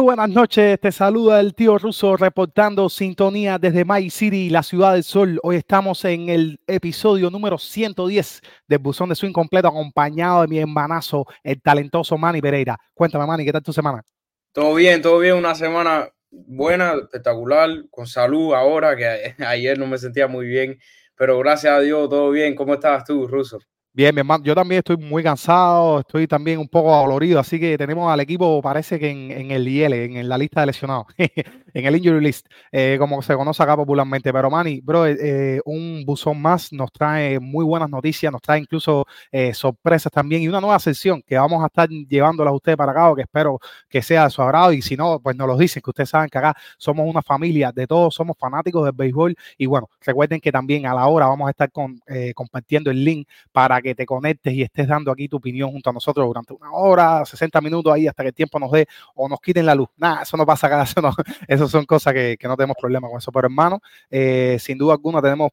Muy buenas noches, te saluda el tío Ruso reportando sintonía desde My City, la ciudad del sol. Hoy estamos en el episodio número 110 del Buzón de Swing completo, acompañado de mi hermanazo, el talentoso Manny Pereira. Cuéntame, Manny, ¿qué tal tu semana? Todo bien, todo bien, una semana buena, espectacular, con salud ahora, que ayer no me sentía muy bien, pero gracias a Dios, todo bien. ¿Cómo estabas tú, Ruso? Bien, mi hermano, yo también estoy muy cansado, estoy también un poco dolorido, así que tenemos al equipo, parece que en, el IL, en, la lista de lesionados, en el injury list, eh, como se conoce acá popularmente. Pero Manny, bro, eh, eh, un buzón más nos trae muy buenas noticias, nos trae incluso sorpresas también y una nueva sesión que vamos a estar llevándola a ustedes para acá, que espero que sea de su agrado y si no, pues nos lo dicen, que ustedes saben que acá somos una familia de todos, somos fanáticos del béisbol y bueno, recuerden que también a la hora vamos a estar con, compartiendo el link para que te conectes y estés dando aquí tu opinión junto a nosotros durante una hora, 60 minutos ahí hasta que el tiempo nos dé o nos quiten la luz. Nada, eso no pasa acá, eso, no, eso son cosas que, no tenemos problema con eso. Pero hermano, eh, sin duda alguna tenemos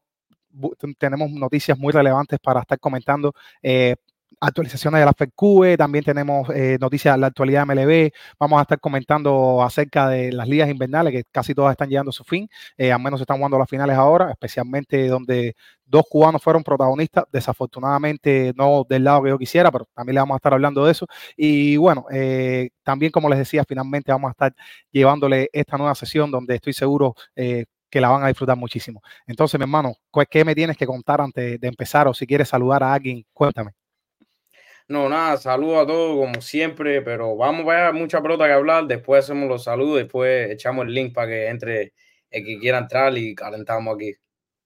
tenemos noticias muy relevantes para estar comentando. Eh, actualizaciones de la FEDCUE, también tenemos eh, noticias de la actualidad de MLB, vamos a estar comentando acerca de las ligas invernales que casi todas están llegando a su fin, eh, al menos están jugando las finales ahora, especialmente donde dos cubanos fueron protagonistas, desafortunadamente no del lado que yo quisiera, pero también le vamos a estar hablando de eso. Y bueno, eh, también como les decía, finalmente vamos a estar llevándole esta nueva sesión donde estoy seguro que la van a disfrutar muchísimo. Entonces, mi hermano, ¿qué me tienes que contar antes de empezar? O si quieres saludar a alguien, cuéntame. No, nada, saludo a todos como siempre, pero vamos a ver mucha pelota que hablar. Después hacemos los saludos, después echamos el link para que entre el que quiera entrar y calentamos aquí.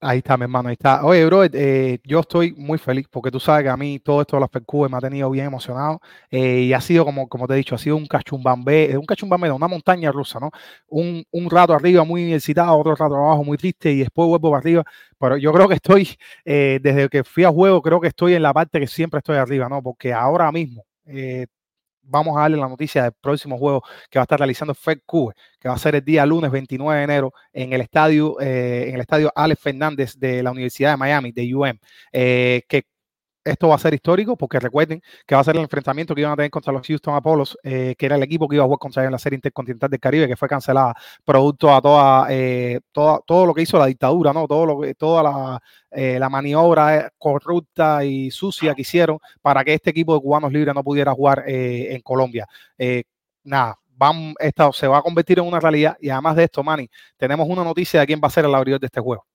Ahí está, mi hermano, ahí está. Oye, bro, eh, yo estoy muy feliz porque tú sabes que a mí todo esto de las percubes me ha tenido bien emocionado eh, y ha sido, como, como te he dicho, ha sido un cachumbambé, un cachumbambé, una montaña rusa, ¿no? Un, rato arriba muy excitado, otro rato abajo muy triste y después vuelvo para arriba. Pero yo creo que estoy, eh, desde que fui a juego, creo que estoy en la parte que siempre estoy arriba, ¿no? Porque ahora mismo vamos a darle la noticia del próximo juego que va a estar realizando Fed Cube, que va a ser el día lunes 29 de enero en el estadio, eh, en el estadio Alex Fernández de la Universidad de Miami, de UM, que esto va a ser histórico porque recuerden que va a ser el enfrentamiento que iban a tener contra los Houston Apollos, eh, que era el equipo que iba a jugar contra en la serie intercontinental del Caribe, que fue cancelada producto a toda, eh, todo lo que hizo la dictadura, ¿no? Todo lo que, toda la, eh, maniobra corrupta y sucia que hicieron para que este equipo de cubanos libres no pudiera jugar en Colombia. nada, van, esto se va a convertir en una realidad y además de esto, Manny, tenemos una noticia de quién va a ser el abridor de este juego.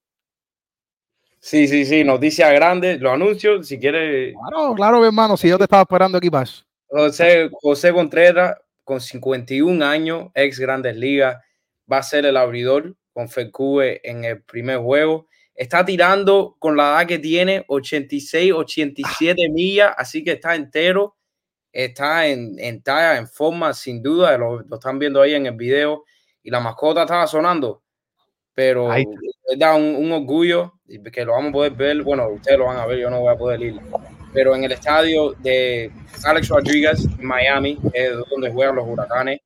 Sí, sí, sí, noticia grande, lo anuncio, si quiere. Claro, claro, mi hermano, si yo te estaba esperando aquí para José, José Contreras, con 51 años, ex Grandes Ligas, va a ser el abridor con FECUBE en el primer juego. Está tirando con la edad que tiene, 86, 87 ah. millas, así que está entero, está en, en talla, en forma, sin duda, lo, lo están viendo ahí en el video, y la mascota estaba sonando pero da un, orgullo que lo vamos a poder ver, bueno, ustedes lo van a ver, yo no voy a poder ir, pero en el estadio de Alex Rodriguez, en Miami, es donde juegan los huracanes,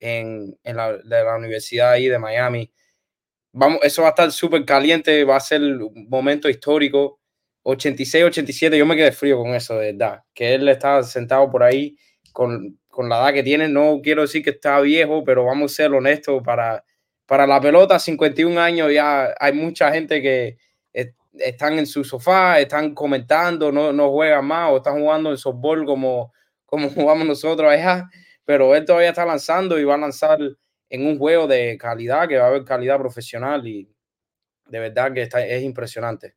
en, en la, de la universidad ahí de Miami. Vamos, eso va a estar súper caliente, va a ser un momento histórico. 86, 87, yo me quedé frío con eso, de verdad, que él está sentado por ahí con, con la edad que tiene, no quiero decir que está viejo, pero vamos a ser honestos para para la pelota, 51 años, ya hay mucha gente que están en su sofá, están comentando, no, no juegan más o están jugando en softball como, como jugamos nosotros allá, pero él todavía está lanzando y va a lanzar en un juego de calidad, que va a haber calidad profesional y de verdad que está, es impresionante.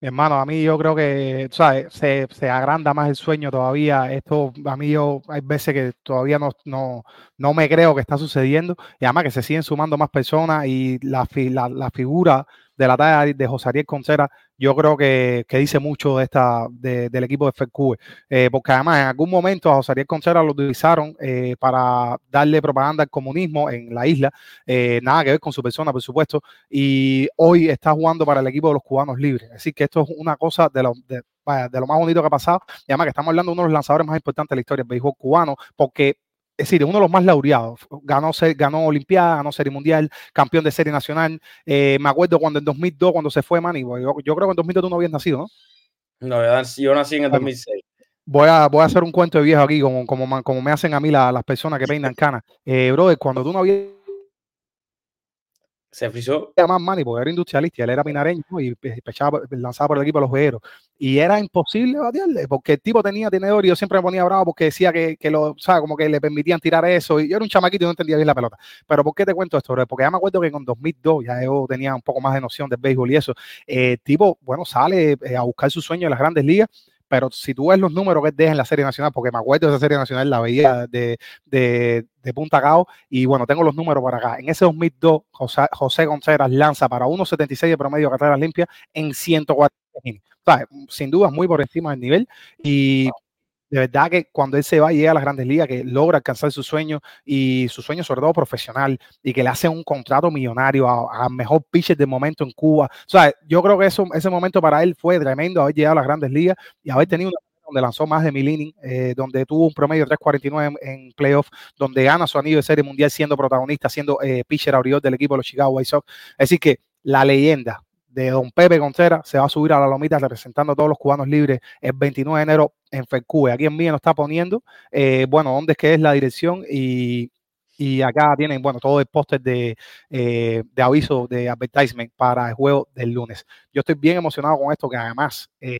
hermano, a mí yo creo que Se, se, agranda más el sueño todavía. Esto a mí yo hay veces que todavía no, no, no me creo que está sucediendo. Y además que se siguen sumando más personas y la, la, la figura de la talla de José Ariel Concera, yo creo que, dice mucho de esta, del equipo de FECUBE, eh, porque además en algún momento a José Ariel Concera lo utilizaron eh, para darle propaganda al comunismo en la isla, eh, nada que ver con su persona, por supuesto, y hoy está jugando para el equipo de los cubanos libres. Así que esto es una cosa de lo, de, lo más bonito que ha pasado, y además que estamos hablando de uno de los lanzadores más importantes de la historia del béisbol cubano, porque es decir, uno de los más laureados. Ganó, ganó Olimpiada, ganó Serie Mundial, campeón de Serie Nacional. Eh, me acuerdo cuando en 2002, cuando se fue Manny, yo, yo creo que en 2002 tú no habías nacido, ¿no? No, yo nací en el 2006. voy a, voy a hacer un cuento de viejo aquí, como, como, como me hacen a mí las personas que peinan canas. Eh, brother, cuando tú no habías se frizó. más money porque era industrialista, él era minareño y pechaba, lanzaba por el equipo de los jugueros. Y era imposible batearle, porque el tipo tenía tenedor y yo siempre me ponía bravo porque decía que, que lo, o sea, como que le permitían tirar eso. Y yo era un chamaquito y no entendía bien la pelota. Pero ¿por qué te cuento esto? Porque ya me acuerdo que con 2002 ya yo tenía un poco más de noción del béisbol y eso. Eh, tipo, bueno, sale eh, a buscar su sueño en las grandes ligas pero si tú ves los números que deja en la Serie Nacional, porque me acuerdo de esa Serie Nacional, la veía de, de, de Punta Cao, y bueno, tengo los números para acá. En ese 2002, José, José Contreras lanza para 1.76 de promedio carreras limpias en 104 o sea, sin duda muy por encima del nivel y de verdad que cuando él se va y llega a las grandes ligas, que logra alcanzar su sueño y su sueño sobre todo profesional y que le hace un contrato millonario a, mejor pitcher del momento en Cuba. O sea, yo creo que eso, ese momento para él fue tremendo, haber llegado a las grandes ligas y haber tenido una donde lanzó más de mil innings, eh, donde tuvo un promedio de 3.49 en, en donde gana su anillo de serie mundial siendo protagonista, siendo eh, pitcher abridor del equipo de los Chicago White Sox. Decir, que la leyenda de don Pepe Contreras se va a subir a la lomita representando a todos los cubanos libres el 29 de enero en FECUE. Aquí en mí nos está poniendo, eh, bueno, dónde es que es la dirección y, y acá tienen, bueno, todo el póster de, eh, de, aviso de advertisement para el juego del lunes. Yo estoy bien emocionado con esto, que además eh,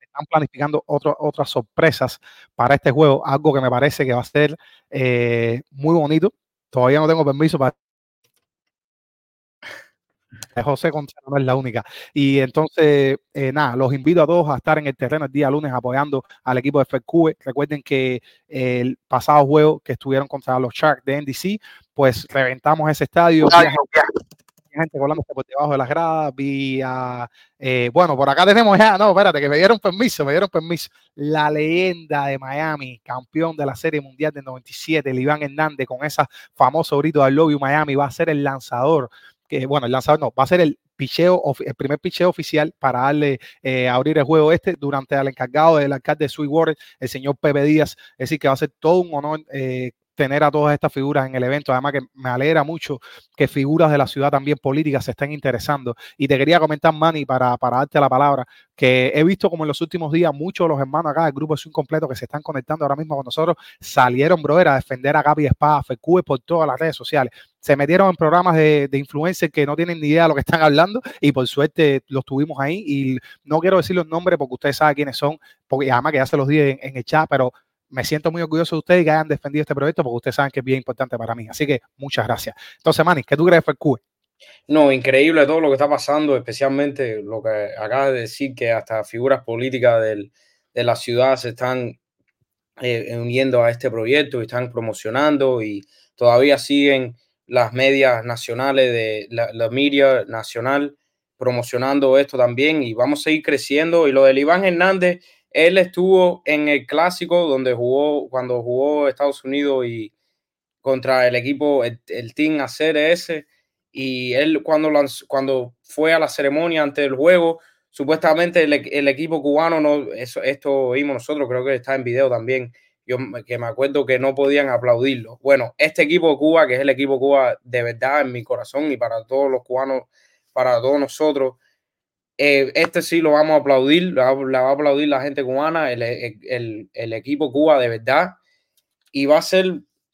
están planificando otras sorpresas para este juego, algo que me parece que va a ser muy bonito. Todavía no tengo permiso para José Contreras no es la única. Y entonces, eh, nada, los invito a todos a estar en el terreno el día lunes apoyando al equipo de FECUBE. Recuerden que el pasado juego que estuvieron contra los Sharks de NDC, pues reventamos ese estadio. gente colándose por debajo de las gradas, vía, eh, bueno, por acá tenemos ya, no, espérate, que me dieron permiso, me dieron permiso, la leyenda de Miami, campeón de la Serie Mundial del 97, el Iván Hernández, con esa famoso grito del Love Miami, va a ser el lanzador que bueno, el lanzador no, va a ser el picheo, el primer picheo oficial para darle eh, abrir el juego este durante el encargado del alcalde de Sweetwater, el señor Pepe Díaz. Es decir, que va a ser todo un honor eh, tener a todas estas figuras en el evento. Además que me alegra mucho que figuras de la ciudad también políticas se estén interesando. Y te quería comentar, Manny, para, para darte la palabra, que he visto como en los últimos días muchos de los hermanos acá del grupo es un completo que se están conectando ahora mismo con nosotros, salieron, brother, a defender a Gaby Espada, FECUE por todas las redes sociales. Se metieron en programas de, de influencers que no tienen ni idea de lo que están hablando y por suerte los tuvimos ahí. Y no quiero decir los nombres porque ustedes saben quiénes son, porque además que ya se los di en, en el chat, pero me siento muy orgulloso de ustedes que hayan defendido este proyecto porque ustedes saben que es bien importante para mí. Así que muchas gracias. Entonces, Manny, ¿qué tú crees de FECUE? No, increíble todo lo que está pasando, especialmente lo que acabas de decir, que hasta figuras políticas del, de la ciudad se están eh, uniendo a este proyecto y están promocionando y todavía siguen las medias nacionales de la, la media nacional promocionando esto también y vamos a seguir creciendo. Y lo del Iván Hernández, él estuvo en el clásico donde jugó, cuando jugó Estados Unidos y contra el equipo, el, Team ACRS, y él cuando, cuando fue a la ceremonia ante el juego, supuestamente el, equipo cubano, no, eso, esto vimos nosotros, creo que está en video también, yo que me acuerdo que no podían aplaudirlo. Bueno, este equipo de Cuba, que es el equipo Cuba de verdad en mi corazón y para todos los cubanos, para todos nosotros, eh, este sí lo vamos a aplaudir, la, va a aplaudir la gente cubana, el, equipo Cuba de verdad. Y va a ser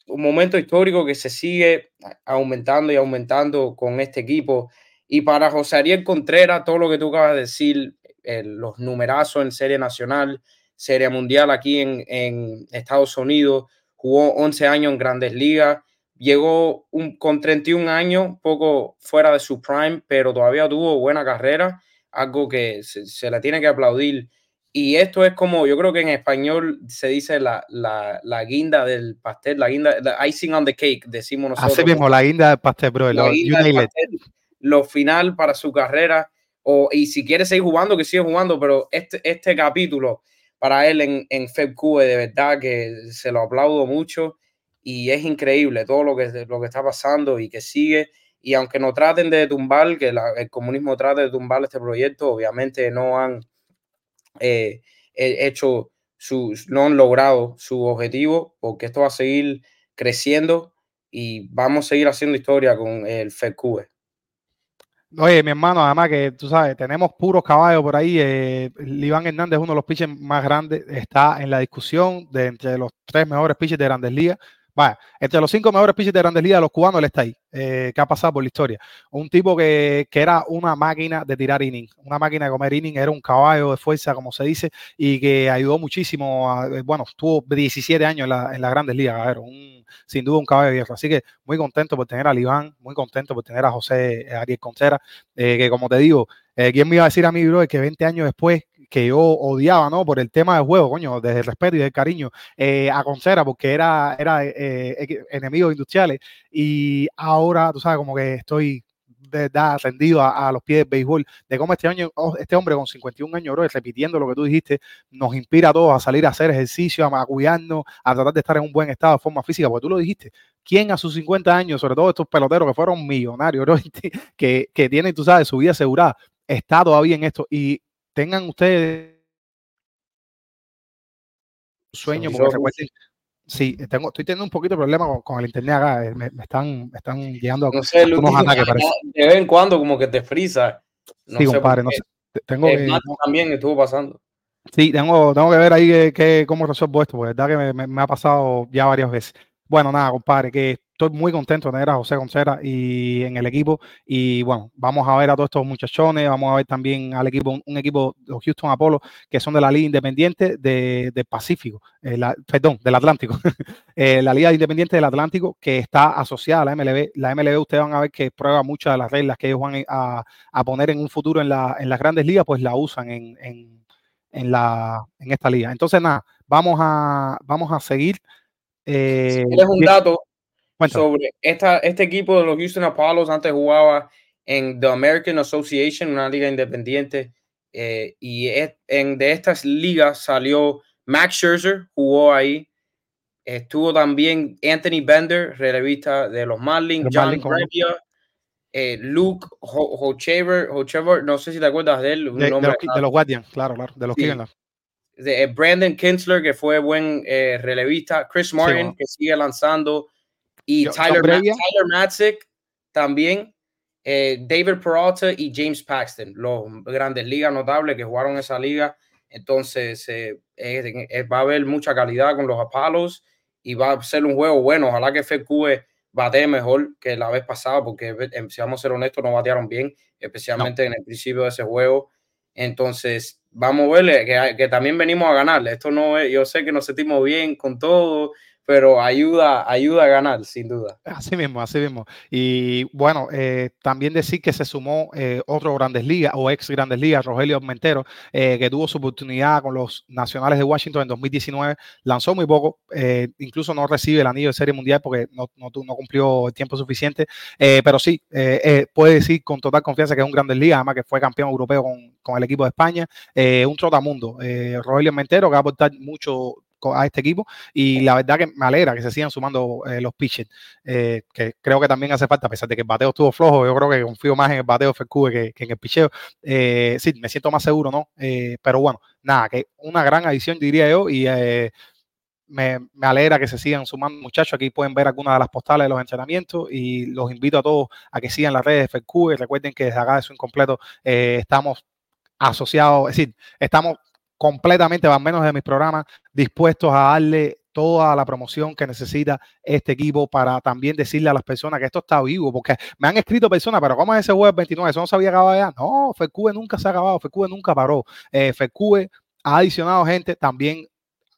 un momento histórico que se sigue aumentando y aumentando con este equipo. Y para José Ariel Contreras, todo lo que tú acabas de decir, los numerazos en Serie Nacional, Serie Mundial aquí en, en, Estados Unidos, jugó 11 años en Grandes Ligas, llegó un, con 31 años, poco fuera de su prime, pero todavía tuvo buena carrera algo que se, le tiene que aplaudir. Y esto es como, yo creo que en español se dice la, la, la guinda del pastel, la guinda, icing on the cake, decimos nosotros. Así mismo, la guinda del pastel, bro. lo, lo final para su carrera. O, y si quiere seguir jugando, que siga jugando, pero este, este capítulo para él en, en FEBQ de verdad que se lo aplaudo mucho y es increíble todo lo que, lo que está pasando y que sigue y aunque no traten de tumbar, que el comunismo trate de tumbar este proyecto, obviamente no han eh, hecho sus, no han logrado su objetivo, porque esto va a seguir creciendo y vamos a seguir haciendo historia con el FECUBE. Oye, mi hermano, además que tú sabes, tenemos puros caballos por ahí. Eh, Iván Hernández, uno de los pitchers más grandes, está en la discusión de entre los tres mejores pitchers de Grandes Ligas. Vaya, entre los cinco mejores pitchers de Grandes Ligas, los cubanos, él está ahí, eh, que ha pasado por la historia. Un tipo que, que, era una máquina de tirar inning, una máquina de comer inning, era un caballo de fuerza, como se dice, y que ayudó muchísimo. A, eh, bueno, estuvo 17 años en, la, en las Grandes Ligas, un, sin duda un caballo hierro. Así que muy contento por tener a Iván, muy contento por tener a José Ariel Contreras, eh, que como te digo, eh, ¿quién me iba a decir a mí, bro, que 20 años después que yo odiaba, ¿no? Por el tema del juego, coño, desde el respeto y del cariño eh, a Concera, porque era, era eh, enemigo industriales. Y ahora, tú sabes, como que estoy de verdad ascendido a, los pies del béisbol, de cómo este año, oh, este hombre con 51 años, bro, repitiendo lo que tú dijiste, nos inspira a todos a salir a hacer ejercicio, a, cuidarnos, a tratar de estar en un buen estado de forma física, porque tú lo dijiste, ¿quién a sus 50 años, sobre todo estos peloteros que fueron millonarios, bro, que, que tienen, tú sabes, su vida asegurada, está todavía en esto? Y tengan ustedes sueño, porque recuerden, sí, tengo, estoy teniendo un poquito de problema con, el internet acá, eh, me, están, me están llegando no sé, ataques. De vez en cuando como que te frisa. No sí, compadre, no sé. Tengo que, también estuvo pasando. Sí, tengo, tengo que ver ahí que, que cómo resuelvo esto, porque verdad que me, me, ha pasado ya varias veces. Bueno, nada, compadre, que estoy muy contento de tener a José Concera y en el equipo. Y bueno, vamos a ver a todos estos muchachones, vamos a ver también al equipo, un equipo, los Houston Apollo, que son de la Liga Independiente del de Pacífico, eh, perdón, del Atlántico. eh, la Liga Independiente del Atlántico, que está asociada a la MLB. La MLB, ustedes van a ver que prueba muchas de las reglas que ellos van a, a poner en un futuro en, la, en las grandes ligas, pues la usan en, en, en, la, en esta liga. Entonces, nada, vamos a, vamos a seguir. Eh, un dato, sobre esta, este equipo de los Houston Apollos antes jugaba en The American Association, una liga independiente, eh, y en, de estas ligas salió Max Scherzer, jugó ahí. Estuvo también Anthony Bender, relevista de los Marlins, John Gravia, eh, Luke Hochever, Hochever, no sé si te acuerdas de él. De, de, los, Guardians, claro, claro, de los sí. De, eh, Brandon Kinsler, que fue buen relevista, Chris Martin, que sigue lanzando, y Tyler, Tyler también, eh, David Peralta y James Paxton, los grandes ligas notables que jugaron esa liga. Entonces, eh, va a haber mucha calidad con los Apalos y va a ser un juego bueno. Ojalá que FQ bate mejor que la vez pasada, porque eh, si vamos a ser honestos, no batearon bien, especialmente en el principio de ese juego. Entonces, vamos a verle que, que, también venimos a ganar. Esto no es, yo sé que nos sentimos bien con todo, pero ayuda, ayuda a ganar, sin duda. Así mismo, así mismo. Y bueno, eh, también decir que se sumó eh, otro Grandes Ligas o ex Grandes Ligas, Rogelio Mentero, eh, que tuvo su oportunidad con los Nacionales de Washington en 2019, lanzó muy poco, incluso no recibe el anillo de Serie Mundial porque no, no, no cumplió el tiempo suficiente, pero sí, puede decir con total confianza que es un Grandes Ligas, además que fue campeón europeo con, con el equipo de España, un trotamundo. Rogelio Mentero que va a aportar mucho a este equipo y la verdad que me alegra que se sigan sumando eh, los pitchers, eh, que creo que también hace falta, a pesar de que el bateo estuvo flojo, yo creo que confío más en el bateo FQ que, que en el picheo. Eh, sí, me siento más seguro, ¿no? pero bueno, nada, que una gran adición diría yo y me, me, alegra que se sigan sumando muchachos. Aquí pueden ver algunas de las postales de los entrenamientos y los invito a todos a que sigan las redes de FQ recuerden que desde acá de su incompleto estamos asociados, es decir, estamos completamente, van menos de mis programas, dispuestos a darle toda la promoción que necesita este equipo para también decirle a las personas que esto está vivo, porque me han escrito personas, pero ¿cómo es ese web 29? ¿Eso no se había acabado ya? No, FECUE nunca se ha acabado, FECUE nunca paró. Eh, FECUE ha adicionado gente también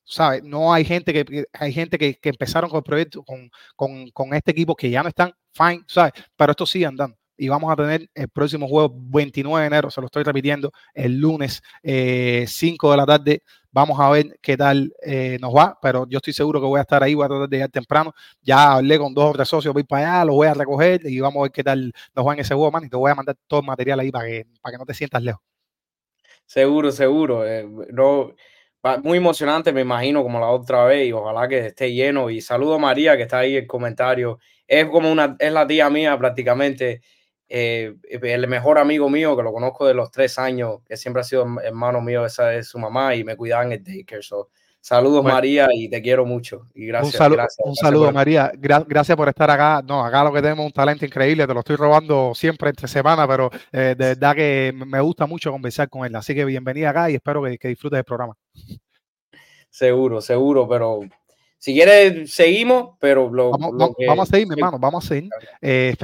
¿sabes? No hay gente que, hay gente que, que empezaron con el proyecto, con, con, con, este equipo que ya no están fine, ¿sabes? Pero esto sigue andando y vamos a tener el próximo juego 29 de enero, se lo estoy repitiendo, el lunes 5 eh, de la tarde. Vamos a ver qué tal eh, nos va, pero yo estoy seguro que voy a estar ahí, voy a tratar de llegar temprano. Ya hablé con dos o socios, voy para allá, los voy a recoger y vamos a ver qué tal nos va en ese juego, man. Y te voy a mandar todo el material ahí para que, para que no te sientas lejos. Seguro, seguro. Eh, no, muy emocionante, me imagino, como la otra vez, y ojalá que esté lleno. Y saludo a María, que está ahí en el comentario. Es como una, es la tía mía prácticamente eh, el mejor amigo mío, que lo conozco de los tres años, que siempre ha sido hermano mío, esa es su mamá, y me cuidaba en el daycare. So, Saludos María y te quiero mucho. Y gracias. Un, un saludo María. gracias por estar acá. No, acá lo que tenemos un talento increíble. Te lo estoy robando siempre entre semana, pero eh, de verdad que me gusta mucho conversar con él. Así que bienvenida acá y espero que, que disfrutes del programa. Seguro, seguro, pero si quieres, seguimos, pero lo, vamos, a seguir, mi hermano, vamos a seguir. Eh,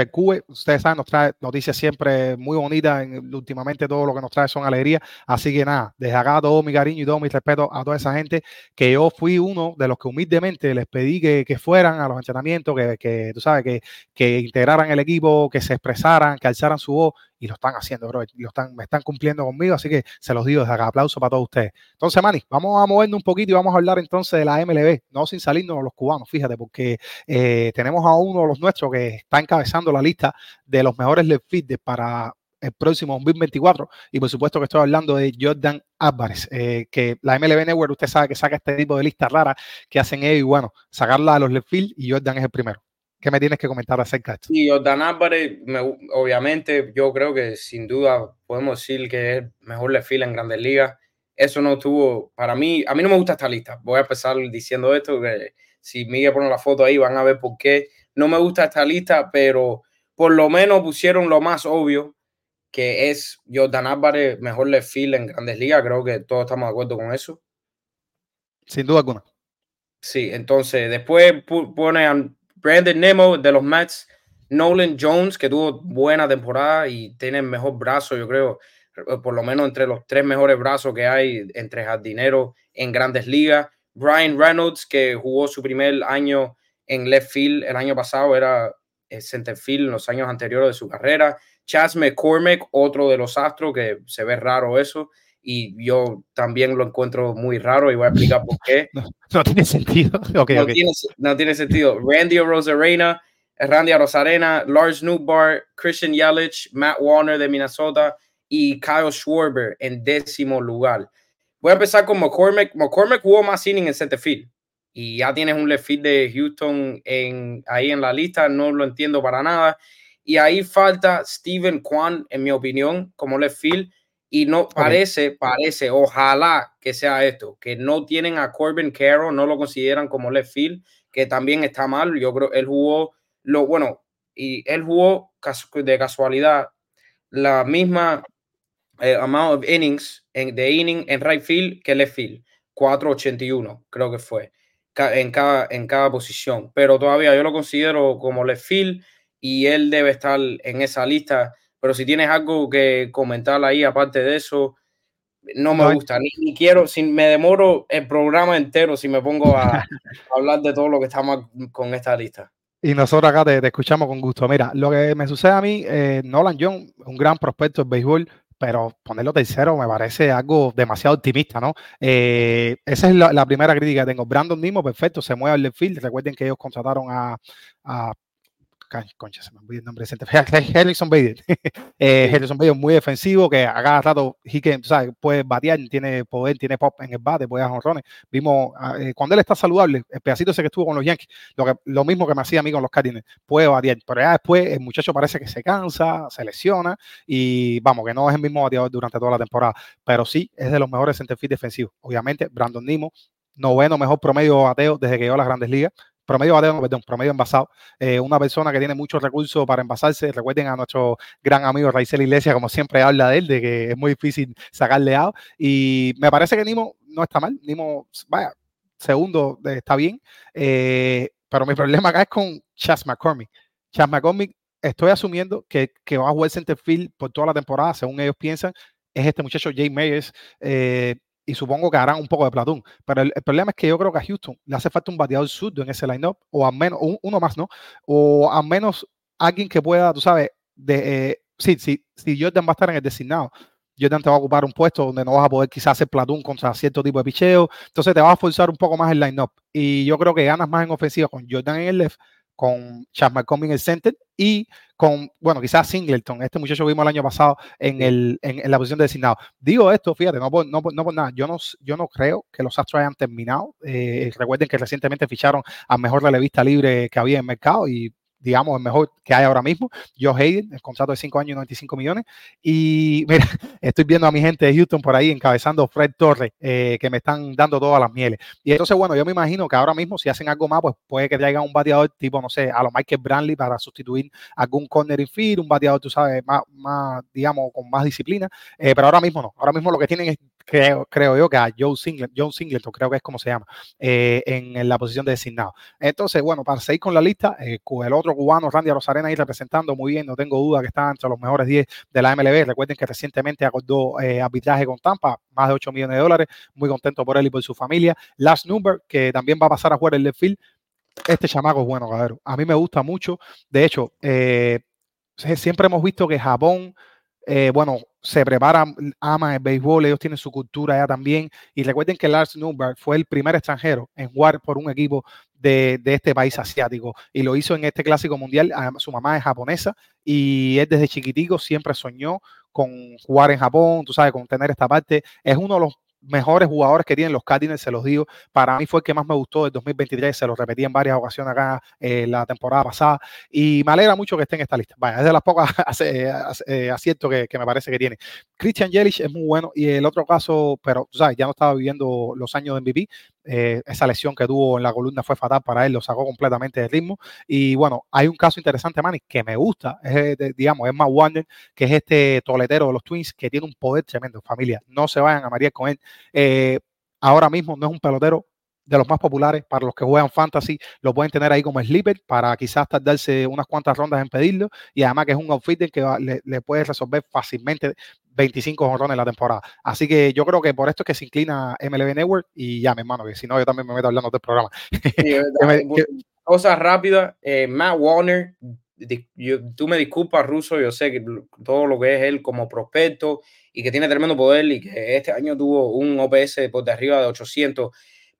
ustedes saben, nos trae noticias siempre muy bonitas. últimamente todo lo que nos trae son alegrías. Así que nada, desde acá todo mi cariño y todo mi respeto a toda esa gente que yo fui uno de los que humildemente les pedí que, que fueran a los entrenamientos, que, que tú sabes, que, que integraran el equipo, que se expresaran, que alzaran su voz y lo están haciendo, bro. Lo están, me están cumpliendo conmigo, así que se los digo desde acá. Aplauso para todos ustedes. Entonces, Manny, vamos a movernos un poquito y vamos a hablar entonces de la MLB, no sin salirnos los cubanos, fíjate, porque eh, tenemos a uno de los nuestros que está encabezando la lista de los mejores left para el próximo 2024 y por supuesto que estoy hablando de Jordan Álvarez, eh, que la MLB Network usted sabe que saca este tipo de listas raras que hacen ellos y bueno, sacarla a los left field y Jordan es el primero. ¿Qué me tienes que comentar acerca de esto? Sí, Jordan Álvarez, obviamente, yo creo que sin duda podemos decir que es mejor le fila en Grandes Ligas. Eso no tuvo, para mí, a mí no me gusta esta lista. Voy a empezar diciendo esto, que si Miguel pone la foto ahí van a ver por qué. No me gusta esta lista, pero por lo menos pusieron lo más obvio, que es Jordan Álvarez, mejor le fila en Grandes Ligas. Creo que todos estamos de acuerdo con eso. Sin duda alguna. Sí, entonces después pone a Brandon Nemo de los Mets, Nolan Jones, que tuvo buena temporada y tiene mejor brazo, yo creo, eh, por lo menos entre los tres mejores brazos que hay entre jardineros en grandes ligas. Brian Reynolds, que jugó su primer año en left field el año pasado, era eh, center field en los años anteriores de su carrera. Chas McCormick, otro de los astros, que se ve raro eso y yo también lo encuentro muy raro y voy a explicar por qué. No, tiene sentido. no, Tiene, no, Tiene, sentido. Randy Rosarena, Randy Rosarena, Lars Newbar, Christian Yelich, Matt Warner de Minnesota y Kyle Schwarber en décimo lugar. Voy a empezar con McCormick. McCormick jugó más inning en center field y ya tienes un left field de Houston en, ahí en la lista. No lo entiendo para nada. Y ahí falta Steven Kwan, en mi opinión, como left field y no parece, parece, ojalá que sea esto, que no tienen a Corbin Carroll, no lo consideran como left field, que también está mal. Yo creo él jugó, lo bueno, y él jugó de casualidad la misma eh, amount of innings en, de inning en right field que left field, 481, creo que fue, en cada, en cada posición. Pero todavía yo lo considero como left field y él debe estar en esa lista pero si tienes algo que comentar ahí, aparte de eso, no me gusta, ni, quiero, si me demoro el programa entero si me pongo a, hablar de todo lo que estamos con esta lista. Y nosotros acá te, escuchamos con gusto. Mira, lo que me sucede a mí, eh, Nolan John, un gran prospecto de béisbol, pero ponerlo tercero me parece algo demasiado optimista, ¿no? Eh, esa es la, primera crítica que tengo. Brandon Nimo, perfecto, se mueve al field. Recuerden que ellos contrataron a, a concha, se me olvidó el nombre de Harrison Bader. eh, Harrison Bader muy defensivo, que a cada rato que, ¿sabes? puede batear, tiene poder, tiene pop en el bate, puede dar honrones. Vimos, ah, eh, cuando él está saludable, el pedacito ese que estuvo con los Yankees, lo, que, lo mismo que me hacía a mí con los Cardinals, puede batear, pero ya después el muchacho parece que se cansa, se lesiona y vamos, que no es el mismo bateador durante toda la temporada, pero sí es de los mejores centerfield defensivos. Obviamente, Brandon Nimo, noveno mejor promedio bateo desde que llegó a las grandes ligas promedio bateo, perdón, promedio envasado. Eh, una persona que tiene muchos recursos para envasarse. Recuerden a nuestro gran amigo Raizel Iglesias, como siempre habla de él, de que es muy difícil sacarle out. Y me parece que Nimo no está mal. Nimo, vaya, segundo eh, está bien. Eh, pero mi problema acá es con Chas McCormick. Chas McCormick, estoy asumiendo que, que va a jugar center field por toda la temporada, según ellos piensan. Es este muchacho Jay Meyers y supongo que harán un poco de Platón. Pero el, problema es que yo creo que a Houston le hace falta un bateador surdo en ese lineup, o al menos uno más, ¿no? O al menos alguien que pueda, tú sabes, de, eh, sí, sí, si Jordan va a estar en el designado, Jordan te va a ocupar un puesto donde no vas a poder quizás hacer Platón contra cierto tipo de picheo, entonces te va a forzar un poco más el lineup. Y yo creo que ganas más en ofensiva con Jordan en el left con Chas McCombing en el center y con, bueno, quizás Singleton, este muchacho vimos el año pasado en, el, en, la posición de designado. Digo esto, fíjate, no por, no, no por nada, yo no, yo no creo que los Astros hayan terminado. Eh, recuerden que recientemente ficharon al mejor relevista libre que había en el mercado y digamos, el mejor que hay ahora mismo. Joe Hayden, el contrato de 5 años y 95 millones. Y mira, estoy viendo a mi gente de Houston por ahí encabezando Fred Torres, eh, que me están dando todas las mieles. Y entonces, bueno, yo me imagino que ahora mismo, si hacen algo más, pues puede que traigan un bateador tipo, no sé, a lo Michael Brantley para sustituir algún corner infield, un bateador, tú sabes, más, más digamos, con más disciplina. Eh, pero ahora mismo no. Ahora mismo lo que tienen es creo, creo yo que a Joe Singleton, John Singleton, creo que es como se llama, eh, en, la posición de designado. Entonces, bueno, para seguir con la lista, eh, el otro cubano, Randy Rosarena, ahí representando muy bien, no tengo duda que está entre los mejores 10 de la MLB. Recuerden que recientemente acordó eh, arbitraje con Tampa, más de 8 millones de dólares, muy contento por él y por su familia. Last Number, que también va a pasar a jugar el left field. Este chamaco es bueno, cabrón. A mí me gusta mucho. De hecho, siempre hemos visto que Japón eh, bueno, se preparan, ama el béisbol, ellos tienen su cultura ya también. Y recuerden que Lars Newberg fue el primer extranjero en jugar por un equipo de, este país asiático y lo hizo en este clásico mundial. Su mamá es japonesa y él desde chiquitico siempre soñó con jugar en Japón, tú sabes, con tener esta parte. Es uno de los mejores jugadores que tienen los Cardinals, se los digo. Para mí fue el que más me gustó del 2023, se lo repetí en varias ocasiones acá eh, la temporada pasada y me alegra mucho que esté en esta lista. Vaya, es de las pocas eh, aciertos que, que, me parece que tiene. Christian Yelich es muy bueno y el otro caso, pero sabes, ya no estaba viviendo los años de MVP, eh, esa lesión que tuvo en la columna fue fatal para él, lo sacó completamente de ritmo. Y bueno, hay un caso interesante, Manny, que me gusta, es, digamos, es más Warner, que es este toletero de los Twins, que tiene un poder tremendo, familia. No se vayan a marear con él. Eh, ahora mismo no es un pelotero de los más populares para los que juegan fantasy, lo pueden tener ahí como sleeper para quizás tardarse unas cuantas rondas en pedirlo y además que es un outfitter que le, puede resolver fácilmente 25 jorrones en la temporada. Así que yo creo que por esto es que se inclina MLB Network y ya, mi hermano, que si no yo también me meto hablando del programa. Cosa rápida, eh, Matt Warner, tú me disculpas, Ruso, yo sé que todo lo que es él como prospecto y que tiene tremendo poder y que este año tuvo un OPS por de arriba de 800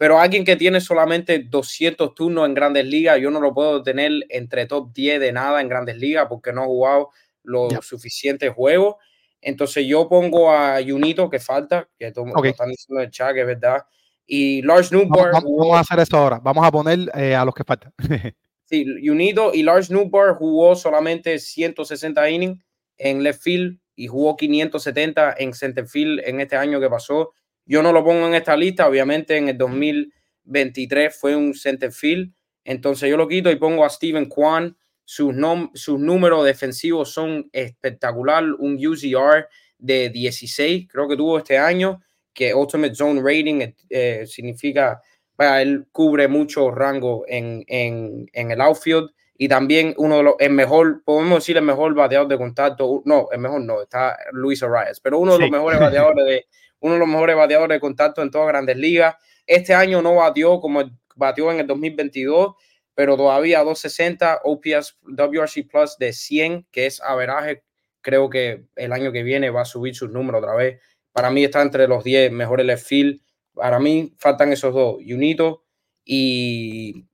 pero alguien que tiene solamente 200 turnos en grandes ligas, yo no lo puedo tener entre top 10 de nada en grandes ligas porque no ha jugado los suficientes juegos. Entonces yo pongo a Junito, que falta, que todo, están diciendo en el chat, que es verdad. Y Lars Newbar. Vamos, a hacer eso ahora. Vamos a poner eh, a los que faltan. sí, Junito y Lars Newbar jugó solamente 160 innings en left field y jugó 570 en center field en este año que pasó. Yo no lo pongo en esta lista, obviamente en el 2023 fue un center field, entonces yo lo quito y pongo a Steven Kwan. Sus, sus números defensivos son espectacular, un UZR de 16, creo que tuvo este año, que Ultimate Zone Rating eh, significa, para él cubre mucho rango en, en, en, el outfield y también uno de los, el mejor, podemos decir el mejor bateador de contacto, no, el mejor no, está Luis Arias, pero uno de los mejores bateadores de, uno de los mejores bateadores de contacto en todas grandes ligas. Este año no batió como batió en el 2022, pero todavía 260 OPS WRC Plus de 100, que es averaje. Creo que el año que viene va a subir sus números otra vez. Para mí está entre los 10 mejores left field. Para mí faltan esos dos, Junito y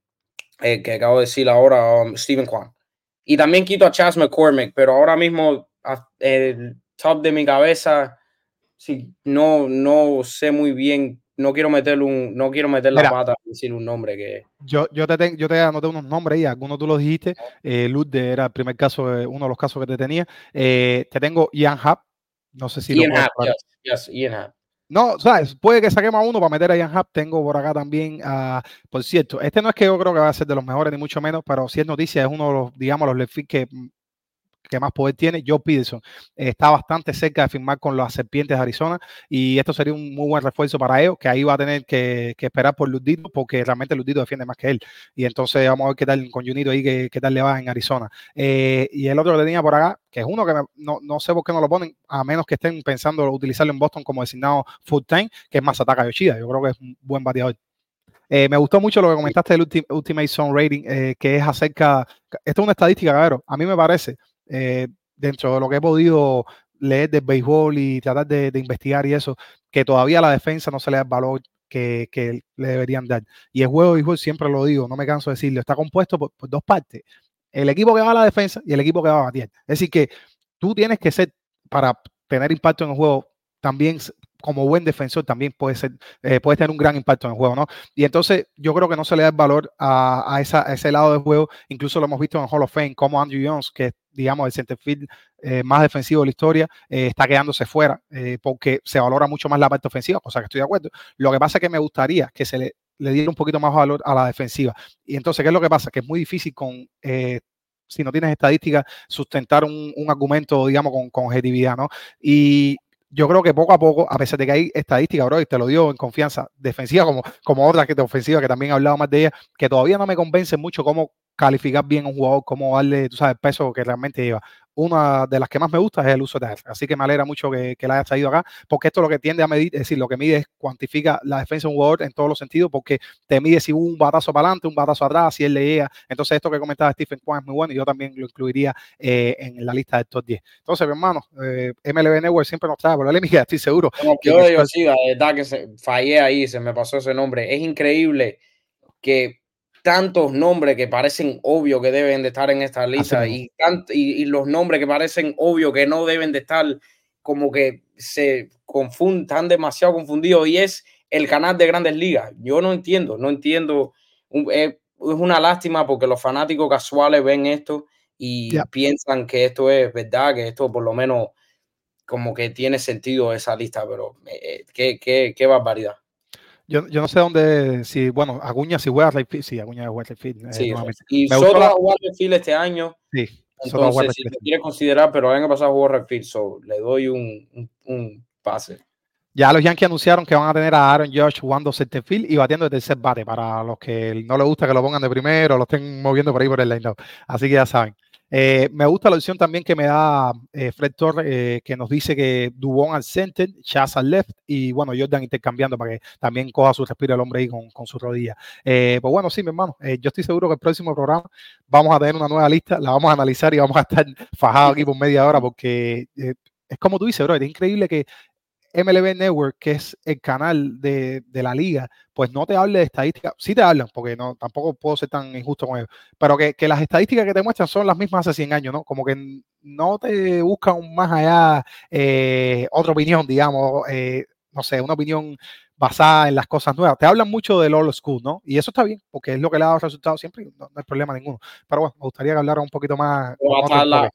eh, que acabo de decir ahora, um, Steven Kwan. Y también quito a Chas McCormick, pero ahora mismo el top de mi cabeza sí, no, no sé muy bien, no quiero meter un, no quiero meter la pata decir un nombre que. Yo, yo te yo te anoté unos nombres ahí, algunos tú los dijiste. Eh, Ludde era el primer caso, uno de los casos que te tenía. Eh, te tengo Ian Happ, no sé si Ian Happ, yes, Ian Happ. No, sabes, puede que saquemos a uno para meter a Ian Happ. Tengo por acá también, por cierto, este no es que yo creo que va a ser de los mejores, ni mucho menos, pero si es noticia, es uno de los, digamos, los left que que más poder tiene, Joe Peterson. está bastante cerca de firmar con las Serpientes de Arizona y esto sería un muy buen refuerzo para ellos, que ahí va a tener que, esperar por Ludito, porque realmente Ludito defiende más que él. Y entonces vamos a ver qué tal con Junito ahí, qué, tal le va en Arizona. Eh, y el otro que tenía por acá, que es uno que no, no, sé por qué no lo ponen, a menos que estén pensando utilizarlo en Boston como designado full time, que es Masataka Yoshida. Yo creo que es un buen bateador. Eh, me gustó mucho lo que comentaste del Ultimate Zone Rating, eh, que es acerca, esto es una estadística, claro, a mí me parece eh, dentro de lo que he podido leer del béisbol y tratar de, investigar y eso, que todavía a la defensa no se le da el valor que, le deberían dar. Y el juego de béisbol, siempre lo digo, no me canso de decirlo, está compuesto por, dos partes. El equipo que va a la defensa y el equipo que va a batir. Es decir, que tú tienes que ser, para tener impacto en el juego, también como buen defensor también puede ser, eh, puede tener un gran impacto en el juego, ¿no? Y entonces yo creo que no se le da el valor a, esa, ese lado del juego. Incluso lo hemos visto en Hall of Fame, como Andrew Jones, que digamos el centerfield eh, más defensivo de la historia, eh, está quedándose fuera porque se valora mucho más la parte ofensiva, cosa que estoy de acuerdo. Lo que pasa es que me gustaría que se le, le diera un poquito más valor a la defensiva. Y entonces, ¿qué es lo que pasa? Que es muy difícil con si no tienes estadísticas, sustentar un, un argumento, digamos, con, con, objetividad, ¿no? Y yo creo que poco a poco, a pesar de que hay estadísticas, bro, y te lo digo en confianza, defensiva como, como otras que de ofensiva, que también he hablado más de ella, que todavía no me convence mucho cómo calificar bien un jugador, cómo darle, tú sabes, peso que realmente lleva una de las que más me gusta es el uso de él. Así que me alegra mucho que, que la hayas traído acá, porque esto lo que tiende a medir, es decir, lo que mide es cuantifica la defensa de un jugador en todos los sentidos, porque te mide si hubo un batazo para adelante, un batazo atrás, si él le llega. Entonces, esto que comentaba Stephen Kwan es muy bueno y yo también lo incluiría eh, en la lista de top 10. Entonces, mi hermano, eh, MLB Network siempre nos trae polémica, estoy seguro. Como que yo, yo sí, la verdad que se, fallé ahí, se me pasó ese nombre. Es increíble que tantos nombres que parecen obvio que deben de estar en esta lista y, y, los nombres que parecen obvio que no deben de estar como que se confunden, están demasiado confundidos y es el canal de grandes ligas. Yo no entiendo, no entiendo. Es una lástima porque los fanáticos casuales ven esto y piensan que esto es verdad, que esto por lo menos como que tiene sentido esa lista, pero eh, qué, qué, qué barbaridad. Yo, yo, no sé dónde, si, bueno, Aguña si juega Rayfield, sí, Aguña juega Rayfield. Eh, sí, y Soto va a jugar este año. Sí, entonces si lo quiere considerar, pero el año pasado jugó Rayfield, so le doy un, un, un, pase. Ya los Yankees anunciaron que van a tener a Aaron Josh jugando centerfield y batiendo de tercer bate para los que no les gusta que lo pongan de primero lo estén moviendo por ahí por el line Así que ya saben. Eh, me gusta la opción también que me da eh, Fred Torres, eh, que nos dice que Dubón al center, Chaz al left y bueno, Jordan intercambiando para que también coja su respiro el hombre ahí con, con su rodilla. pues bueno, sí, mi hermano, yo estoy seguro que el próximo programa vamos a tener una nueva lista, la vamos a analizar y vamos a estar fajados aquí por media hora porque es como tú dices, bro, es increíble que MLB Network, que es el canal de, de, la liga, pues no te hable de estadísticas, sí te hablan, porque no, tampoco puedo ser tan injusto con ellos, pero que, que, las estadísticas que te muestran son las mismas hace 100 años, ¿no? Como que no te buscan más allá eh, otra opinión, digamos, eh, no sé, una opinión basada en las cosas nuevas. Te hablan mucho del old school, ¿no? Y eso está bien, porque es lo que le ha dado resultados siempre y no, hay problema ninguno. Pero bueno, me gustaría que hablara un poquito más.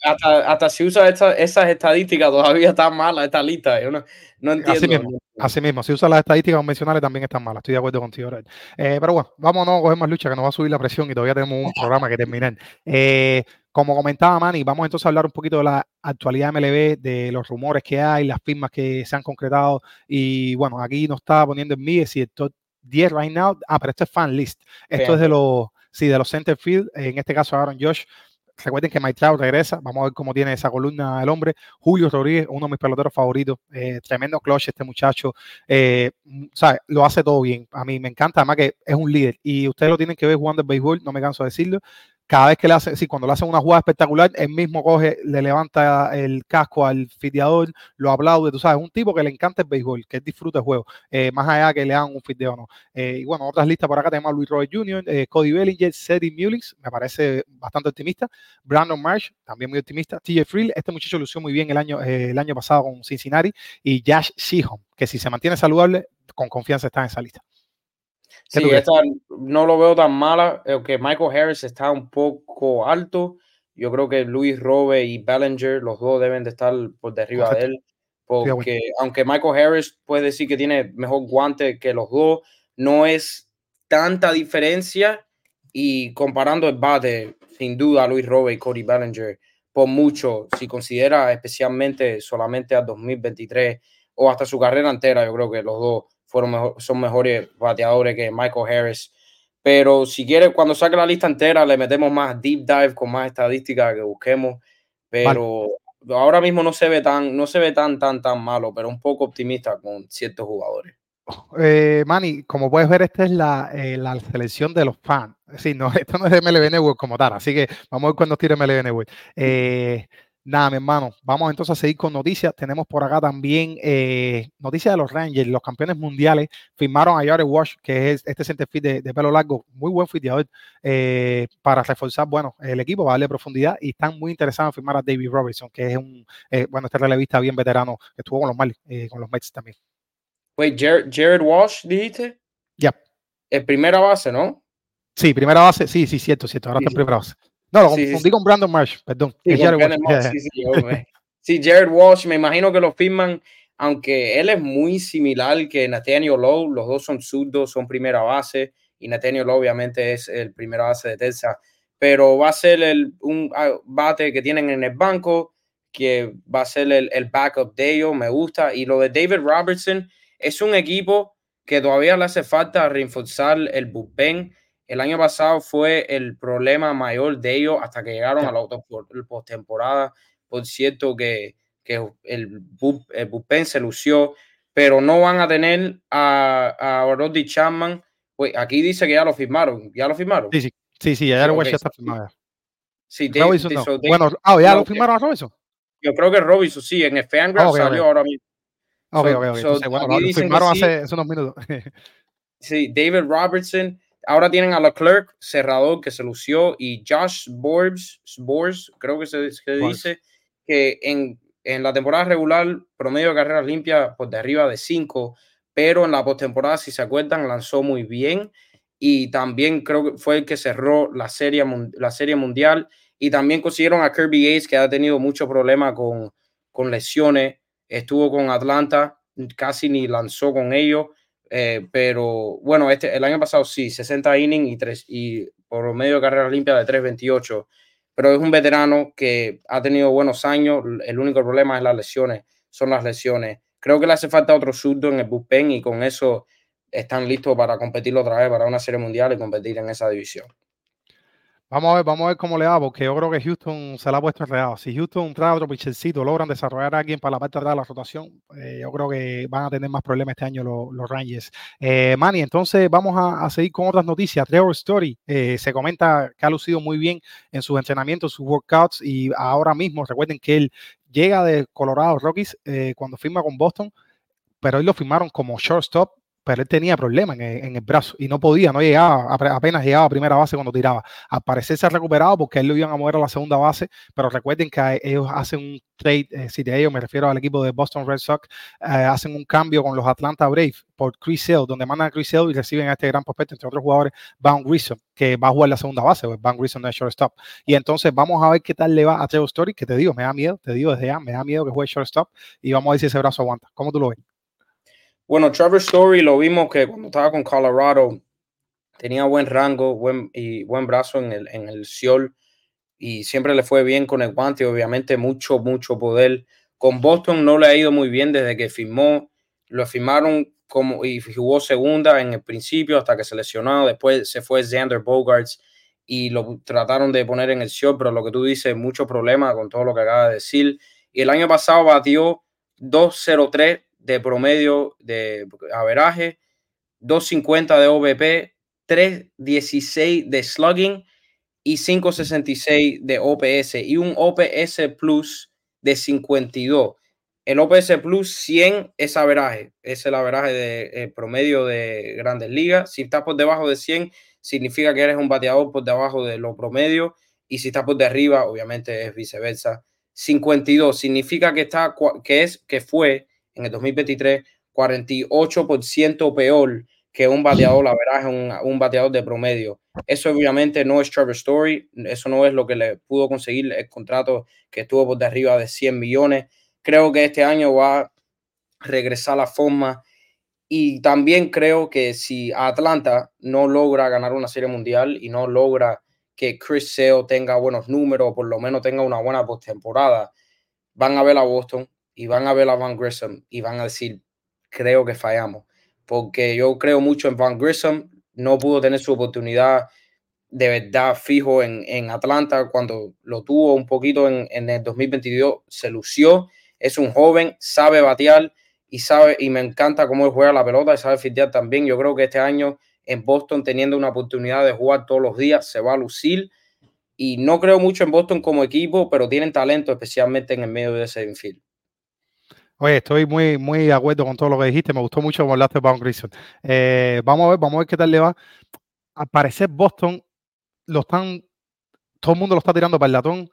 Hasta, hasta, si usa esta, esas estadísticas todavía está mala esta lista. Yo no, no entiendo. Así mismo, así mismo, si usa las estadísticas convencionales también están malas. Estoy de acuerdo contigo, eh, pero bueno, vámonos a coger más lucha que nos va a subir la presión y todavía tenemos un programa que terminar. Eh, como comentaba Manny, vamos entonces a hablar un poquito de la actualidad MLB, de los rumores que hay, las firmas que se han concretado. Y bueno, aquí nos está poniendo en mí si esto 10 right now. Ah, pero esto es fan list. Esto es de los, sí, de los center field. En este caso, Aaron Josh. Recuerden que Mike Trout regresa. Vamos a ver cómo tiene esa columna el hombre. Julio Rodríguez, uno de mis peloteros favoritos. Eh, tremendo clutch este muchacho. Eh, ¿sabe? Lo hace todo bien. A mí me encanta. Además que es un líder. Y ustedes lo tienen que ver jugando el béisbol. No me canso de decirlo cada vez que le hace, sí, cuando le hacen una jugada espectacular, él mismo coge, le levanta el casco al fiteador, lo aplaude, tú sabes, un tipo que le encanta el béisbol, que disfruta el juego, eh, más allá que le hagan un fiteo o no. Eh, y bueno, otras listas por acá tenemos a Luis Robert Jr., eh, Cody Bellinger, Cedric Mullins, me parece bastante optimista, Brandon Marsh, también muy optimista, TJ Frill, este muchacho lució muy bien el año, el año pasado con Cincinnati, y Josh Sheehan, que si se mantiene saludable, con confianza está en esa lista. Sí, no lo veo tan mala. que Michael Harris está un poco alto. Yo creo que Luis Robe y Bellinger, los dos deben de estar por arriba de él. Porque aunque Michael Harris puede decir que tiene mejor guante que los dos, no es tanta diferencia. Y comparando el bate, sin duda, Luis Robe y Cody Bellinger, por mucho, si considera especialmente solamente a 2023 o hasta su carrera entera, yo creo que los dos fueron son mejores bateadores que Michael Harris. Pero si quiere, cuando saque la lista entera, le metemos más deep dive con más estadísticas que busquemos. Pero ahora mismo no se ve tan, no se ve tan, tan, tan malo, pero un poco optimista con ciertos jugadores. Eh, Manny, como puedes ver, esta es la, eh, la selección de los fans. Sí, no, esto no es de MLB Network como tal, así que vamos a ver cuándo tire MLB Network. Eh, Nada, mi hermano, vamos entonces a seguir con noticias. Tenemos por acá también eh, noticias de los Rangers, los campeones mundiales. Firmaron a Jared Wash, que es este centerfield de, de pelo largo, muy buen fiteador, eh, para reforzar, bueno, el equipo, para darle profundidad. Y están muy interesados en firmar a David Robertson, que es un, eh, bueno, este relevista bien veterano que estuvo con los Marlins, con los Mets también. Pues Jared, Walsh, dijiste. Ya. Es primera base, ¿no? Sí, primera base, sí, sí, cierto, cierto. Ahora está en primera base. No, lo confundí con Brandon Marsh, perdón. Sí, Jared Walsh. sí, Jared Walsh, me imagino que lo firman, aunque él es muy similar que Nathaniel Lowe, los dos son zurdos, son primera base, y Nathaniel Lowe obviamente es el primera base de Texas, pero va a ser el, un ah, bate que tienen en el banco, que va a ser el, el backup de ellos, me gusta. Y lo de David Robertson es un equipo que todavía le hace falta reforzar el bullpen. El año pasado fue el problema mayor de ellos hasta que llegaron a la postemporada. Por cierto, que, que el, bullpen se lució, pero no van a tener a, a Roddy Chapman. Pues aquí dice que ya lo firmaron. ¿Ya lo firmaron? Sí, sí, sí, sí ya lo okay, está firmado. Sí, Robinson no. bueno, ah, ya lo firmaron a Robinson. Yo creo que Robinson sí, en el Fangraph okay, salió okay. ahora mismo. Ok, ok, ok. Entonces, bueno, lo firmaron hace, hace, unos minutos. sí, David Robertson. Ahora tienen a Leclerc, cerrador, que se lució, y Josh Borbs, Borbs creo que se, se dice, que en, en, la temporada regular, promedio de carreras limpias por de arriba de 5, pero en la postemporada, si se acuerdan, lanzó muy bien. Y también creo que fue el que cerró la serie, la serie mundial. Y también consiguieron a Kirby Yates, que ha tenido mucho problema con, con lesiones estuvo con Atlanta, casi ni lanzó con ellos, eh, pero bueno, este, el año pasado sí, 60 innings y, tres, y por medio de carrera limpia de 3.28, pero es un veterano que ha tenido buenos años, el único problema es las lesiones, son las lesiones. Creo que le hace falta otro surdo en el bullpen y con eso están listos para competir otra vez para una serie mundial y competir en esa división. Vamos a ver, vamos a ver cómo le va, porque yo creo que Houston se la ha puesto enredado. Si Houston trae otro pichercito, logran desarrollar a alguien para la parte de la rotación, eh, yo creo que van a tener más problemas este año los, Rangers. Eh, Manny, entonces vamos a, seguir con otras noticias. Trevor Story eh, se comenta que ha lucido muy bien en sus entrenamientos, sus workouts, y ahora mismo recuerden que él llega de Colorado Rockies cuando firma con Boston, pero hoy lo firmaron como shortstop pero él tenía problemas en, el brazo y no podía, no llegaba, apenas llegaba a primera base cuando tiraba. Al parecer se ha recuperado porque él lo iban a mover a la segunda base, pero recuerden que ellos hacen un trade, eh, si de ellos me refiero al equipo de Boston Red Sox, eh, hacen un cambio con los Atlanta Braves por Chris Sale, donde mandan a Chris Sale y reciben a este gran prospecto, entre otros jugadores, Van Grissom, que va a jugar la segunda base, pues Van Grissom no es shortstop. Y entonces vamos a ver qué tal le va a Trevor Story, que te digo, me da miedo, te digo desde ya, me da miedo que juegue shortstop y vamos a ver si ese brazo aguanta. ¿Cómo tú lo ves? Bueno, Trevor Story lo vimos que cuando estaba con Colorado tenía buen rango buen, y buen brazo en el, en el Seoul y siempre le fue bien con el guante, obviamente mucho, mucho poder. Con Boston no le ha ido muy bien desde que firmó, lo firmaron como y jugó segunda en el principio hasta que se lesionó, después se fue Xander Bogarts y lo trataron de poner en el show, pero lo que tú dices, mucho problema con todo lo que acaba de decir. Y el año pasado batió 2-0-3 de promedio de averaje, 250 de OBP, 316 de slugging y 566 de OPS y un OPS Plus de 52. El OPS Plus 100 es averaje, es el averaje de promedio de grandes ligas. Si estás por debajo de 100, significa que eres un bateador por debajo de lo promedio y si estás por arriba, obviamente es viceversa. 52 significa que está que es que fue en el 2023, 48% peor que un bateador, la verdad un, un, bateador de promedio. Eso obviamente no es Trevor Story, eso no es lo que le pudo conseguir el contrato que estuvo por de arriba de 100 millones. Creo que este año va a regresar a la forma y también creo que si Atlanta no logra ganar una serie mundial y no logra que Chris Sale tenga buenos números, o por lo menos tenga una buena postemporada, van a ver a Boston, y van a ver a Van Grissom y van a decir, creo que fallamos, porque yo creo mucho en Van Grissom, no pudo tener su oportunidad de verdad fijo en, en Atlanta cuando lo tuvo un poquito en, en, el 2022, se lució, es un joven, sabe batear y sabe y me encanta cómo él juega la pelota y sabe fitear también. Yo creo que este año en Boston teniendo una oportunidad de jugar todos los días se va a lucir y no creo mucho en Boston como equipo, pero tienen talento especialmente en el medio de ese infield. Oye, estoy muy, muy de acuerdo con todo lo que dijiste. Me gustó mucho como hablaste de Bound. Eh, vamos a ver, vamos a ver qué tal le va. Al parecer, Boston lo están, todo el mundo lo está tirando para el latón.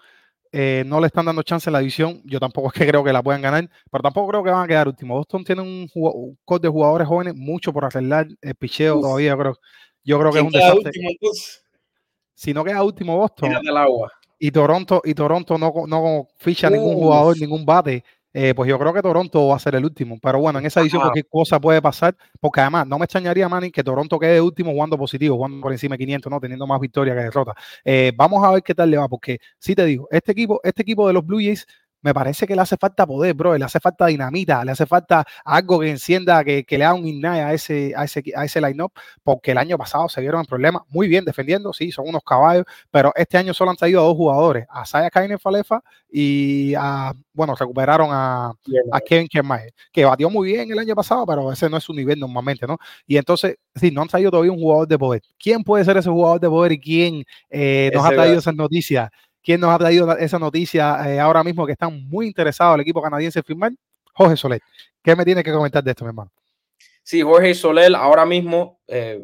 eh, no le están dando chance en la división. Yo tampoco es que creo que la puedan ganar, pero tampoco creo que van a quedar último. Boston tiene un, un de jugadores jóvenes, mucho por arreglar el picheo todavía. Yo creo, yo creo que es un desastre. si no queda último Boston. Y Toronto, y Toronto no, no ficha ningún jugador, ningún bate. Eh, pues yo creo que Toronto va a ser el último. Pero bueno, en esa edición cualquier cosa puede pasar, porque además no me extrañaría, Manny, que Toronto quede último jugando positivo, jugando por encima de 500, ¿no? teniendo más victoria que derrota. Eh, vamos a ver qué tal le va, porque sí te digo, este equipo, este equipo de los Blue Jays me parece que le hace falta poder, bro, le hace falta dinamita, le hace falta algo que encienda, que, le haga un ignite a ese, a ese, a ese line-up, porque el año pasado se vieron en problemas, muy bien defendiendo, sí, son unos caballos, pero este año solo han traído a dos jugadores, a Saya Kainen Falefa y a, bueno, recuperaron a, a Kevin Kiermaier, que batió muy bien el año pasado, pero ese no es su nivel normalmente, ¿no? Y entonces, sí, no han traído todavía un jugador de poder. ¿Quién puede ser ese jugador de poder y quién eh, nos ha traído esas noticias? ¿Quién nos ha traído esa noticia eh, ahora mismo que están muy interesados el equipo canadiense en firmar? Jorge Soler. ¿Qué me tiene que comentar de esto, mi hermano? Sí, Jorge Soler ahora mismo, eh,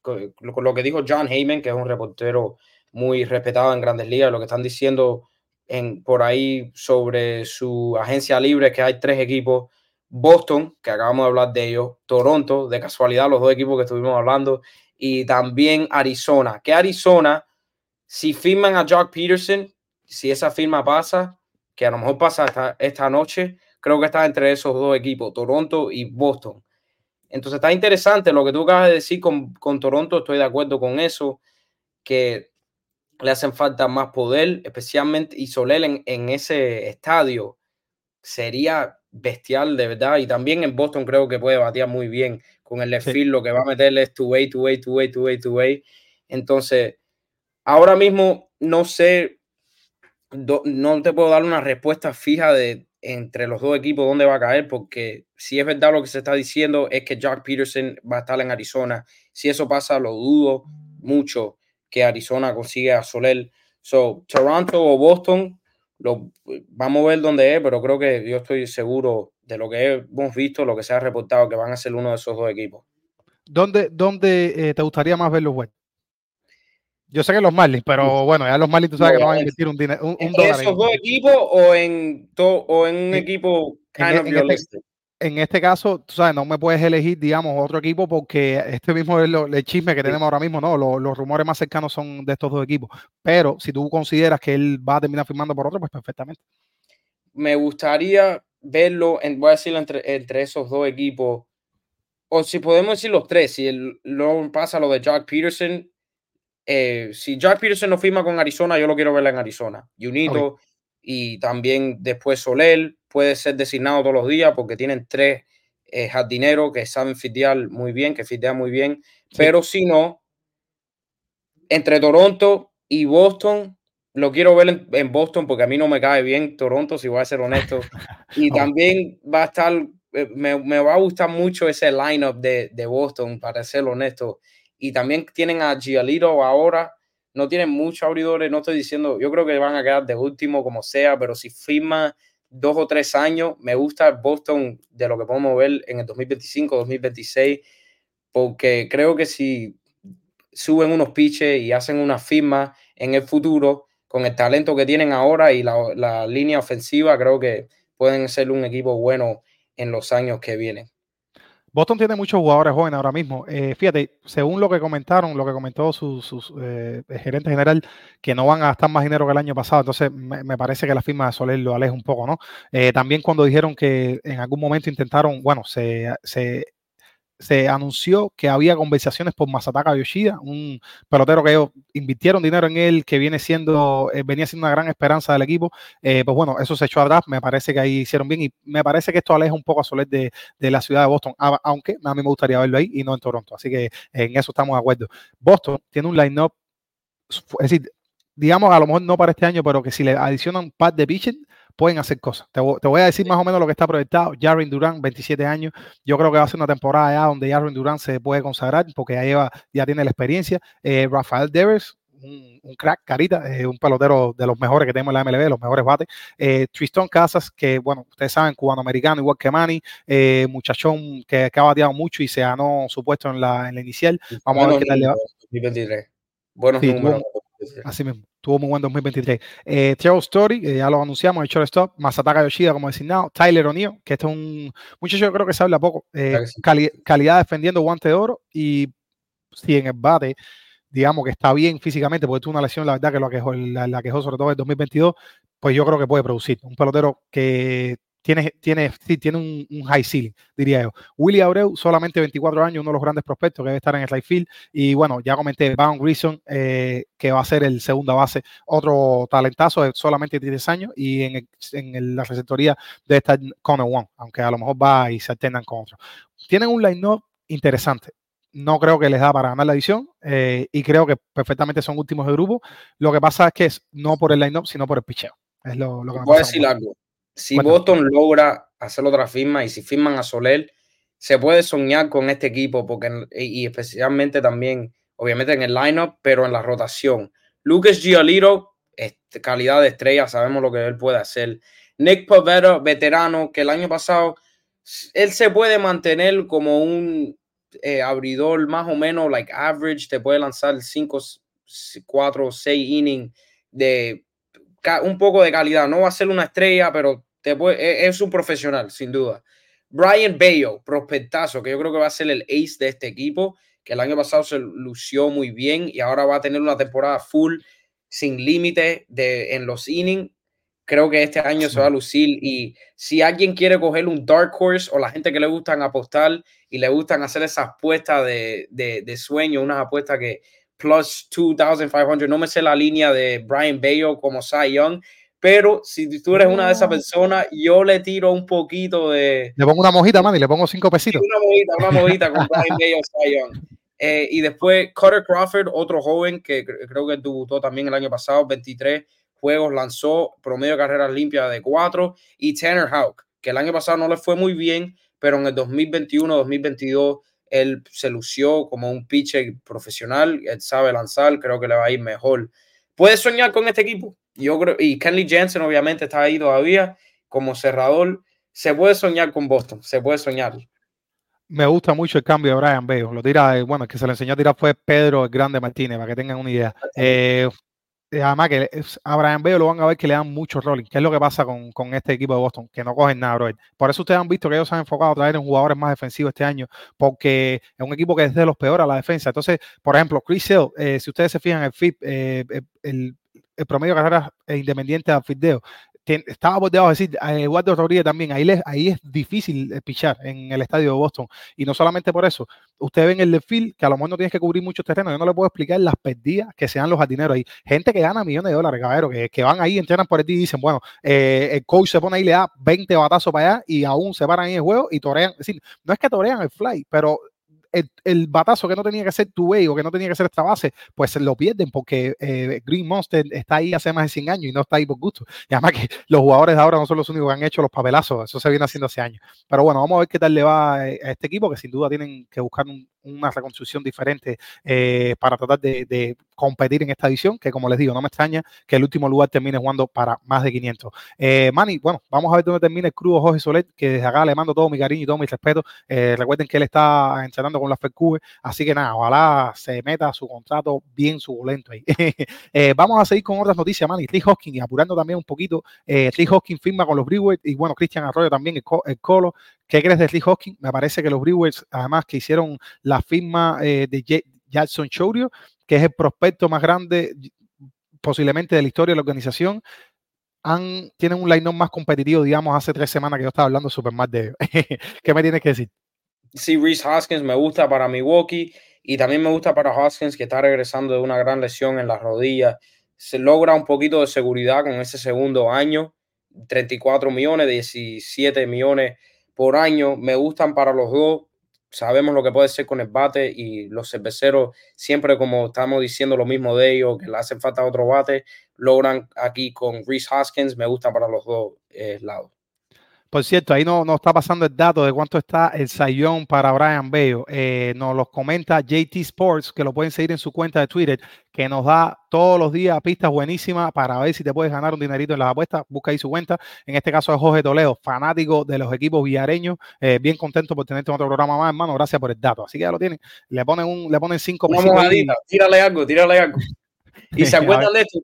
con, lo que dijo John Heyman, que es un reportero muy respetado en grandes ligas, lo que están diciendo en, por ahí sobre su agencia libre, que hay tres equipos, Boston, que acabamos de hablar de ellos, Toronto, de casualidad, los dos equipos que estuvimos hablando, y también Arizona, que Arizona si firman a Jock Peterson, si esa firma pasa, que a lo mejor pasa esta, noche, creo que está entre esos dos equipos, Toronto y Boston. Entonces está interesante lo que tú acabas de decir con, Toronto, estoy de acuerdo con eso, que le hacen falta más poder, especialmente y Soler en, en ese estadio sería bestial de verdad. Y también en Boston creo que puede batear muy bien con el left lo que va a meterle es two way, two way, two way, two way, two way. Entonces, Ahora mismo no sé, no te puedo dar una respuesta fija de entre los dos equipos dónde va a caer, porque si es verdad lo que se está diciendo es que Jack Peterson va a estar en Arizona. Si eso pasa, lo dudo mucho que Arizona consiga a Soler. So, Toronto o Boston, lo, vamos a ver dónde es, pero creo que yo estoy seguro de lo que hemos visto, lo que se ha reportado, que van a ser uno de esos dos equipos. ¿Dónde, dónde eh, te gustaría más ver los? Yo sé que los Marlins, pero bueno, ya los Marlins tú sabes que no van a invertir un, dinero, un, ¿En esos dos equipos o en, o en un equipo kind en, of este, en este caso, tú sabes, no me puedes elegir, digamos, otro equipo porque este mismo es el chisme que tenemos ahora mismo, ¿no? Los, los, rumores más cercanos son de estos dos equipos. Pero si tú consideras que él va a terminar firmando por otro, pues perfectamente. Me gustaría verlo, en, voy a decirlo entre, entre esos dos equipos, o si podemos decir los tres, si el, lo pasa lo de Jack Peterson, eh, si Jack Peterson no firma con Arizona, yo lo quiero ver en Arizona. Junito y también después Soler puede ser designado todos los días porque tienen tres eh, jardineros que saben fitear muy bien, que fitean muy bien. Pero si no, entre Toronto y Boston, lo quiero ver en, Boston porque a mí no me cae bien Toronto, si voy a ser honesto. Y también va a estar, eh, me, me, va a gustar mucho ese lineup de, de Boston, para ser honesto y también tienen a Gialito ahora. No tienen muchos abridores, no estoy diciendo, yo creo que van a quedar de último como sea, pero si firma dos o tres años, me gusta Boston de lo que podemos ver en el 2025, 2026, porque creo que si suben unos pitches y hacen una firma en el futuro, con el talento que tienen ahora y la, la línea ofensiva, creo que pueden ser un equipo bueno en los años que vienen. Boston tiene muchos jugadores jóvenes ahora mismo. Eh, fíjate, según lo que comentaron, lo que comentó su, eh, gerente general, que no van a gastar más dinero que el año pasado. Entonces, me, parece que la firma de Soler lo aleja un poco, ¿no? Eh, también cuando dijeron que en algún momento intentaron, bueno, se, se se anunció que había conversaciones por Masataka Yoshida, un pelotero que ellos invirtieron dinero en él, que viene siendo, eh, venía siendo una gran esperanza del equipo. Eh, pues bueno, eso se echó atrás, me parece que ahí hicieron bien y me parece que esto aleja un poco a Soler de, la ciudad de Boston, aunque a mí me gustaría verlo ahí y no en Toronto. Así que en eso estamos de acuerdo. Boston tiene un line-up, es decir, digamos a lo mejor no para este año, pero que si le adicionan un par de pitchers, pueden hacer cosas. Te, voy a decir más o menos lo que está proyectado. Jaren Durán, 27 años. Yo creo que va a ser una temporada ya donde Jaren Durán se puede consagrar porque ya lleva, ya tiene la experiencia. Eh, Rafael Devers, un, crack, carita, eh, un pelotero de los mejores que tenemos en la MLB, los mejores bates. Eh, Tristan Casas, que bueno, ustedes saben, cubano-americano, igual que Manny, eh, muchachón que, ha bateado mucho y se ganó su puesto en la, en la inicial. Vamos a ver qué tal le va. 2023. Buenos números. Así mismo. Tuvo muy buen 2023. Eh, Story, ya lo anunciamos, el shortstop. Masataka Yoshida como designado. Tyler O'Neill, que este es un muchacho yo creo que se habla poco. Eh, calidad defendiendo guante de oro. Y si en el bate, digamos que está bien físicamente, porque tuvo una lesión, la verdad que lo quejó, la, la quejó sobre todo en 2022, pues yo creo que puede producir. Un pelotero que tiene, tiene, sí, tiene un, high ceiling, diría yo. Willy Abreu, solamente 24 años, uno de los grandes prospectos que debe estar en el right field. Y bueno, ya comenté, Bound Reason, eh, que va a ser el segunda base, otro talentazo de solamente 10 años. Y en, en la receptoría debe estar Connor One, aunque a lo mejor va y se alternan con otro. Tienen un line-up interesante. No creo que les da para ganar la edición eh, y creo que perfectamente son últimos de grupo. Lo que pasa es que es no por el line-up, sino por el picheo. Es lo, lo que me decir algo si Boston logra hacer otra firma y si firman a Soler, se puede soñar con este equipo, porque y especialmente también, obviamente en el lineup, pero en la rotación. Lucas Giolito, este, calidad de estrella, sabemos lo que él puede hacer. Nick Pavetta, veterano, que el año pasado él se puede mantener como un eh, abridor más o menos like average, te puede lanzar 5, 4, 6 innings de un poco de calidad. No va a ser una estrella, pero e, es un profesional, sin duda. Brian Bayo, prospectazo, que yo creo que va a ser el ace de este equipo, que el año pasado se lució muy bien y ahora va a tener una temporada full, sin límite en los innings. Creo que este año se va a lucir y si alguien quiere coger un dark horse o la gente que le gustan apostar y le gustan hacer esas apuestas de, de, de sueño, unas apuestas que plus 2,500. No me sé la línea de Brian Bayo como Cy Young, pero si tú eres una de esas personas, yo le tiro un poquito de. Le pongo una mojita, man, y le pongo cinco pesitos. Una mojita, una mojita con Brian Bayo Cy Young. Eh, y después Cutter Crawford, otro joven que creo que debutó también el año pasado, 23 juegos, lanzó promedio de carreras limpias de 4. Y Tanner Houck, que el año pasado no le fue muy bien, pero en el 2021-2022 él se lució como un pitcher profesional, él sabe lanzar, creo que le va a ir mejor. ¿Puedes soñar con este equipo? Yo creo, y Kenley Jensen obviamente está ahí todavía como cerrador. Se puede soñar con Boston, se puede soñar. Me gusta mucho el cambio de Brian Bayo. Lo tira, eh, bueno, el que se le enseñó a tirar fue Pedro el Grande Martínez, para que tengan una idea. Eh, además que a Brian Bello lo van a ver que le dan mucho rolling, que es lo que pasa con, este equipo de Boston, que no cogen nada, bro. Por eso ustedes han visto que ellos se han enfocado a traer en jugadores más defensivos este año, porque es un equipo que es de los peores a la defensa. Entonces, por ejemplo, Chris Hill, eh, si ustedes se fijan, el FIP, eh, el, el, promedio de carreras independiente de Fideo estaba por debajo de decir, Eduardo Rodríguez también, ahí, ahí es difícil eh, pichar en el estadio de Boston. Y no solamente por eso, ustedes ven el desfile, que a lo mejor no tienes que cubrir mucho terreno, yo no le puedo explicar las perdidas que sean los jardineros ahí. Gente que gana millones de dólares, caballero, que, que van ahí, entrenan por ti y dicen, bueno, eh, el coach se pone ahí, le da 20 batazos para allá y aún se paran ahí el juego y torean. Es decir, no es que torean el fly, pero el, batazo que no tenía que ser tu way o que no tenía que ser esta base, pues lo pierden porque eh, Green Monster está ahí hace más de 100 años y no está ahí por gusto. Y además que los jugadores de ahora no son los únicos que han hecho los papelazos, eso se viene haciendo hace años. Pero bueno, vamos a ver qué tal le va eh, a este equipo, que sin duda tienen que buscar una reconstrucción diferente eh, para tratar de, competir en esta edición, que como les digo, no me extraña que el último lugar termine jugando para más de 500. Eh, Manny, bueno, vamos a ver dónde termina el crudo Jorge Solet, que desde acá le mando todo mi cariño y todo mi respeto. recuerden que él está entrenando con la FECUBE, así que nada, ojalá se meta su contrato bien suculento ahí. Eh, vamos a seguir con otras noticias, man. Y Rick Hoskins, y apurando también un poquito, eh, Rick Hoskins firma con los Brewers y bueno, Christian Arroyo también, el, Colo. ¿Qué crees de Rick Hoskins? Me parece que los Brewers, además que hicieron la firma eh, de Jackson Chourio, que es el prospecto más grande posiblemente de la historia de la organización, han, tienen un line-up más competitivo, digamos, hace tres semanas que yo estaba hablando súper mal de ellos. ¿Qué me tienes que decir? sí, Reese Hoskins me gusta para Milwaukee y también me gusta para Hoskins que está regresando de una gran lesión en la rodilla. Se logra un poquito de seguridad con ese segundo año, 34 millones, 17 millones por año. Me gustan para los dos. Sabemos lo que puede ser con el bate y los cerveceros, siempre como estamos diciendo lo mismo de ellos, que le hace falta otro bate, logran aquí con Reese Hoskins. Me gusta para los dos eh, lados. Por cierto, ahí no, está pasando el dato de cuánto está el sayón para Brian Bello. Eh, nos lo comenta JT Sports, que lo pueden seguir en su cuenta de Twitter, que nos da todos los días pistas buenísimas para ver si te puedes ganar un dinerito en las apuestas. Busca ahí su cuenta. En este caso es Jorge Toledo, fanático de los equipos villareños. Eh, bien contento por tenerte en otro programa más, hermano. Gracias por el dato. Así que ya lo tienen. Le ponen un, le ponen cinco Vamos, tírale algo, tírale algo. Y se acuerdan de esto,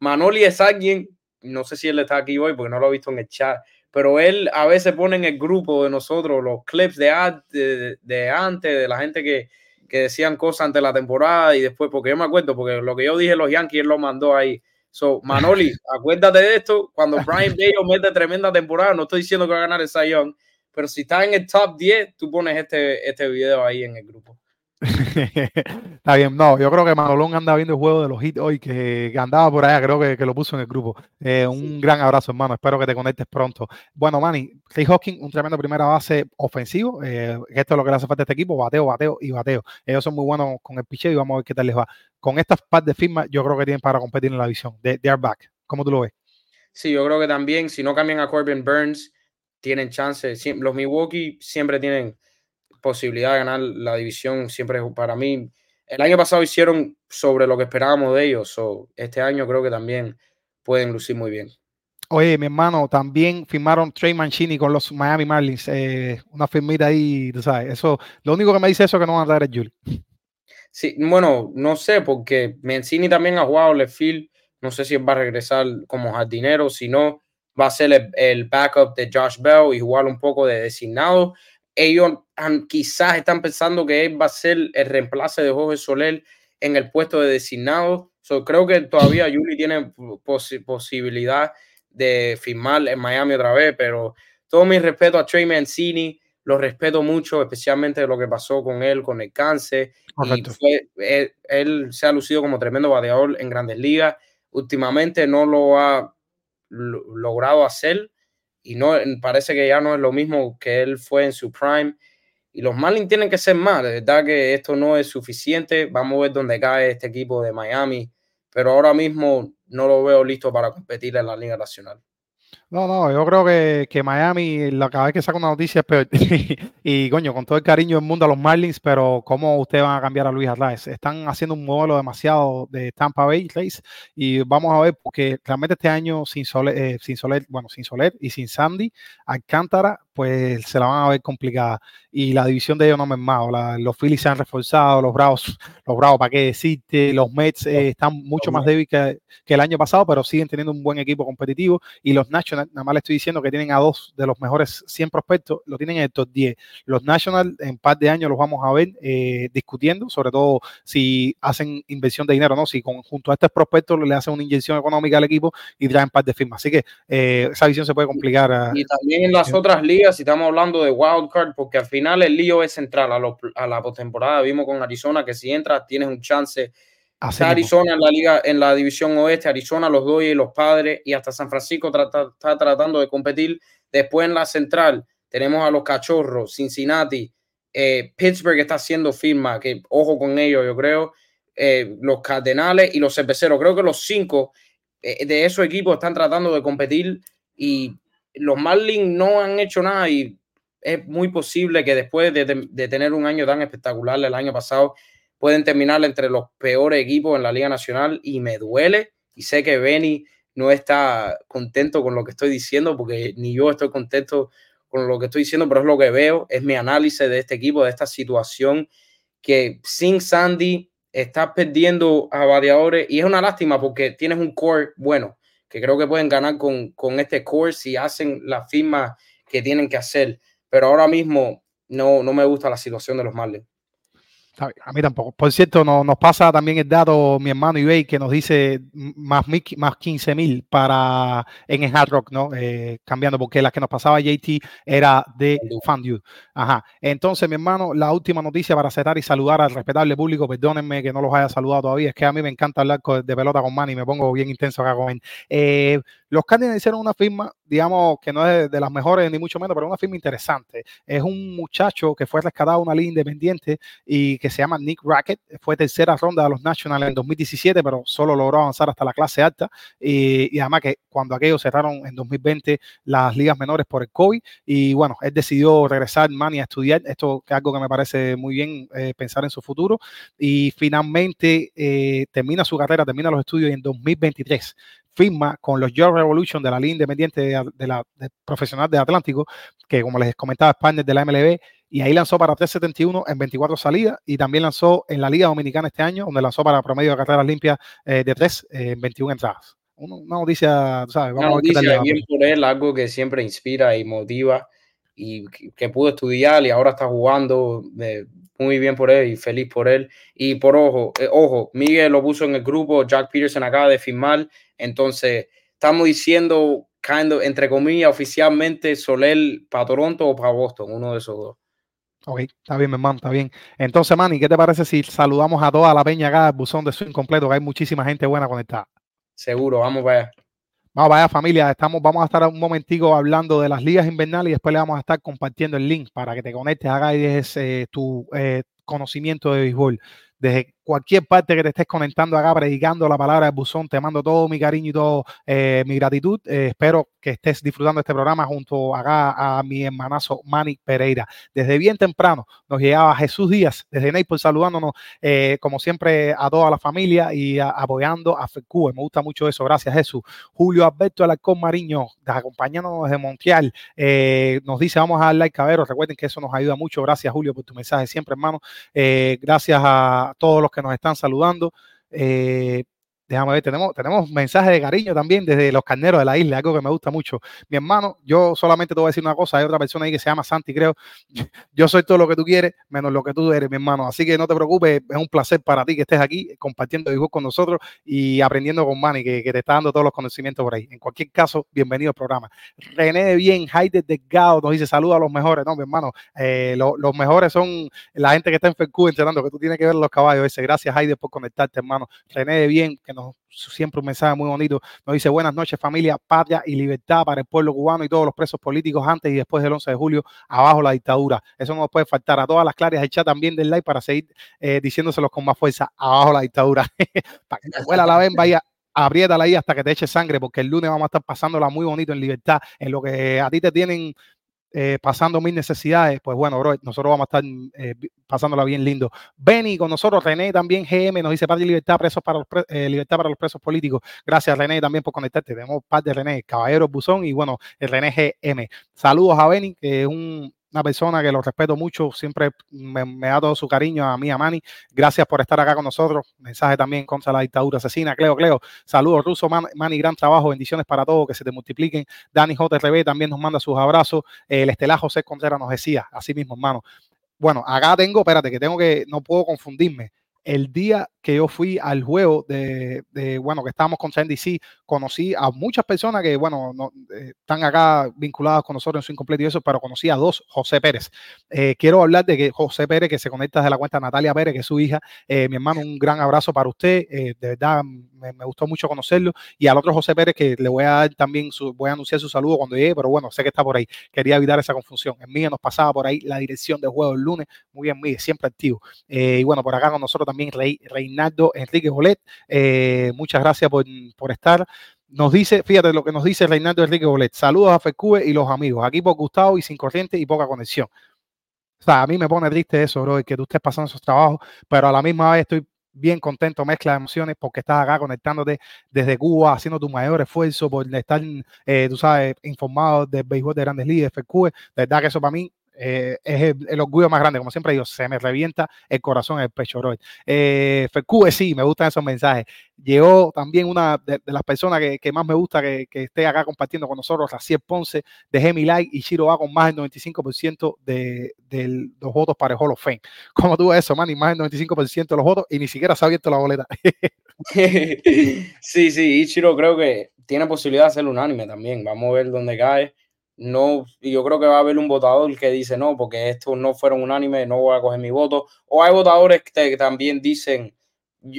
Manoli es alguien, no sé si él está aquí hoy porque no lo he visto en el chat, pero él a veces pone en el grupo de nosotros los clips de, de, de antes, de la gente que, que decían cosas ante la temporada y después, porque yo me acuerdo, porque lo que yo dije los Yankees, él lo mandó ahí. So, Manoli, acuérdate de esto, cuando Brian Bello mete tremenda temporada, no estoy diciendo que va a ganar el Cy Young, pero si está en el top 10, tú pones este, este video ahí en el grupo. Está bien, no, yo creo que Manolón anda viendo el juego de los hits hoy, que, andaba por allá, creo que, que, lo puso en el grupo. Eh, un gran abrazo, hermano, espero que te conectes pronto. Bueno, Manny, Clay Hawking, un tremendo primera base ofensivo, eh, esto es lo que le hace falta a este equipo, bateo, bateo y bateo. Ellos son muy buenos con el picheo y vamos a ver qué tal les va. Con estas par de firmas, yo creo que tienen para competir en la división. De, de back, ¿cómo tú lo ves? Sí, yo creo que también, si no cambian a Corbin Burns, tienen chance. Los Milwaukee siempre tienen posibilidad de ganar la división siempre para mí. El año pasado hicieron sobre lo que esperábamos de ellos. este año creo que también pueden lucir muy bien. Oye, mi hermano, también firmaron Trey Mancini con los Miami Marlins. Eh, una firmita ahí, tú sabes. Eso, lo único que me dice eso es que no van a traer a Julie. Sí, bueno, no sé, porque Mancini también ha jugado left field. No sé si va a regresar como jardinero, si no, va a ser el, el, backup de Josh Bell y jugar un poco de designado ellos quizás están pensando que él va a ser el reemplazo de Jorge Soler en el puesto de designado. creo que todavía Juli tiene posibilidad de firmar en Miami otra vez, pero todo mi respeto a Trey Mancini, lo respeto mucho, especialmente lo que pasó con él, con el cáncer. él, él, se ha lucido como tremendo bateador en grandes ligas. Últimamente no lo ha logrado hacer y no parece que ya no es lo mismo que él fue en su prime. Y los Marlins tienen que ser más, de verdad que esto no es suficiente. Vamos a ver dónde cae este equipo de Miami, pero ahora mismo no lo veo listo para competir en la Liga Nacional. No, no, yo creo que, que Miami, la cada vez que saca una noticia es peor. y, coño, con todo el cariño del mundo a los Marlins, pero ¿cómo ustedes van a cambiar a Luis Atlas? Están haciendo un modelo demasiado de Tampa Bay Race y vamos a ver, porque realmente este año sin Soler, eh, sin Soler, bueno, sin Soler y sin Sandy, Alcántara pues se la van a ver complicada. Y la división de ellos no me La, los Phillies se han reforzado, los Bravos, los Bravos, ¿para qué decirte? Los Mets eh, están mucho más débiles que, el año pasado, pero siguen teniendo un buen equipo competitivo. Y los Nationals, nada más le estoy diciendo que tienen a dos de los mejores 100 prospectos, lo tienen en el top 10. Los Nationals en par de años los vamos a ver eh, discutiendo, sobre todo si hacen inversión de dinero, ¿no? Si con, junto a estos prospectos le hacen una inyección económica al equipo y traen par de firmas. Así que eh, esa visión se puede complicar. y también en las otras ligas si estamos hablando de wildcard, porque al final el lío es central a, la postemporada. Vimos con Arizona que si entras tienes un chance. Está Arizona en la liga, en la división oeste, Arizona, los y los padres, y hasta San Francisco está tratando de competir. Después en la central tenemos a los cachorros, Cincinnati, eh, Pittsburgh está haciendo firma, que ojo con ellos, yo creo. Eh, los Cardenales y los Cerveceros. Creo que los cinco eh, de esos equipos están tratando de competir y los Marlins no han hecho nada y es muy posible que después de, tener un año tan espectacular el año pasado, pueden terminar entre los peores equipos en la Liga Nacional y me duele. Y sé que Benny no está contento con lo que estoy diciendo, porque ni yo estoy contento con lo que estoy diciendo, pero es lo que veo, es mi análisis de este equipo, de esta situación, que sin Sandy estás perdiendo a variadores y es una lástima porque tienes un core bueno que creo que pueden ganar con, con este course y hacen la firma que tienen que hacer. Pero ahora mismo no, no me gusta la situación de los Marlins. A mí tampoco. Por cierto, no, nos pasa también el dato mi hermano Ibey que nos dice más, más 15 mil para en el Hard Rock, ¿no? Eh, cambiando, porque la que nos pasaba JT era de FanDuel. Ajá. Entonces, mi hermano, la última noticia para aceptar y saludar al respetable público, perdónenme que no los haya saludado todavía, es que a mí me encanta hablar de pelota con Manny, me pongo bien intenso acá con él. Eh, los Cardinals hicieron una firma, digamos, que no es de las mejores ni mucho menos, pero una firma interesante. Es un muchacho que fue rescatado a una liga independiente y que se llama Nick Rackett. Fue tercera ronda de los Nationals en 2017, pero solo logró avanzar hasta la clase alta. Y, además que cuando aquellos cerraron en 2020 las ligas menores por el COVID. Y bueno, él decidió regresar Manny a estudiar. Esto es algo que me parece muy bien eh, pensar en su futuro. Y finalmente eh, termina su carrera, termina los estudios y en 2023 firma con los York Revolution de la Liga Independiente de, la Profesional de Atlántico, que como les comentaba, es partner de la MLB, y ahí lanzó para 371 en 24 salidas, y también lanzó en la Liga Dominicana este año, donde lanzó para promedio de carreras limpias eh, de 3 en 21 entradas. Una, noticia, ¿sabes? Vamos una noticia bien por él, algo que siempre inspira y motiva y que, pudo estudiar y ahora está jugando muy bien por él y feliz por él. Y por ojo, eh, ojo, Miguel lo puso en el grupo, Jack Peterson acaba de firmar, entonces estamos diciendo, entre comillas, oficialmente Soler para Toronto o para Boston, uno de esos dos. Ok, está bien, mi hermano, está bien. Entonces, Manny, ¿qué te parece si saludamos a toda la peña acá, el buzón de swing completo, que hay muchísima gente buena conectada? Seguro, vamos para allá. Vamos, vaya familia, estamos, vamos a estar un momentico hablando de las ligas invernales y después le vamos a estar compartiendo el link para que te conectes, hagas eh, tu conocimiento de béisbol. Desde cualquier parte que te estés conectando acá, predicando la palabra del buzón, te mando todo mi cariño y todo eh, mi gratitud. Eh, espero que estés disfrutando este programa junto acá a mi hermanazo Manny Pereira. Desde bien temprano nos llegaba Jesús Díaz, desde Naples, saludándonos, eh, como siempre, a toda la familia y apoyando a FECUE. Me gusta mucho eso. Gracias, Jesús. Julio Alberto Alarcón Mariño, acompañándonos desde Montreal, nos dice, vamos a dar like, cabero. Recuerden que eso nos ayuda mucho. Gracias, Julio, por tu mensaje siempre, hermano. gracias a todos los que nos están saludando. Eh, Déjame ver, tenemos, tenemos mensajes de cariño también desde los carneros de la isla, algo que me gusta mucho. Mi hermano, yo solamente te voy a decir una cosa, hay otra persona ahí que se llama Santi, creo. Yo soy todo lo que tú quieres, menos lo que tú eres, mi hermano. Así que no te preocupes, es un placer para ti que estés aquí compartiendo dibujo con nosotros y aprendiendo con Manny, que, te está dando todos los conocimientos por ahí. En cualquier caso, bienvenido al programa. René de Bien, Heider Delgado nos dice saludos a los mejores. No, mi hermano, eh, los mejores son la gente que está en FECU entrenando, que tú tienes que ver los caballos ese. Gracias, Heider, por conectarte, hermano. René de Bien, que nos siempre un mensaje muy bonito. Nos dice buenas noches familia, patria y libertad para el pueblo cubano y todos los presos políticos antes y después del 11 de julio, abajo la dictadura. Eso no puede faltar. A todas las claras del chat también del like para seguir eh, diciéndoselos con más fuerza, abajo la dictadura. para que te vuela la ven, vaya apriétala ahí hasta que te eche sangre, porque el lunes vamos a estar pasándola muy bonito en libertad, en lo que a ti te tienen eh, pasando mis necesidades, pues bueno, nosotros vamos a estar eh, pasándola bien lindo. Benny con nosotros, René también, GM, nos dice parte de libertad, presos para los eh, libertad para los presos políticos. Gracias, René, también por conectarte. Tenemos parte de René, Caballero Buzón y bueno, el René GM. Saludos a Benny, que es un, una persona que lo respeto mucho, siempre me, da todo su cariño a mí, a Manny. Gracias por estar acá con nosotros. Mensaje también contra la dictadura asesina. Cleo, Cleo, saludos, Ruso, Manny, gran trabajo, bendiciones para todos, que se te multipliquen. Dani JRB también nos manda sus abrazos. El Estelar José Contreras nos decía, así mismo, hermano. Bueno, acá tengo, espérate, que tengo que, no puedo confundirme el día que yo fui al juego de, bueno, que estábamos con NDC, conocí a muchas personas que, bueno, no, eh, están acá vinculadas con nosotros en su incompleto y eso, pero conocí a dos, José Pérez. Eh, quiero hablar de que José Pérez, que se conecta desde la cuenta Natalia Pérez, que es su hija, eh, mi hermano, un gran abrazo para usted, de verdad me, gustó mucho conocerlo, y al otro José Pérez, que le voy a dar también, su, voy a anunciar su saludo cuando llegue, pero bueno, sé que está por ahí, quería evitar esa confusión. En mí nos pasaba por ahí la dirección de juego el lunes, muy bien, muy siempre activo. y bueno, por acá con nosotros también Rey, Reinaldo Enrique Bolet. Eh, muchas gracias por, estar. Nos dice, fíjate lo que nos dice Reinaldo Enrique Bolet. Saludos a FECUE y los amigos. Aquí por Gustavo y sin corriente y poca conexión. O sea, a mí me pone triste eso, bro, que tú estés pasando esos trabajos, pero a la misma vez estoy bien contento, mezcla de emociones, porque estás acá conectándote desde Cuba, haciendo tu mayor esfuerzo por estar, eh, tú sabes, informado del béisbol de grandes ligas, FECUE. De verdad que eso para mí eh, es el, orgullo más grande, como siempre digo, se me revienta el corazón el pecho, bro. Eh, sí, me gustan esos mensajes. Llegó también una de, las personas que, más me gusta que, esté acá compartiendo con nosotros, Raciel Ponce, de Gemi Like y Shiro va con más del 95% de, los votos para el Hall of Fame. Como tú ves eso, man, y más del 95% de los votos y ni siquiera se ha abierto la boleta. sí, sí, Ichiro creo que tiene posibilidad de ser unánime también. Vamos a ver dónde cae no, yo creo que va a haber un votador que dice no, porque estos no fueron unánimes, no voy a coger mi voto. O hay votadores que, también dicen,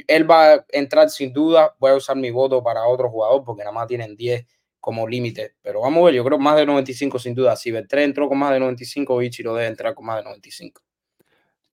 él va a entrar sin duda, voy a usar mi voto para otro jugador, porque nada más tienen 10 como límite. Pero vamos a ver, yo creo más de 95 sin duda. Si Beltrán entró con más de 95, lo debe entrar con más de 95.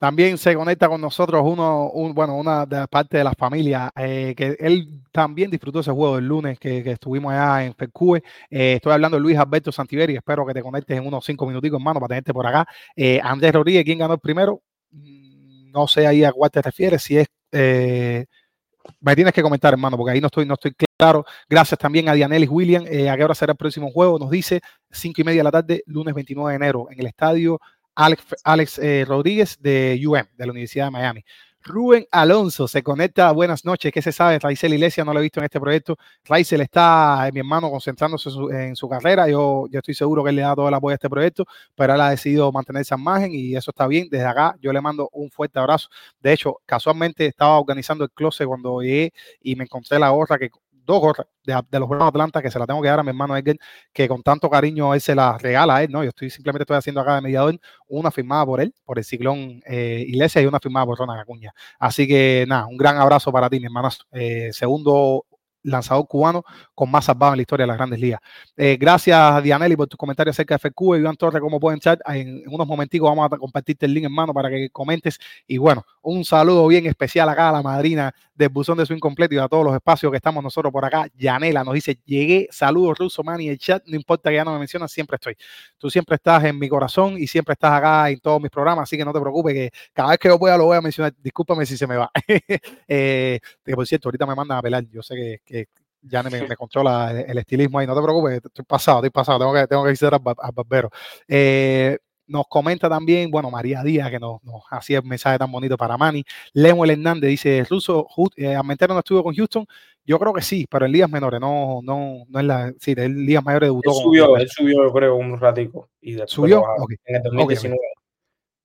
También se conecta con nosotros uno, bueno, una de parte de la familia, eh, que él también disfrutó ese juego el lunes que, estuvimos allá en FECUE. Eh, estoy hablando de Luis Alberto Santiveri, espero que te conectes en unos cinco minuticos, hermano, para tenerte por acá. Eh, Andrés Rodríguez, ¿quién ganó el primero? Mm, no sé ahí a cuál te refieres, si es Me tienes que comentar, hermano, porque ahí no estoy, no estoy claro. Gracias también a Dianelis William. Eh, ¿A qué hora será el próximo juego? Nos dice 5 y media de la tarde, lunes 29 de enero, en el estadio Alex, eh, Rodríguez de UM, de la Universidad de Miami. Rubén Alonso se conecta. Buenas noches. ¿Qué se sabe? Raizel Iglesias no lo he visto en este proyecto. Raizel está, mi hermano, concentrándose en su carrera. Yo, yo estoy seguro que él le da todo el apoyo a este proyecto, pero él ha decidido mantenerse al margen y eso está bien. Desde acá yo le mando un fuerte abrazo. De hecho, casualmente estaba organizando el closet cuando llegué y me encontré la gorra que dos de, los Juegos de Atlanta que se la tengo que dar a mi hermano Edgar, que con tanto cariño él se la regala a ¿no? Yo estoy simplemente estoy haciendo acá de mediador una firmada por él, por el ciclón eh, Iglesia y una firmada por Ronald Acuña. Así que nada, un gran abrazo para ti, mi hermano. Eh, segundo lanzador cubano con más salvado en la historia de las grandes ligas. Eh, gracias, Dianelli, por tu comentario acerca de FQ y Iván Torres, como pueden chat. En, unos momenticos vamos a compartirte el link en mano para que comentes. Y bueno, un saludo bien especial acá a la madrina del buzón de su incompleto y a todos los espacios que estamos nosotros por acá. Yanela nos dice, llegué, saludos Russo, man, y el chat, no importa que ya no me mencionas, siempre estoy. Tú siempre estás en mi corazón y siempre estás acá en todos mis programas, así que no te preocupes, que cada vez que yo pueda lo voy a mencionar. Discúlpame si se me va. eh, por cierto, ahorita me mandan a pelar, yo sé que, que ya me, me controla el, estilismo ahí, no te preocupes, estoy pasado, estoy pasado, tengo que, tengo que visitar barbero. Eh, nos comenta también, bueno, María Díaz, que nos, hacía el mensaje tan bonito para Manny. Lemuel Hernández dice, Russo, eh, no estuvo con Houston. Yo creo que sí, pero en ligas menores, no, no, no es la. Sí, en ligas mayores debutó. Él subió, él subió, yo creo, un ratico. Y ¿Subió? En el 2019.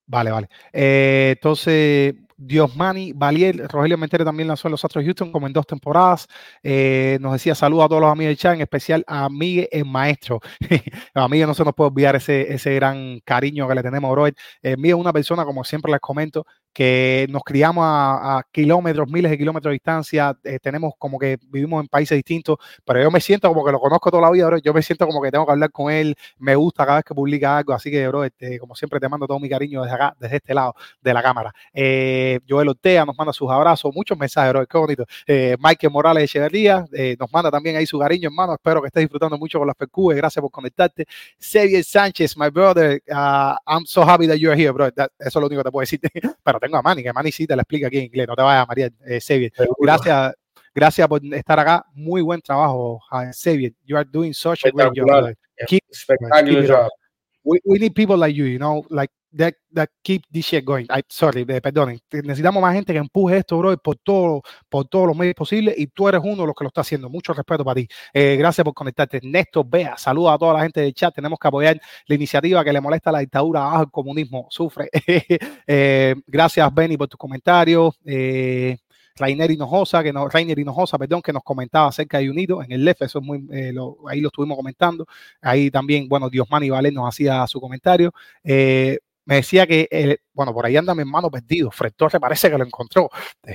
Vale, vale. Eh, entonces, Diosmani Valier, Rogelio Mentere también lanzó en los Astros Houston como en dos temporadas. Eh, nos decía saludos a todos los amigos de chat, en especial a Miguel el maestro. a no se nos puede olvidar ese, ese gran cariño que le tenemos, bro. Eh, Miguel es una persona, como siempre les comento, que nos criamos a, kilómetros, miles de kilómetros de distancia, eh, tenemos como que vivimos en países distintos, pero yo me siento como que lo conozco toda la vida, bro. yo me siento como que tengo que hablar con él, me gusta cada vez que publica algo, así que, bro, este, como siempre te mando todo mi cariño desde acá, desde este lado de la cámara. Eh, Joel Ortega nos manda sus abrazos, muchos mensajes, bro, qué bonito. Eh, Michael Morales Echeverría nos manda también ahí su cariño, hermano, espero que estés disfrutando mucho con las PQ, gracias por conectarte. Xavier Sánchez, my brother, uh, I'm so happy that you're here, bro, eso es lo único que te puedo decir, pero tengo a Manny, que Manny sí te la explica aquí en inglés, no te vayas, María eh, Xavier. Gracias, gracias por estar acá. Muy buen trabajo, Xavier. You are doing such a great job. Keep, keep job. We, we, need people like you, you know, like that, that keep this shit going. I, sorry, eh, perdonen. Necesitamos más gente que empuje esto, bro, por, todo, por todos los medios posibles y tú eres uno de los que lo está haciendo. Mucho respeto para ti. Eh, gracias por conectarte. Néstor Bea, saluda a toda la gente del chat. Tenemos que apoyar la iniciativa que le molesta a la dictadura abajo el comunismo. Sufre. eh, gracias, Benny, por tus comentarios. Eh, Rainer Hinojosa, que no, Rainer Hinojosa, perdón, que nos comentaba acerca de Unido en el LEF, eso es muy, eh, lo, ahí lo estuvimos comentando. Ahí también, bueno, Diosmani Valer nos hacía su comentario. Eh, me decía que, eh, bueno, por ahí anda mi hermano perdido. Fred Torres parece que lo encontró.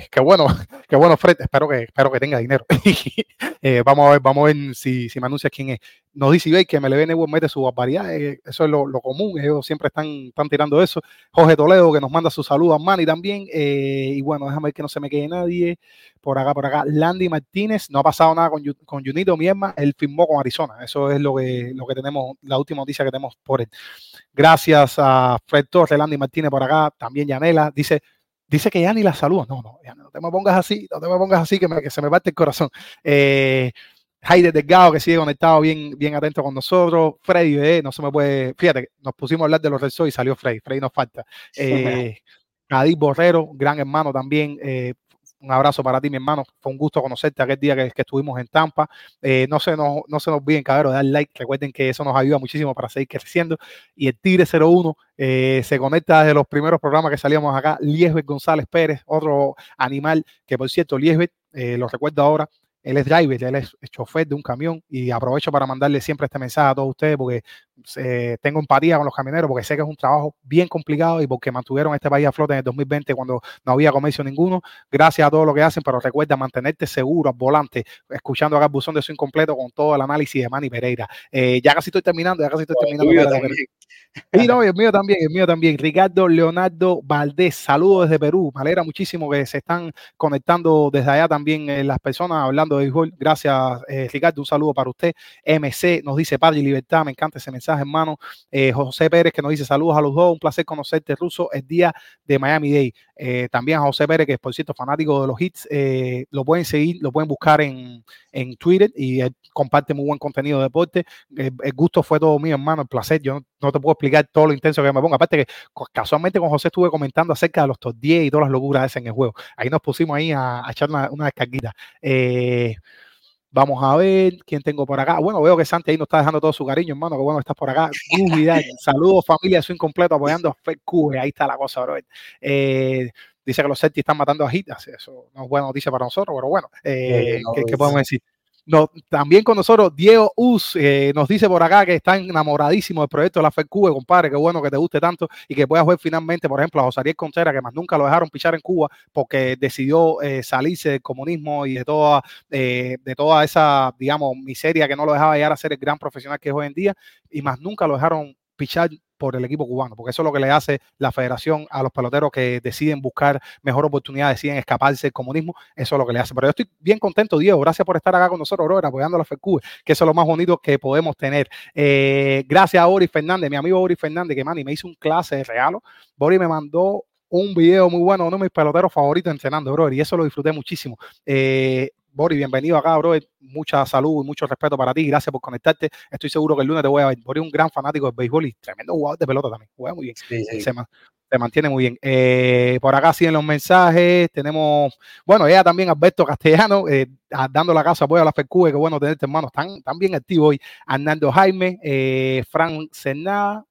Qué bueno, qué bueno, Fred. Espero que, espero que tenga dinero. eh, vamos a ver, vamos a ver si, si me anuncia quién es. Nos dice Ibey que le viene mete su barbaridad. Eh, eso es lo, lo, común. Ellos siempre están, están tirando eso. Jorge Toledo que nos manda su saludo a Manny también. Eh, y bueno, déjame ver que no se me quede nadie. Por acá, por acá. Landy Martínez. No ha pasado nada con, con Junito Mierma. Él firmó con Arizona. Eso es lo que, lo que tenemos, la última noticia que tenemos por él. Gracias a Fred Torres, Landy Martínez por acá, también Yanela. Dice, dice que ya ni la saluda. No, no, ya no te me pongas así, no te me pongas así que, me, que se me parte el corazón. Eh, Jaide Delgado, que sigue conectado, bien, bien atento con nosotros. Freddy, eh, no se me puede. Fíjate, nos pusimos a hablar de los Red y salió Freddy. Freddy nos falta. Eh, Borrero, gran hermano también, eh, un abrazo para ti, mi hermano. Fue un gusto conocerte aquel día que, estuvimos en Tampa. Eh, no, se nos, no se nos olviden, cabrón, dar like. Recuerden que eso nos ayuda muchísimo para seguir creciendo. Y el Tigre 01 eh, se conecta desde los primeros programas que salíamos acá. Liesbeth González Pérez, otro animal que, por cierto, Liesbeth, eh, lo recuerdo ahora, él es driver, él es chofer de un camión y aprovecho para mandarle siempre este mensaje a todos ustedes porque eh, tengo empatía con los camioneros porque sé que es un trabajo bien complicado y porque mantuvieron este país a flote en el 2020 cuando no había comercio ninguno. Gracias a todo lo que hacen, pero recuerda mantenerte seguro al volante, escuchando acá el buzón de su incompleto con todo el análisis de Manny Pereira. Eh, ya casi estoy terminando, ya casi estoy terminando. Y no, el mío también, el mío también. Ricardo Leonardo Valdés, saludos desde Perú. Me alegra muchísimo que se están conectando desde allá también eh, las personas hablando de béisbol. Gracias, Ricardo. Un saludo para usted. MC nos dice Padre y Libertad. Me encanta ese mensaje mensajes, hermano. Eh, José Pérez que nos dice saludos a los dos, un placer conocerte, Ruso. Es día de Miami Day. Eh, también a José Pérez, que es por cierto fanático de los hits, eh, lo pueden seguir, lo pueden buscar en, en Twitter y comparte muy buen contenido de deporte. El, gusto fue todo mío, hermano, el placer. Yo no, te puedo explicar todo lo intenso que me pongo. Aparte que casualmente con José estuve comentando acerca de los top 10 y todas las locuras en el juego. Ahí nos pusimos ahí a, echar una, una descarguita. Eh, Vamos a ver quién tengo por acá. Bueno, veo que Santi ahí nos está dejando todo su cariño, hermano. Que bueno estás por acá. Saludos, familia, soy incompleto apoyando a FedQ. Ahí está la cosa, bro. Eh, dice que los Celtics están matando a Hitas. Eso no es buena noticia para nosotros, pero bueno, eh, ¿qué, podemos decir? No, también con nosotros Diego Us eh, nos dice por acá que está enamoradísimo del proyecto de la FECUBE, compadre, qué bueno que te guste tanto y que puedas ver finalmente, por ejemplo, a José Contreras, que más nunca lo dejaron pichar en Cuba porque decidió eh, salirse del comunismo y de toda, eh, de toda esa, digamos, miseria que no lo dejaba llegar a ser el gran profesional que es hoy en día y más nunca lo dejaron pichar por el equipo cubano, porque eso es lo que le hace la federación a los peloteros que deciden buscar mejor oportunidad, deciden escaparse del comunismo, eso es lo que le hace. Pero yo estoy bien contento, Diego, gracias por estar acá con nosotros, brother, apoyando a la FECUBE, que eso es lo más bonito que podemos tener. Eh, gracias a Boris Fernández, mi amigo Boris Fernández, que mani, me hizo un clase de regalo. Boris me mandó un video muy bueno, uno de mis peloteros favoritos entrenando, brother, y eso lo disfruté muchísimo. Eh, Boris, bienvenido acá, bro. Mucha salud y mucho respeto para ti. Gracias por conectarte. Estoy seguro que el lunes te voy a ver. Boris es un gran fanático del béisbol y tremendo jugador de pelota también. Juega muy bien. Se, mantiene muy bien. Eh, por acá siguen los mensajes. Tenemos, bueno, ella también, Alberto Castellano, eh, dando la casa apoyo a la FECUE. Qué bueno tenerte, hermano. Están, están bien activos hoy. Hernando Jaime, eh, Fran Senada,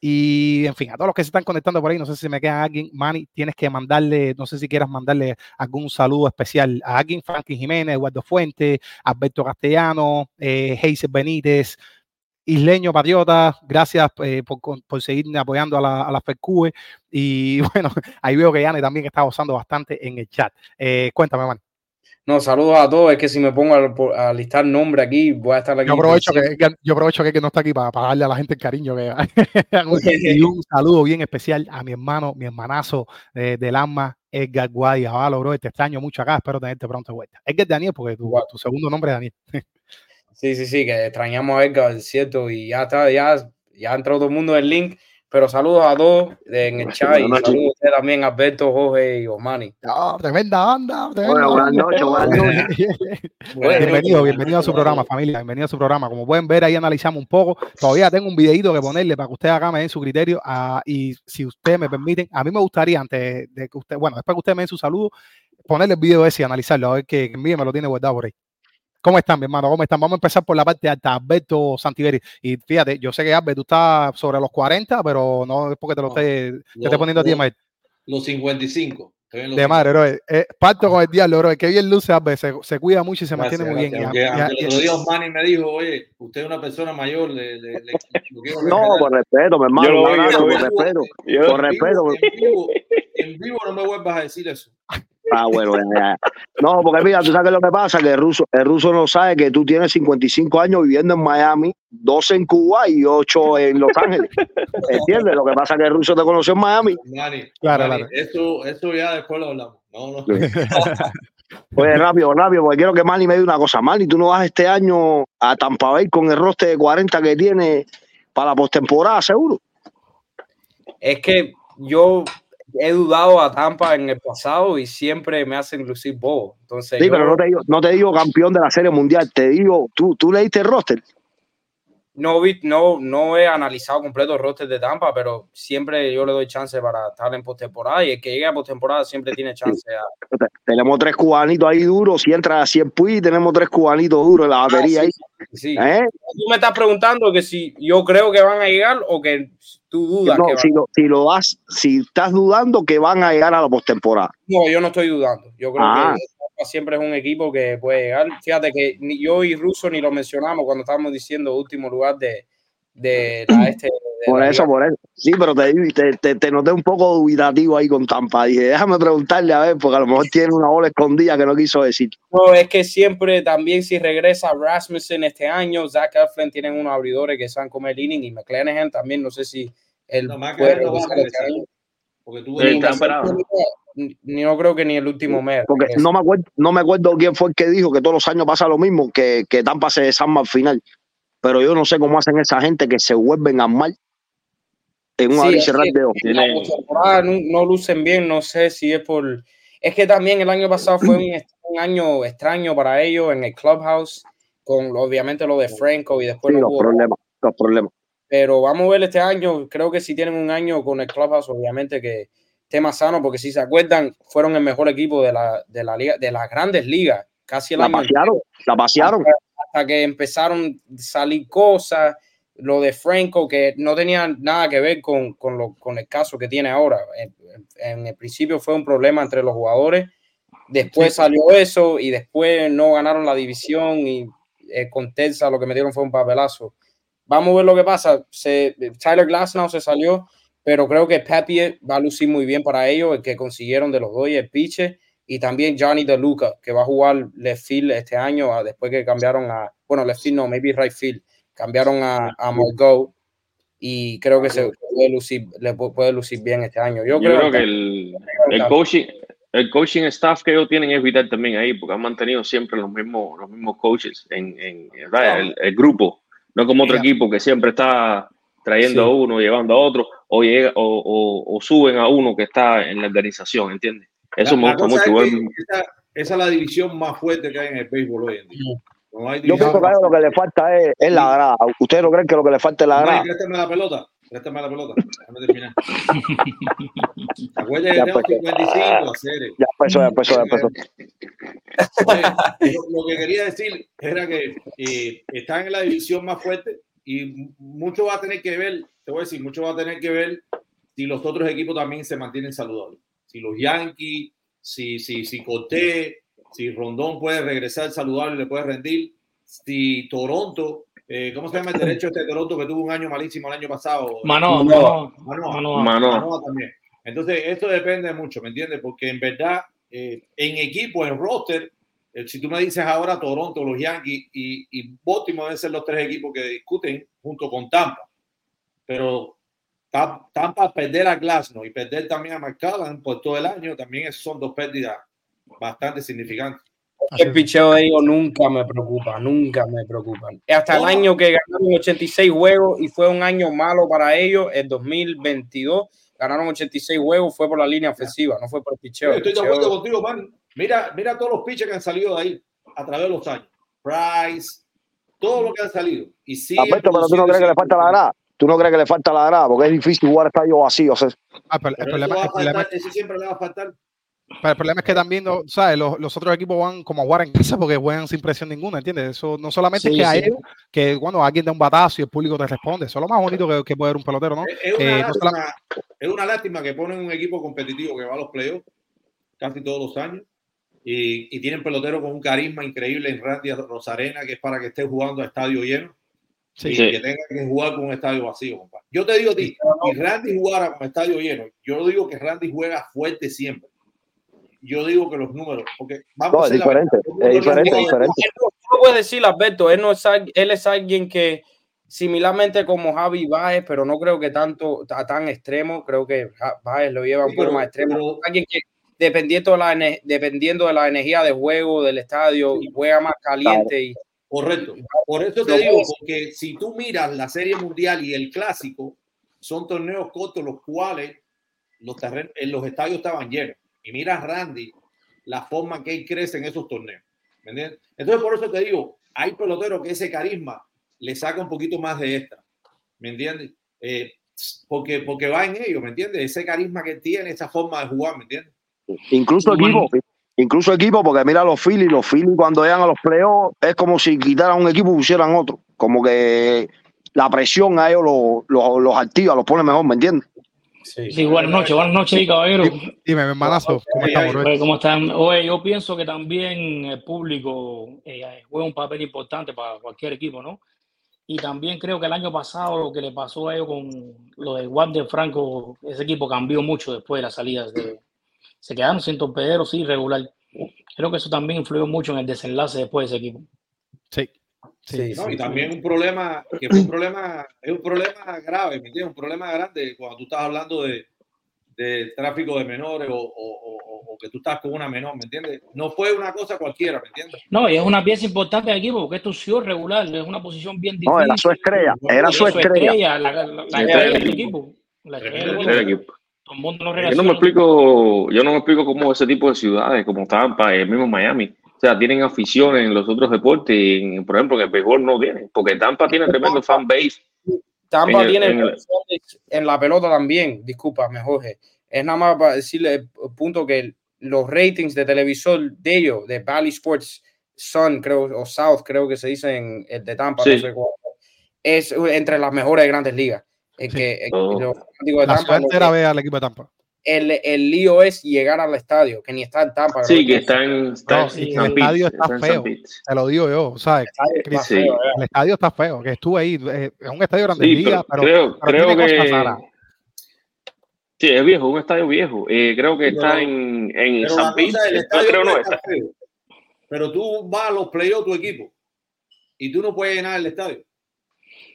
y en fin, a todos los que se están conectando por ahí, no sé si me queda alguien, Manny, tienes que mandarle, no sé si quieras mandarle algún saludo especial a alguien, Franklin Jiménez, Eduardo Fuente, Alberto Castellano, eh, Benítez, Isleño Patriota, gracias eh, por, por, seguir apoyando a la, a la FECUE. Y bueno, ahí veo que Yane también está gozando bastante en el chat. Eh, cuéntame, Manny. No, saludos a todos. Es que si me pongo a, listar nombre aquí, voy a estar aquí. Yo aprovecho, que, yo aprovecho que, no está aquí para, darle a la gente el cariño. Que, y un saludo bien especial a mi hermano, mi hermanazo eh, del alma, Edgar Guayabalo, bro. Te extraño mucho acá. Espero tenerte pronto de vuelta. Edgar Daniel, porque tu, tu segundo nombre es Daniel. sí, sí, sí, que extrañamos a Edgar, es cierto. Y ya está, ya, ya ha entrado todo el mundo en el link. Pero saludos a todos en el chat y saludos también a Alberto, Jorge y Osmani. tremenda banda. buenas noches, buenas noches. bienvenido, bienvenido a su programa, familia. Bienvenido a su programa. Como pueden ver, ahí analizamos un poco. Todavía tengo un videito que ponerle para que ustedes acá me den su criterio. Ah, y si ustedes me permiten, a mí me gustaría, antes de que usted, bueno, después que ustedes me den su saludo, ponerle el video ese y analizarlo, a ver que, que me lo tiene guardado por ahí. ¿Cómo están, mi hermano? ¿Cómo están? Vamos a empezar por la parte alta, Alberto Santiveri. Y fíjate, yo sé que Alberto, tú estás sobre los 40, pero no es porque te lo esté, poniendo a ti, Mael. Los 55. de madre, bro. Eh, parto con el diablo, bro. Que bien luce, se, se, cuida mucho y se mantiene muy bien. Aunque, el otro día Osmani me dijo, oye, usted es una persona mayor. Le, le, no, por respeto, mi hermano. Por respeto. Por respeto. En vivo no me vuelvas a decir eso. Ah, bueno, No, porque mira, tú sabes lo que pasa, que el ruso, el ruso no sabe que tú tienes 55 años viviendo en Miami, 12 en Cuba y 8 en Los Ángeles. ¿Entiendes? Lo que pasa es que el ruso te conoció en Miami. claro, claro. Eso, eso ya después lo hablamos. No, no. Oye, rápido, rápido, porque quiero que Manny me diga una cosa. Manny, tú no vas este año a Tampa Bay con el roster de 40 que tiene para la postemporada, seguro. Es que yo he dudado a Tampa en el pasado y siempre me hacen lucir bobo. Entonces, sí, pero no te, digo, no te digo campeón de la Serie Mundial, te digo, tú, tú leíste el roster. No, no, no he analizado completo el roster de Tampa, pero siempre yo le doy chance para estar en postemporada y el que llegue a postemporada siempre tiene chance. Tenemos tres cubanitos ahí duros, si entra a 100 Puy, tenemos tres cubanitos duros en la ah, batería ahí. Sí. ¿Eh? Tú me estás preguntando que si yo creo que van a llegar o que tú dudas. No, si, lo, si lo das, si estás dudando que van a llegar a la postemporada. No, yo no estoy dudando. Yo creo que ah. Siempre es un equipo que puede llegar. Fíjate que ni yo y Russo ni lo mencionamos cuando estábamos diciendo último lugar de, de la este. por eso, por eso. Sí, pero te, te, te, noté un poco dubitativo ahí con Tampa. Dije, déjame preguntarle a ver, porque a lo mejor tiene una bola escondida que no quiso decir. No, es que siempre también si regresa Rasmussen este año, Zach Eflin tienen unos abridores que saben comer inning y McClanahan también, no sé si él no, puede año. Porque tú no creo que ni el último mes. Porque no me, acuerdo, no me acuerdo quién fue el que dijo que todos los años pasa lo mismo, que, que Tampa se desarma al final. pero yo no sé cómo hacen esa gente que se vuelven a mal en un Sí, abrir y cerrar de ojos. no, no lucen bien, no sé si es por... Es que también el año pasado fue un, un año extraño para ellos en el clubhouse, con obviamente lo de Franco y después Sí, no los hubo problemas, los problemas. pero vamos a ver este año. Creo que si tienen un año con el Clubhouse, obviamente que más sano, porque si se acuerdan, fueron el mejor equipo de la, de la liga, de las grandes ligas, casi el La año pasearon, la pasearon. hasta que empezaron a salir cosas. Lo de Franco, que no tenía nada que ver con, con, lo, con el caso que tiene ahora. En, en el principio fue un problema entre los jugadores. Después salió eso y después no ganaron la división y eh, con Texas lo que metieron fue un papelazo. Vamos a ver lo que pasa. Se, Tyler Glasnow se salió, pero creo que Papier va a lucir muy bien para ellos, el que consiguieron de los dos y el piche, y también Johnny DeLuca, que va a jugar left field este año, ah, después que cambiaron a, bueno, left field no, maybe right field, cambiaron a, a Margot, y creo que se puede lucir, le pu- puede lucir bien este año. Yo, Yo creo, creo que el, el coaching, el coaching staff que ellos tienen es vital también ahí, porque han mantenido siempre los mismos, los mismos coaches en, en ¿verdad? el, el grupo, no como otro equipo que siempre está trayendo Sí. a uno, llevando a otro, o, llega, o, o- o suben a uno que está en la organización, ¿entiendes? Eso La- me gusta mucho. es esa, esa es la división más fuerte que hay en el béisbol hoy en día. No hay Yo pienso que a lo que le falta es, es la grada. ¿Ustedes no creen que lo que le falta es la grada? préstame la pelota. Préstame la pelota. Déjame terminar. Acuérdate Ya que tengo empecé. 55, hacer. Ya empezó, ya empezó, ya empezó. lo, lo que quería decir era que eh, están en la división más fuerte y mucho va a tener que ver, te voy a decir, mucho va a tener que ver si los otros equipos también se mantienen saludables. Si los Yankees, si, si, si Cortés, si Rondón puede regresar saludable y le puede rendir, si Toronto, eh, ¿cómo se llama el derecho este de Toronto que tuvo un año malísimo el año pasado? Manoa, Manoa. Manoa, Manoa. Manoa. Mano, Manoa también. Entonces, esto depende mucho, ¿me entiendes? Porque en verdad, eh, en equipo, en roster, si tú me dices ahora Toronto, los Yankees y, y Baltimore deben ser los tres equipos que discuten junto con Tampa. Pero Tam- Tampa perder a Glasnow y perder también a McCallum por todo el año, también son dos pérdidas bastante significantes. El picheo de ellos nunca me preocupa, nunca me preocupan. Hasta el No. año que ganaron 86 juegos y fue un año malo para ellos, el 2022 ganaron 86 juegos, fue por la línea ofensiva, no fue por el picheo. El Estoy de acuerdo contigo, man. Mira, mira todos los pitchers que han salido de ahí a través de los años. Price, todo lo que han salido. Y Alberto, pero tú no crees que le falta la grada. Tú no crees que le falta la grada, porque es difícil jugar estadio vacío. o sea, Ah, pero el, Pero problema, va a el problema- faltar, eso siempre le va a faltar. pero el problema es que también, ¿sabes? Los, los otros equipos van como a jugar en casa porque juegan sin presión ninguna, ¿entiendes? Eso no solamente es Sí, que a sí. ellos, que cuando alguien da un batazo y el público te responde, eso es lo más bonito que, que puede dar un pelotero, ¿no? Es, es una Eh, no lástima, es una lástima que ponen un equipo competitivo que va a los playoffs casi todos los años y, y tienen pelotero con un carisma increíble en Randy Rosarena, que es para que esté jugando a estadio lleno Sí. y Sí. que tenga que jugar con un estadio vacío, compadre. Yo te digo a ti, si Randy jugara con estadio lleno, yo digo que Randy juega fuerte siempre. Yo digo que los números, porque vamos No, a es la diferente, es diferente, no es diferente. No, puedes decir, Alberto, él, no es, él es alguien que similarmente como Javi Baez, pero no creo que tanto a tan extremo, creo que Baez lo lleva un Sí, poco más extremo. pero- alguien que dependiendo de, la, dependiendo de la energía de juego del estadio, Sí. juega más caliente y Correcto. Por eso te digo, porque si tú miras la Serie Mundial y el Clásico, son torneos cortos los cuales los, terren- en los estadios estaban llenos. Y mira Randy, la forma que él crece en esos torneos. ¿Me entiendes? Entonces, por eso te digo, hay peloteros que ese carisma le saca un poquito más de extra. ¿Me entiendes? Eh, porque, porque va en ello, ¿me entiendes? Ese carisma que tiene, esa forma de jugar, ¿me entiendes? Incluso Bueno. equipo, incluso equipo, porque mira los Phillies, los Phillies cuando llegan a los playoffs es como si quitaran un equipo y pusieran otro. Como que la presión a ellos los, los, los activa, los pone mejor, ¿me entiendes? sí. Sí, buenas noches, buenas noches, caballero. Dime, mi hermanazo, ¿cómo ¿Cómo están? Oye, yo pienso que también el público eh, juega un papel importante para cualquier equipo, ¿no? Y también creo que el año pasado lo que le pasó a ellos con lo de Wander Franco, ese equipo cambió mucho después de las salidas de... Se quedaron sin torpederos, sí, regular. Creo que eso también influyó mucho en el desenlace después de ese equipo. Sí. Sí, Sí, ¿no? sí, y también un problema, que fue un problema, es un problema grave, ¿me entiendes? Un problema grande cuando tú estás hablando de, de tráfico de menores o, o, o, que tú estás con una menor, ¿me entiendes? No fue una cosa cualquiera, ¿me entiendes? No, y es una pieza importante del equipo porque esto es regular, es una posición bien difícil. No, era su estrella, era su estrella. la, la, la, estrella del equipo. La estrella del equipo. El mundo yo no me explico, yo no me explico cómo ese tipo de ciudades como Tampa, el mismo Miami, o sea, tienen aficiones en los otros deportes, y, por ejemplo, que el béisbol no tiene, porque Tampa tiene tremendo fan base. Tampa tiene en, en, la pelota también, discúlpame, Jorge. Es nada más para decirle el punto que los ratings de televisor de ellos, de Valley Sports Sun, creo, o South, creo que se dice en el de Tampa, no sé cuál, es entre las mejores grandes ligas. Es que, oh. digo, de Tampa, la ver al equipo de Tampa el, el, lío es llegar al estadio, que ni está en Tampa. Sí, que está en, está no, sí, el estadio está feo. Te lo digo yo, ¿sabes? El estadio, sí. el estadio está feo, que estuve ahí. Eh, es un estadio grande, sí, pero, pero, creo, pero creo que. Sí, es viejo, un estadio viejo. Eh, creo que pero, está en, en San Pete. Creo no está. Feo. Pero tú vas a los playoffs tu equipo y tú no puedes llenar el estadio.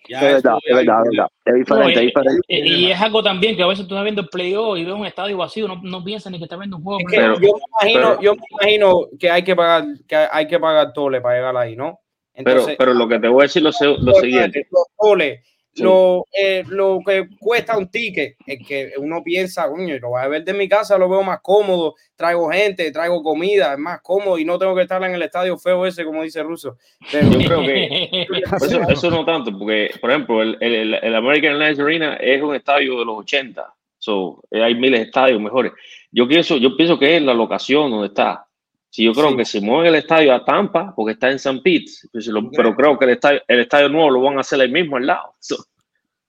Ya es verdad, es verdad, es verdad. Es diferente, no, es diferente. Y, es algo también que a veces tú estás viendo el playoff y ves un estadio vacío, no, no piensas ni que estás viendo un juego. Es que pero, yo, me imagino, pero, yo me imagino que hay que pagar, que hay que pagar tole para llegar ahí, ¿no? Entonces, pero, pero lo que te voy a decir lo, lo siguiente. Los toles lo, eh, lo que cuesta un ticket es que uno piensa, coño, lo voy a ver de mi casa, lo veo más cómodo, traigo gente, traigo comida, es más cómodo y no tengo que estar en el estadio feo ese, como dice Russo. Pero... Yo creo que eso, eso, no tanto, porque, por ejemplo, el, el, el American Airlines Arena es un estadio de los 80, so, hay miles de estadios mejores. Yo pienso, yo pienso que es la locación donde está. Si yo creo sí. que se mueve el estadio a Tampa, porque está en San Pete, pues lo, pero creo que el estadio, el estadio nuevo lo van a hacer ahí mismo al lado. So,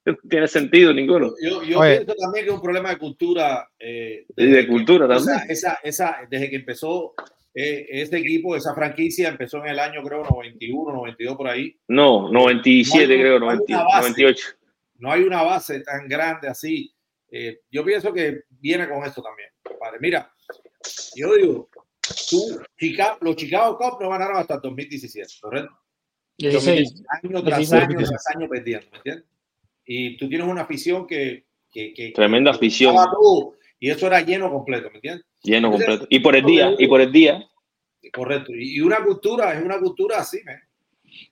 no tiene sentido ninguno. Yo, yo pienso también que es un problema de cultura. Eh, y de cultura también. Esa, esa, desde que empezó eh, este equipo, esa franquicia empezó en el año, creo, 91, 92 por ahí. No, 97, no hay, creo, no 90, base, 98. No hay una base tan grande así. Eh, yo pienso que viene con esto también. Padre. Mira, yo digo, tú, Chicago, los Chicago Cubs no ganaron hasta el 2017, ¿correcto? 16. Año tras 16, año tras año perdiendo, ¿me entiendes? Y tú tienes una afición que... que, que Tremenda que afición. Tú, y eso era lleno completo, ¿me entiendes? Lleno Entonces, completo. Y por el día, y por el día. Correcto. Y una cultura, es una cultura así, ¿me?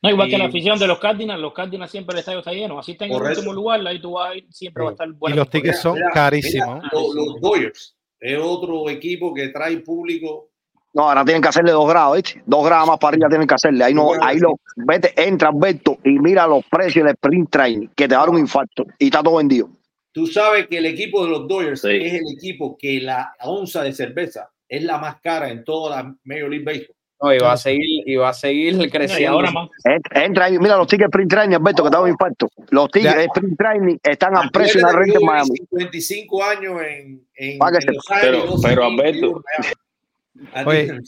No, igual y, que la afición de los Cardinals, los Cardinals siempre el estadio está lleno. Así está en Correcto. el último lugar, ahí tú vas siempre sí. va a estar bueno. Y los tickets son carísimos. Los, los Dodgers es otro equipo que trae público no, ahora tienen que hacerle dos grados, ¿viste? Dos grados más para arriba tienen que hacerle. Ahí no, ahí lo, vete, entra Alberto y mira los precios del sprint training, que te va a dar un infarto. Y está todo vendido. Tú sabes que el equipo de los Dodgers sí. es el equipo que la onza de cerveza es la más cara en toda la Major League Baseball. No, y va a seguir, y va a seguir creciendo. ahora más. Entra, ahí, mira los tickets sprint training, Alberto, que te da un infarto. Los tickets de sprint training están al precio de una renta en Miami. 55 años en, en, en Los Ángeles. Pero, pero Alberto, Oye,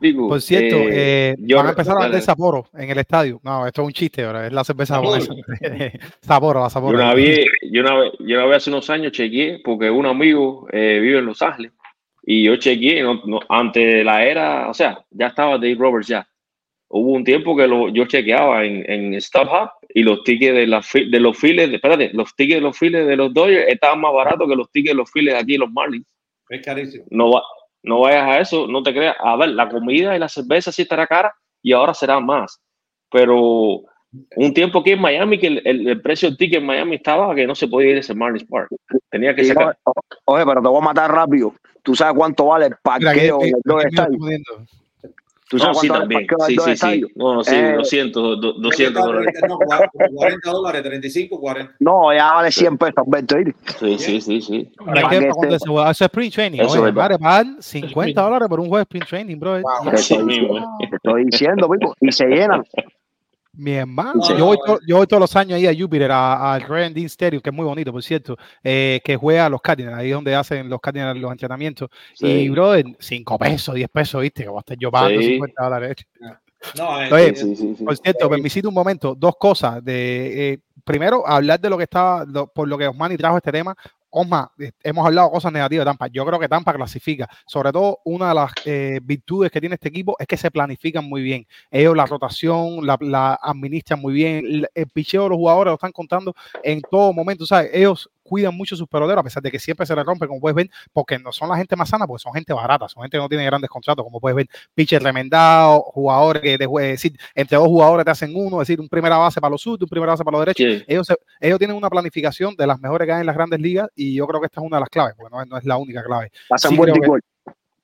Digo, por cierto, eh, eh, van a empezar a vender Sapporo en el estadio. No, esto es un chiste ahora, es la cerveza japonesa. Sapporo, la Sapporo. Yo una, vez, yo, una vez, yo una vez hace unos años chequeé, porque un amigo eh, vive en Los Ángeles, y yo chequeé, no, no, ante la era, o sea, ya estaba Dave Roberts ya. Hubo un tiempo que lo, yo chequeaba en, en StubHub y los tickets de, la, de los files, de, espérate, los tickets de los files de los Dodgers estaban más baratos que los tickets de los files aquí en los Marlins. Es carísimo. No va, no vayas a eso, no te creas. A ver, la comida y la cerveza sí estará cara y ahora será más. Pero un tiempo aquí en Miami que el, el, el, precio del ticket en Miami estaba que no se podía ir a ese Marlins Park. Tenía que sacar. Oye, pero te voy a matar rápido. ¿Tú sabes cuánto vale el parqueo en los estadios? ¿Tú sabes no, sí, también. Sí, sí, sí. No, no, sí, eh, 200, 200 dólares. No, 40 dólares, 35, 40. No, ya vale 100 pesos. Sí, sí, sí, sí. ¿Para qué? Cuando se hace sprint training, Eso oye, vale, pagan 50 dólares por un juego de sprint training, bro. Wow. Te estoy diciendo, Pico, y se llenan. Mi hermano, sí. yo, voy to, yo, voy todos los años ahí a Júpiter, al Grand Dean Stadium, que es muy bonito, por cierto, eh, que juega a los Cardinals, ahí es donde hacen los Cardinals los entrenamientos. Sí. Y, bro, 5 pesos, 10 pesos, ¿viste? Que voy a estar yo pagando sí. 50 dólares. No, eh, Oye, por cierto, permisito un momento, dos cosas. De, eh, primero, hablar de lo que estaba, lo, por lo que Osmani trajo este tema, Osma, hemos hablado cosas negativas de Tampa. Yo creo que Tampa clasifica. Sobre todo, una de las eh, virtudes que tiene este equipo es que se planifican muy bien. Ellos la rotación la, la administran muy bien. El, el picheo de los jugadores lo están contando en todo momento. ¿sabes? Ellos cuidan mucho sus peloteros, a pesar de que siempre se le rompe, como puedes ver, porque no son la gente más sana, porque son gente barata, son gente que no tiene grandes contratos, como puedes ver, pitcher remendado, jugadores que de, decir, entre dos jugadores te hacen uno, es decir, un primera base para los sur, un primera base para los derechos. Ellos, ellos tienen una planificación de las mejores que hay en las grandes ligas y yo creo que esta es una de las claves, porque no, es la única clave. Pasan buen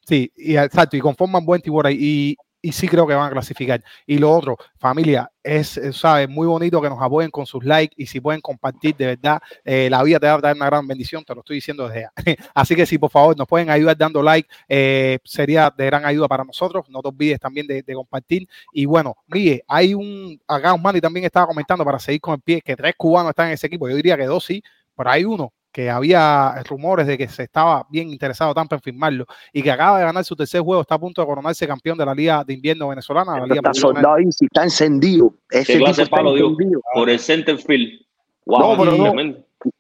Sí, y exacto, y conforman buen tibor y, y sí creo que van a clasificar. Y lo otro, familia, es, ¿sabes? muy bonito que nos apoyen con sus likes y si pueden compartir, de verdad, eh, la vida te va a dar una gran bendición, te lo estoy diciendo desde ya. Así que si por favor nos pueden ayudar dando like, eh, sería de gran ayuda para nosotros. No te olvides también de, compartir. Y bueno, Miguel, hay un, acá y también estaba comentando para seguir con el pie, que tres cubanos están en ese equipo. Yo diría que dos sí, pero hay uno que había rumores de que se estaba bien interesado Tampa en firmarlo y que acaba de ganar su tercer juego, está a punto de coronarse campeón de la Liga de Invierno Venezolana. La está soldado está encendido. Ese tipo está palo, encendido. por el center field. Wow, no, no,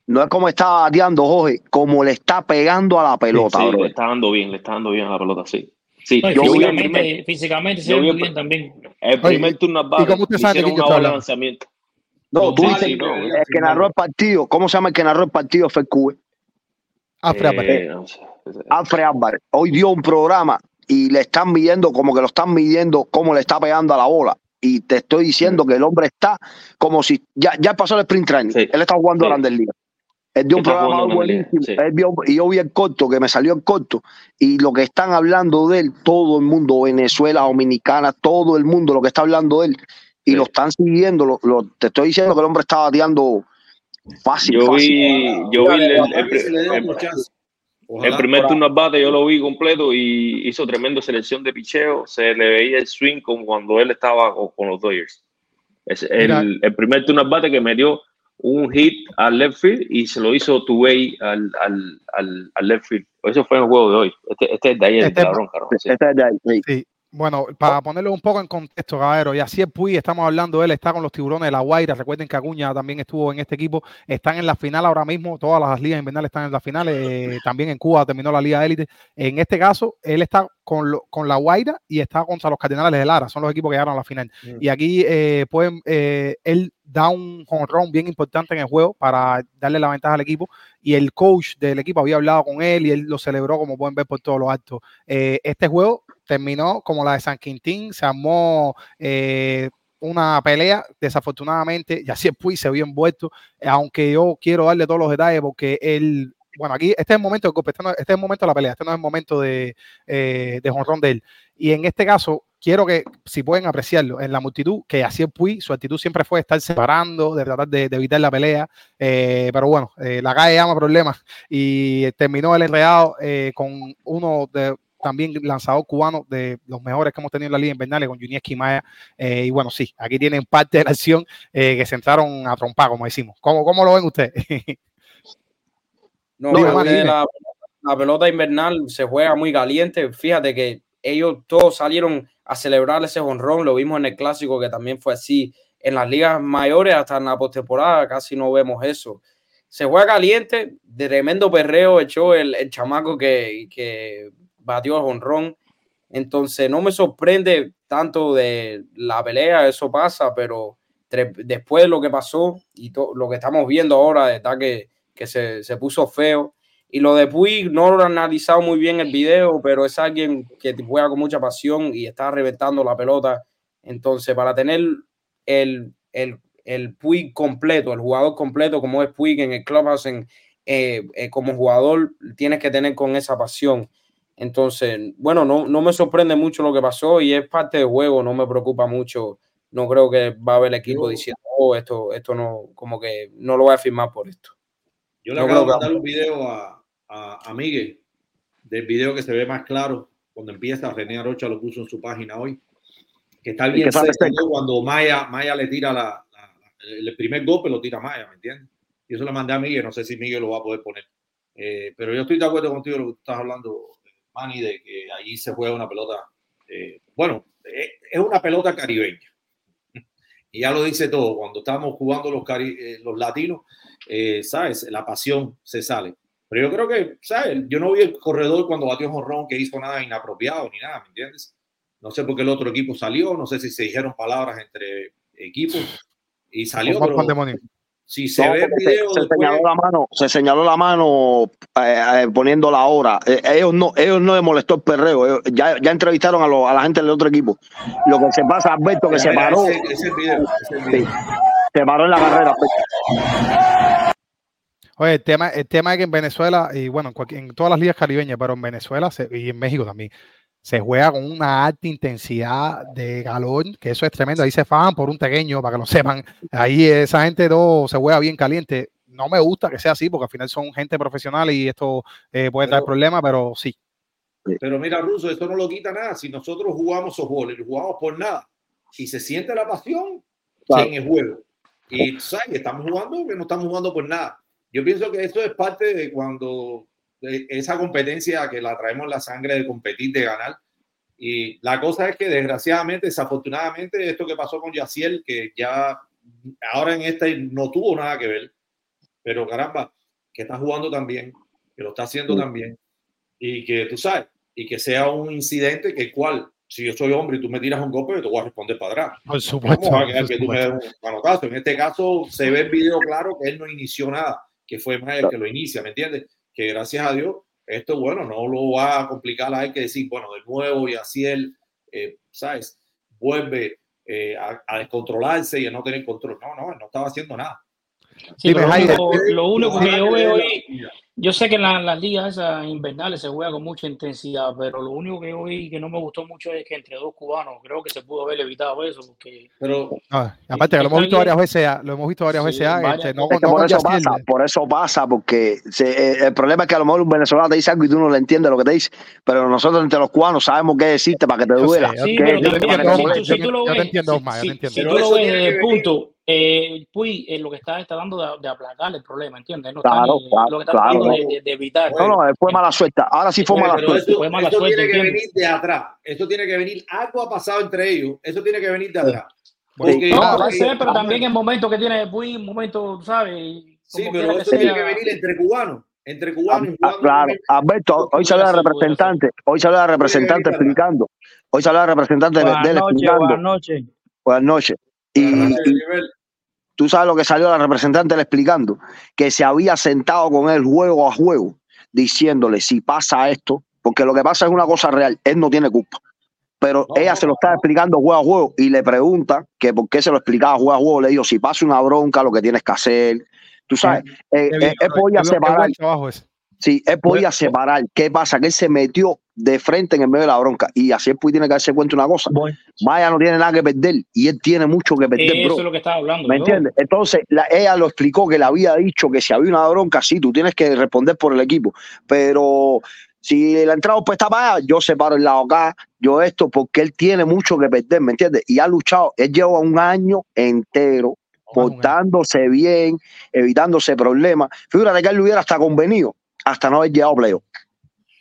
no, es como está bateando, Jorge, como le está pegando a la pelota. Sí, le está dando bien, le está dando bien a la pelota, sí. Sí, yo físicamente, físicamente se ve bien también. El primer turno ¿Y cómo usted sabe que lanzamiento. No, tú dices no, el que narró el partido. ¿Cómo se llama el que narró el partido? Fue Cube. Alfred eh, Alfred Álvarez. Hoy dio un programa y le están midiendo, como que lo están midiendo, cómo le está pegando a la bola. Y te estoy diciendo que el hombre está como si ya, ya pasó el sprint training. Él está jugando sí. Grandes Ligas. Él dio un programa buenísimo. Él vio, y yo vi el corto, que me salió el corto. Y lo que están hablando de él, todo el mundo, Venezuela, Dominicana, todo el mundo, lo que está hablando de él, y lo están siguiendo. Lo, lo, te estoy diciendo que el hombre está bateando fácil. Yo fácil. vi, yo vi el, el, el, primer turno al bate, yo lo vi completo y hizo tremenda selección de picheo. Se le veía el swing como cuando él estaba con, con los Dodgers. Es el, el, primer turno al bate que me dio un hit al left field y se lo hizo two way al, al, al, al left field. Eso fue en el juego de hoy. Este, este es de ayer, este, cabrón, cabrón. Sí. Este es de ahí. Sí. Bueno, para ponerlo un poco en contexto, caballero, y así es Puy, estamos hablando, él está con los tiburones de la Guaira, recuerden que Acuña también estuvo en este equipo, están en la final ahora mismo, todas las ligas invernales están en la final, eh, también en Cuba terminó la liga élite, en este caso, él está con, lo, con la Guaira y está contra los Cardenales de Lara, son los equipos que llegaron a la final, mm. y aquí eh, pueden, eh, él da un jonrón bien importante en el juego para darle la ventaja al equipo, y el coach del equipo había hablado con él y él lo celebró, como pueden ver por todos los actos. este juego terminó como la de San Quintín, se armó eh, una pelea, desafortunadamente, y así el Puy se vio envuelto, aunque yo quiero darle todos los detalles porque él, bueno, aquí este es el momento de este, este es el momento de la pelea, este no es el momento de, eh, de jonrón de él. Y en este caso, quiero que, si pueden apreciarlo, en la multitud, que así Puy, su actitud siempre fue estar separando, de tratar de, de evitar la pelea, eh, pero bueno, eh, la calle llama problemas y terminó el enredado eh, con uno de también lanzador cubano de los mejores que hemos tenido en la Liga Invernal con Junior Esquimaya. Eh, y bueno, sí, aquí tienen parte de la acción eh, que se entraron a trompar, como decimos. ¿Cómo, cómo lo ven ustedes? no, no la, la, pelota invernal se juega muy caliente. Fíjate que ellos todos salieron a celebrar ese honrón. Lo vimos en el clásico, que también fue así. En las ligas mayores, hasta en la postemporada, casi no vemos eso se juega caliente, de tremendo perreo echó el, el chamaco que, que, batió a honrón. Entonces no me sorprende tanto de la pelea, eso pasa, pero después de lo que pasó y lo que estamos viendo ahora, está que, que se, se, puso feo. Y lo de Puig no lo he analizado muy bien el video, pero es alguien que juega con mucha pasión y está reventando la pelota. Entonces, para tener el, el, el Puig completo, el jugador completo como es Puig en el clubhouse, en, eh, eh, como jugador, tienes que tener con esa pasión. Entonces, bueno, no, no me sorprende mucho lo que pasó y es parte del juego, no me preocupa mucho. No creo que va a haber el equipo diciendo, oh, esto, esto no, como que no lo voy a firmar por esto. Yo le no acabo de mandar un video a, a, a, Miguel del video que se ve más claro cuando empieza. René Arocha lo puso en su página hoy. Que está bien cuando Maya, Maya le tira la, la, el primer golpe, lo tira Maya, ¿me entiendes? Y eso le mandé a Miguel, no sé si Miguel lo va a poder poner. Eh, pero yo estoy de acuerdo contigo lo que tú estás hablando, Manny, de que allí se juega una pelota, eh, bueno, eh, es una pelota caribeña. Y ya lo dice todo, cuando estamos jugando los, cari eh, los latinos, eh, ¿sabes? La pasión se sale. Pero yo creo que, ¿sabes? Yo no vi el corredor cuando batió Jorrón que hizo nada inapropiado ni nada, ¿me entiendes? No sé por qué el otro equipo salió, no sé si se dijeron palabras entre equipos y salió. Pero, Si se No, ve el se, video se señaló la mano, se señaló la mano eh, eh, poniendo la hora. Eh, ellos no, ellos no les molestó el perreo. Ellos- ya, ya entrevistaron a, los- a la gente del otro equipo. Lo que se pasa, Alberto, que se mira, paró, ese, ese video, ese video. Sí. se paró en la carrera. Alberto. Oye, el tema, el tema es que en Venezuela, y bueno, en, cualquier- en todas las ligas caribeñas, pero en Venezuela se- y en México también, se juega con una alta intensidad de calor, que eso es tremendo. Ahí se fan por un pequeño, para que lo sepan. Ahí esa gente todo se juega bien caliente. No me gusta que sea así, porque al final son gente profesional y esto eh, puede traer Pero- problemas, pero sí. Pero mira, Russo, esto no lo quita nada. Si nosotros jugamos softball y lo jugamos por nada, y se siente la pasión Claro. en el juego. Y sabes que estamos jugando, que no estamos jugando por nada. Yo pienso que esto es parte de cuando esa competencia que la traemos la sangre de competir, de ganar. Y la cosa es que desgraciadamente, desafortunadamente, esto que pasó con Yaciel, que ya ahora en este no tuvo nada que ver, pero caramba, que está jugando también, que lo está haciendo también, y que tú sabes, y que sea un incidente que cual, si yo soy hombre y tú me tiras un golpe, yo te voy a responder para atrás. Por supuesto. vamos a que tú me un manotazo. En este caso se ve el video claro que él no inició nada, que fue más el que lo inicia, ¿me entiendes? Que gracias a Dios, esto, bueno, no lo va a complicar a él que decir, bueno, de nuevo y así él, eh, ¿sabes? Vuelve eh, a, a descontrolarse y a no tener control. No, no, él no estaba haciendo nada. Sí, Dime, pero lo único, lo único que yo veo la- yo sé que en la- las ligas esas invernales se juega con mucha intensidad, pero lo único que vi que no me gustó mucho es que entre dos cubanos creo que se pudo haber evitado eso, porque Pero Ah, aparte que lo hemos visto varias veces, ya, lo hemos visto varias Sí, veces, varias este, no, veces. Es que no por eso pasa, por eso pasa, porque se- eh, el problema es que a lo mejor un venezolano te dice algo y tú no le entiendes lo que te dice, pero nosotros entre los cubanos sabemos qué decirte para que te duela. Sí, yo- pero si tú, yo si tú lo te ves, desde el punto, eh, Puy es lo que está, está dando de, de aplacar el problema, ¿entiendes? No Claro, ni, claro, lo que está claro. tratando de, de- de evitar. No, no, eh, fue mala suerte. Ahora sí fue mala pero suerte. eso, Fue mala eso suerte, tiene que ¿entiendes? venir de atrás. Eso tiene que venir. Algo ha pasado entre ellos. Eso tiene que venir de atrás. Porque- No, puede porque- ser, pero también el momento que tiene Puy, un momento, ¿sabes? Sí, pero eso tiene que venir entre cubanos. Entre cubanos. y Ah, claro. Alberto, hoy salió la representante, hoy salió la representante explicando, hoy salió la representante de, de Buenas él noches, explicando, buenas noches. buenas noches, y, tú sabes lo que salió la representante él explicando, que se había sentado con él juego a juego, diciéndole si pasa esto, porque lo que pasa es una cosa real, él no tiene culpa, pero No, ella no, se lo está explicando juego a juego y le pregunta que por qué se lo explicaba juego a juego, le dijo si pasa una bronca, lo que tienes que hacer, tú sabes, eh, eh, él podía separar. Sí, él podía separar. ¿Qué pasa? Que él se metió de frente en el medio de la bronca. Y así él pues tiene que darse cuenta una cosa. Voy. Maya no tiene nada que perder y él tiene mucho que perder, Eso bro. es lo que estaba hablando. ¿Me entiendes? Entonces, la- ella lo explicó que le había dicho que si había una bronca, sí, tú tienes que responder por el equipo. Pero si la entrada pues está para allá, yo separo el lado acá, yo esto, porque él tiene mucho que perder, ¿me entiendes? Y ha luchado. Él lleva un año entero portándose bien, evitándose problemas. Fíjate que él lo hubiera hasta convenido, hasta no haber llegado a playoff.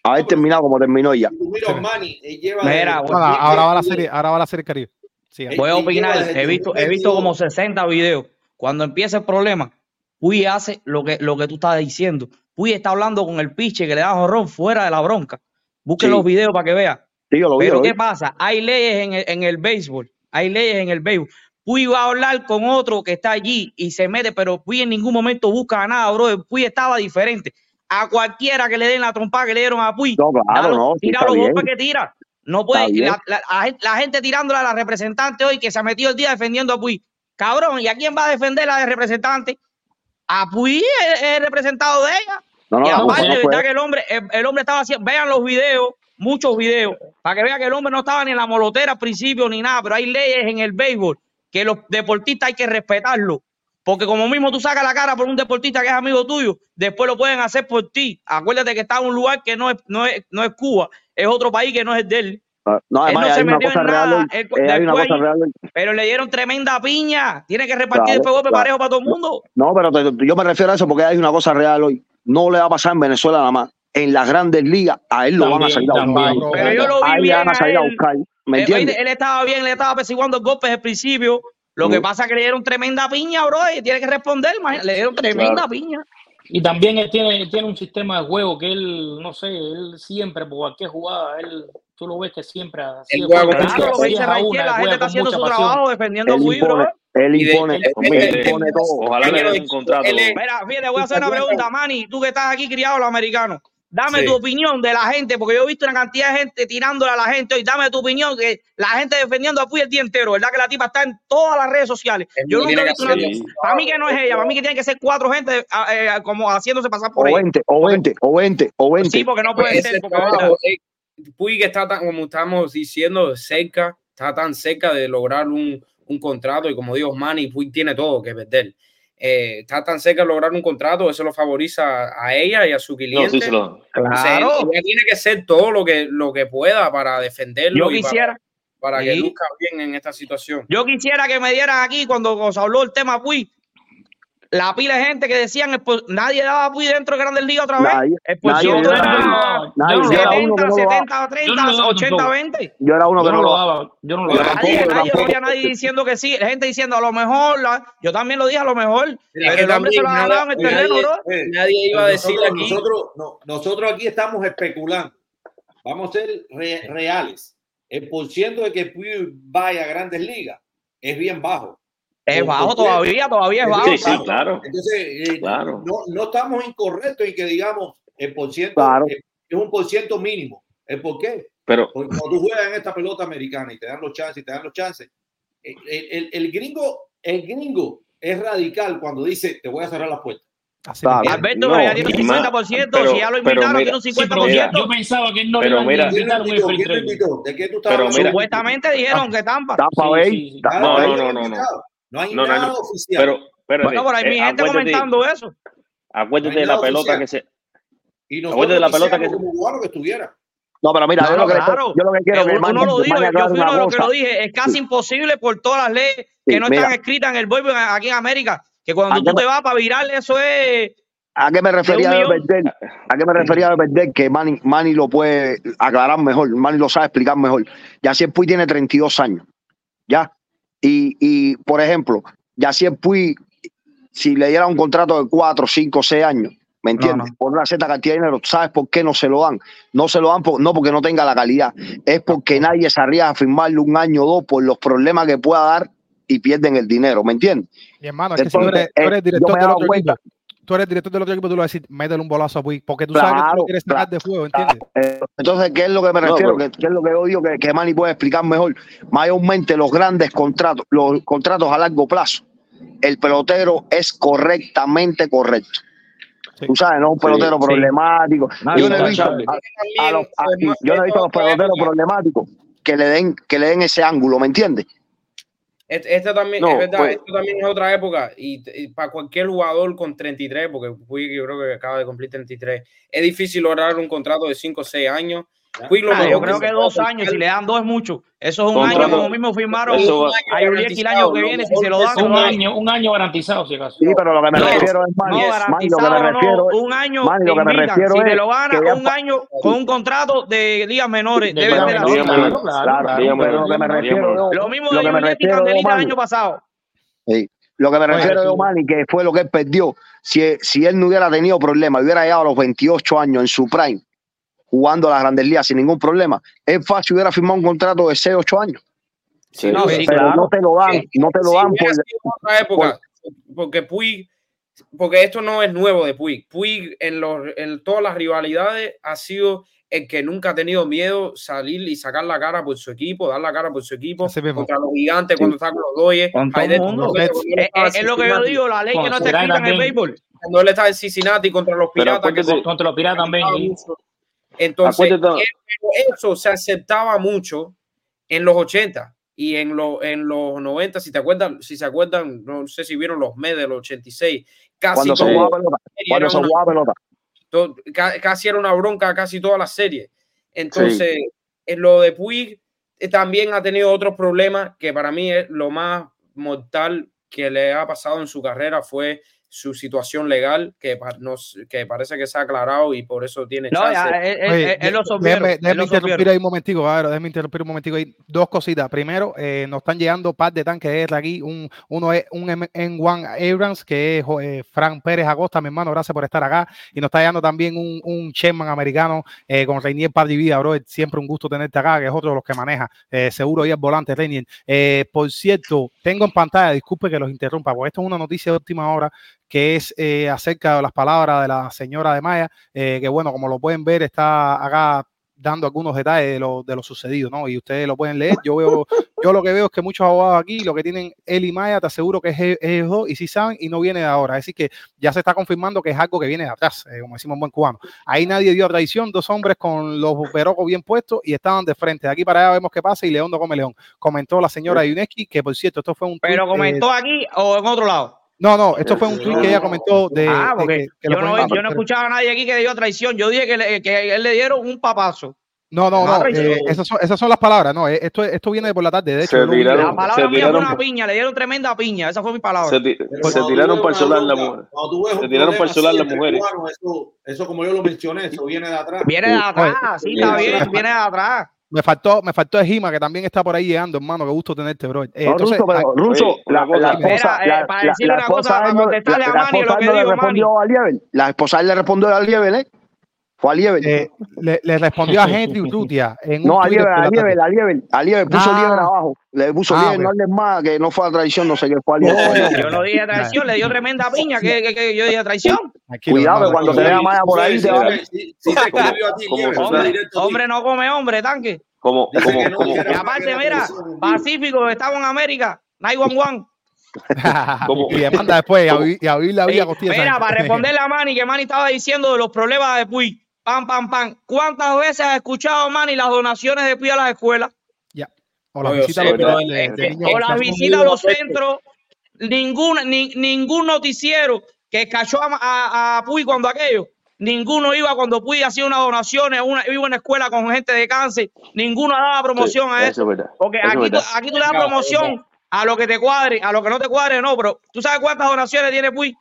Haber terminado como terminó ya. Si tú miras a Manny, él lleva Mira, Ahora, va la serie, ahora va la serie Caribe. Sí, Voy a opinar. He visto, he 2022. visto como 60 videos. Cuando empieza el problema, Puy hace lo que, lo que tú estás diciendo. Puy está hablando con el piche que le da jorrón fuera de la bronca. Busquen Sí. los videos para que vea. Sí, yo lo vi, Pero lo vi. ¿qué pasa? Hay leyes en el, en el béisbol. Hay leyes en el béisbol. Puy va a hablar con otro que está allí y se mete, pero Puy en ningún momento busca nada, bro. Puy estaba diferente. A cualquiera que le den la trompada que le dieron a Puy, No, claro, dalo- no, sí, tira los golpes que tira. No puede. La, la- la gen- la gente tirándole a la representante hoy que se ha metido el día defendiendo a Puy. Cabrón, ¿y a quién va a defender la de representante? A Puy es es el representado de ella. No, no, y aparte, no verdad que el hombre, el, el hombre estaba haciendo, vean los videos, muchos videos, para que vean que el hombre no estaba ni en la molotera al principio ni nada, pero hay leyes en el béisbol que los deportistas hay que respetarlo. Porque como mismo tú sacas la cara por un deportista que es amigo tuyo, después lo pueden hacer por ti. Acuérdate que está en un lugar que no es, no es, no es Cuba, es otro país que no es de él. No, Él además, no se hay una metió cosa en real nada. Él- eh, hay una después- cosa real hoy. Pero le dieron tremenda piña. Tiene que repartir Claro, el fuego claro. parejo para todo el mundo. No, pero te- yo me refiero a eso porque hay una cosa real hoy. No le va a pasar en Venezuela nada más. En las grandes ligas, a él lo van a También, salir a buscar. también. Pero yo lo vi A él le bien van a salir a él. buscar. ¿Me Eh, entiendes? Él, él estaba bien, le estaba persiguiendo golpes al principio. Lo que pasa es que le dieron tremenda piña, bro, y tiene que responder, imagínate, le dieron tremenda Claro. piña. Y también él tiene, tiene un sistema de juego que él, no sé, él siempre, por cualquier jugada, él, tú lo ves que siempre así Él fuerte, con Claro, lo a una, la gente está haciendo su pasión. trabajo defendiendo a Él bro. impone, Él Y de- impone, él- él él- impone él- todo. Ojalá le Él- den un contrato. él Mira, fíjate, voy a hacer una pregunta, Manny, tú que estás aquí criado los americanos. Dame Sí. tu opinión de la gente, porque yo he visto una cantidad de gente tirándole a la gente hoy. Dame tu opinión, que la gente defendiendo a Puy el día entero, ¿verdad? Que la tipa está en todas las redes sociales. Él Yo no nunca he visto que una. hacerlo. Para mí que no es ella, para mí que tiene que ser cuatro gente ah, eh, como haciéndose pasar por O ella. 20, o 20, o 20, o 20. Sí, porque no puede Ese ser. Porque, trabajo, eh, Puig está tan, como estamos diciendo, cerca, está tan cerca de lograr un, un contrato y como digo, Manny, Puig tiene todo que perder. Eh, está tan cerca de lograr un contrato, eso lo favoriza a ella y a su No, cliente. sí se lo. O sea, claro, ella tiene que hacer todo lo que, lo que pueda para defenderlo yo y para, quisiera. para que Sí. luzca bien en esta situación. Yo quisiera que me dieran aquí cuando se habló el tema Puy. La pila de gente que decían nadie daba a Puy dentro de Grandes Ligas otra vez. Nadie, El por nadie, yo era nadie, yo era uno que 70, no lo daba. 70, 30, Yo no lo daba 80, tampoco. 20. Yo era uno Yo que no lo daba, yo no lo Yo daba. tampoco, Nadie, yo nadie, no tampoco. había nadie diciendo que sí. La gente diciendo a lo mejor, la- yo también lo dije a lo mejor, pero que el hombre se lo ha en el nadie- terreno, nadie- bro. Eh, Nadie iba a decir nosotros, aquí. Nosotros, no, nosotros aquí estamos especulando. Vamos a ser re- reales. El porciento de que Puig vaya a grandes ligas es bien bajo. Es ¿Por bajo todavía, todavía es bajo. Sí, sí, claro. Entonces, eh, Claro. no, no estamos incorrectos en que digamos el porciento Claro. es, es un porciento mínimo. ¿El por qué? Pero Porque cuando tú juegas en esta pelota americana y te dan los chances y te dan los chances, el, el- el gringo, el gringo es radical cuando dice te voy a cerrar la puerta. Claro. Alberto, No, pero ya tiene un y más, 50%, pero- si ya lo pero invitaron, mira, tiene un Sí, pero 50%. yo pensaba que no Pero mira- ¿Quién invitó? ¿Quién invitó? ¿De qué tú estás Pero hablando? mira- Supuestamente dijeron que Tampa. Tampa Sí, Bay, sí, sí. Tampa No, Bay. no, no, no, no. No hay No, nada no. oficial. pero espérate, Bueno, por ahí mi eh, gente comentando eso. Acuérdate de la pelota oficial. que se. y acuérdate de la pelota que- cubano que estuviera. No, pero mira, yo, lo que, claro. yo lo que quiero que uno lo dijo, yo fui uno de los que lo dije. Es casi imposible por todas las leyes que no mira. están escritas en el béisbol aquí en América. Que cuando ¿A tú te vas para virar, eso es. ¿A qué me refería De perder? ¿A qué me refería de perder? Que Manny, Manny lo puede aclarar mejor, Manny lo sabe explicar mejor. Yacier Puy tiene 32 años, ¿ya? Y, y por ejemplo, Yacier Puy, si le diera un contrato de 4, 5, 6 años, ¿me entiendes? no. Por una cierta cantidad de dinero, ¿sabes por qué no se lo dan? No se lo dan por- no porque no tenga la calidad, es porque nadie se arriesga a firmarle un año o dos por los problemas que pueda dar y pierden el dinero, ¿me entiendes? Mi hermano, es que si tú eres, eh, yo director me he dado cuenta. equipo, tú eres director del otro equipo, tú le vas a decir, métele un bolazo a Puig, porque tú sabes que tú lo quieres sacar claro. de fuego, ¿entiendes? Eh, Entonces, ¿qué es lo que me No, refiero? pero- ¿Qué, qué es lo que yo digo que, que Manny puede explicar mejor? Mayormente los grandes contratos, los contratos a largo plazo, el pelotero es correctamente correcto. Sí. Tú sabes, no un pelotero sí. problemático. Yo no he visto a, a los, a- yo no he visto a los peloteros problemáticos que le den que le den ese ángulo, ¿me entiendes? Este, este también, No, es verdad, pues- esto también es otra época y, para cualquier jugador con 33, porque Puig yo creo que acaba de cumplir 33, es difícil lograr un contrato de 5 o 6 años. Lo Ah, yo creo que dos años, si le dan dos es mucho. Eso es un año, como mismo firmaron a Yuriek el año que viene, si se lo dan. Un no año, un año garantizado, si acaso. Sí, pero lo que me No, refiero es Manny, No, Manny, lo que garantizado me no, refiero es un año lo que me refiero Si te lo ganas, un año con un contrato de ligas menores. De ligas de la claro, lo que me dígame. refiero yo- Lo mismo de Yuriek y Candelita el año pasado. Sí. Lo que me refiero yo, Manny, que fue lo que él perdió. Si, si él no hubiera tenido problemas, hubiera llegado a los 28 años en su prime, jugando a las grandes ligas sin ningún problema, es fácil hubiera firmado un contrato de 6, 8 años. Sí, No, sí. sí, pero claro. no te lo dan, Sí, no te lo dan por, otra época, porque Puig, porque esto no es nuevo de Puig. Puig en, los, en todas las rivalidades ha sido el que nunca ha tenido miedo salir y sacar la cara por su equipo, dar la cara por su equipo contra los gigantes Sí. cuando está con los él Es, es- lo que yo digo, la ley que no está Considerar escrita en el béisbol. Cuando él estaba en Cincinnati contra los Pero piratas. que son- Contra los piratas también. Sí. Entonces, eh, eso se aceptaba mucho en los 80 y en, los en los 90, si te acuerdan, si se acuerdan, no sé si vieron los Mets del 86, casi cuando se todo jugaba pelota. Cuando era se una- jugaba pelota. to- ca- casi era una bronca casi toda la serie. Entonces, en lo de Puig eh, también ha tenido otros problemas que para mí es lo más mortal que le ha pasado en su carrera fue su situación legal, que, nos, que parece que se ha aclarado y por eso tiene No, chance. ya, él, él- Oye, él- él lo déjeme, él lo interrumpir ahí un momentico, Gabriel, déjeme interrumpir un momentico ahí. Dos cositas. Primero, eh, nos están llegando un par de tanques de aquí. Un, uno es un M- N1 Abrams, que es eh, Frank Pérez Agosta, mi hermano, gracias por estar acá. Y nos está llegando también un, un Sherman americano eh, con Reinier Par de Vida, bro. Siempre un gusto tenerte acá, que es otro de los que maneja. Eh, seguro y el volante, Reinier. Eh, por cierto, tengo en pantalla, disculpe que los interrumpa, porque esto es una noticia de última hora que es eh, acerca de las palabras de la señora de Maya, eh, que bueno, como lo pueden ver, está acá dando algunos detalles de lo, de lo sucedido, ¿no? Y ustedes lo pueden leer. Yo veo, yo lo que veo es que muchos abogados aquí, lo que tienen él y Maya, te aseguro que es e- ellos dos, y sí saben, y no viene de ahora. Decir, que ya se está confirmando que es algo que viene de atrás, eh, como decimos en buen cubano. Ahí nadie dio traición, dos hombres con los perocos bien puestos y estaban de frente. De aquí para allá vemos qué pasa y León no come león. Comentó la señora Yuneski, que por cierto, esto fue un Pero eh, comentó aquí o en otro lado. No, no, esto fue un tweet que ella comentó de, ah, de porque que, que lo yo, no, yo no escuchaba a nadie aquí que dio traición. Yo dije que, le, que él le dieron un papazo. No, no, Ah, no. eh, esas, son, esas son las palabras. No, eh, esto, esto viene de por la tarde. De hecho, Se tiraron- La palabra se mía fue una piña, le dieron tremenda piña. Esa fue mi palabra. Se, tiraron para solar la bronca, mujer. Cuando tú ves Se tiraron para solar las mujeres. Eso, eso, como yo lo mencioné, eso viene de atrás. Viene de atrás, sí, está bien, viene de atrás. Me faltó, me faltó Ejima, que también está por ahí llegando, hermano. Qué gusto tenerte, bro. Eh, No, entonces, Ruso, pero Ruso, Oye, la, la esposa, Mira, eh, la, para la- decirle la una cosa, para contestarle a Manny lo esposa que dijo Lieber. La esposa le respondió a Lieber, ¿eh? Fue a Lieber. eh, le, le respondió a Henry Urrutia en un no, a Lieber, a. Lieber, a Lieber, a Lieber, puso Ah. Lieber abajo. Le puso Ah, Lieber, no hables más, que no fue a traición, no sé qué fue a Lieber. Yo no dije traición, le dio tremenda piña. que, que, que yo dije traición? Cuidado, que cuando te vea Maya por ahí, te va a... Si, si, si te escribió a ti, Como- Lieber, como- fue Hombre, directo a ti. hombre no come hombre, tanque. Como, como, no, como, Y aparte, mira, Pacífico, estamos en América. 911. Como- y demanda después, y a, vi- y a vivir la vida. Mira, para responderle a Manny, que Manny estaba diciendo de los problemas de Puy. Pam, pam, pam. ¿Cuántas veces has escuchado, Manny, las donaciones de Puy a las escuelas? Ya. O la No, yo visita a los pero hospitales de- es de que- niños o las con visitas a los centros, ninguna, ni- ningún noticiero que cachó a, a, a Puy cuando aquello, ninguno iba cuando Puy hacía unas donaciones, una, iba a una escuela con gente de cáncer, ninguno daba promoción Sí, a eso verdad. Porque Eso aquí, tú, aquí tú le das promoción a lo que te cuadre, a lo que no te cuadre, no, pero ¿tú sabes cuántas donaciones tiene Puy?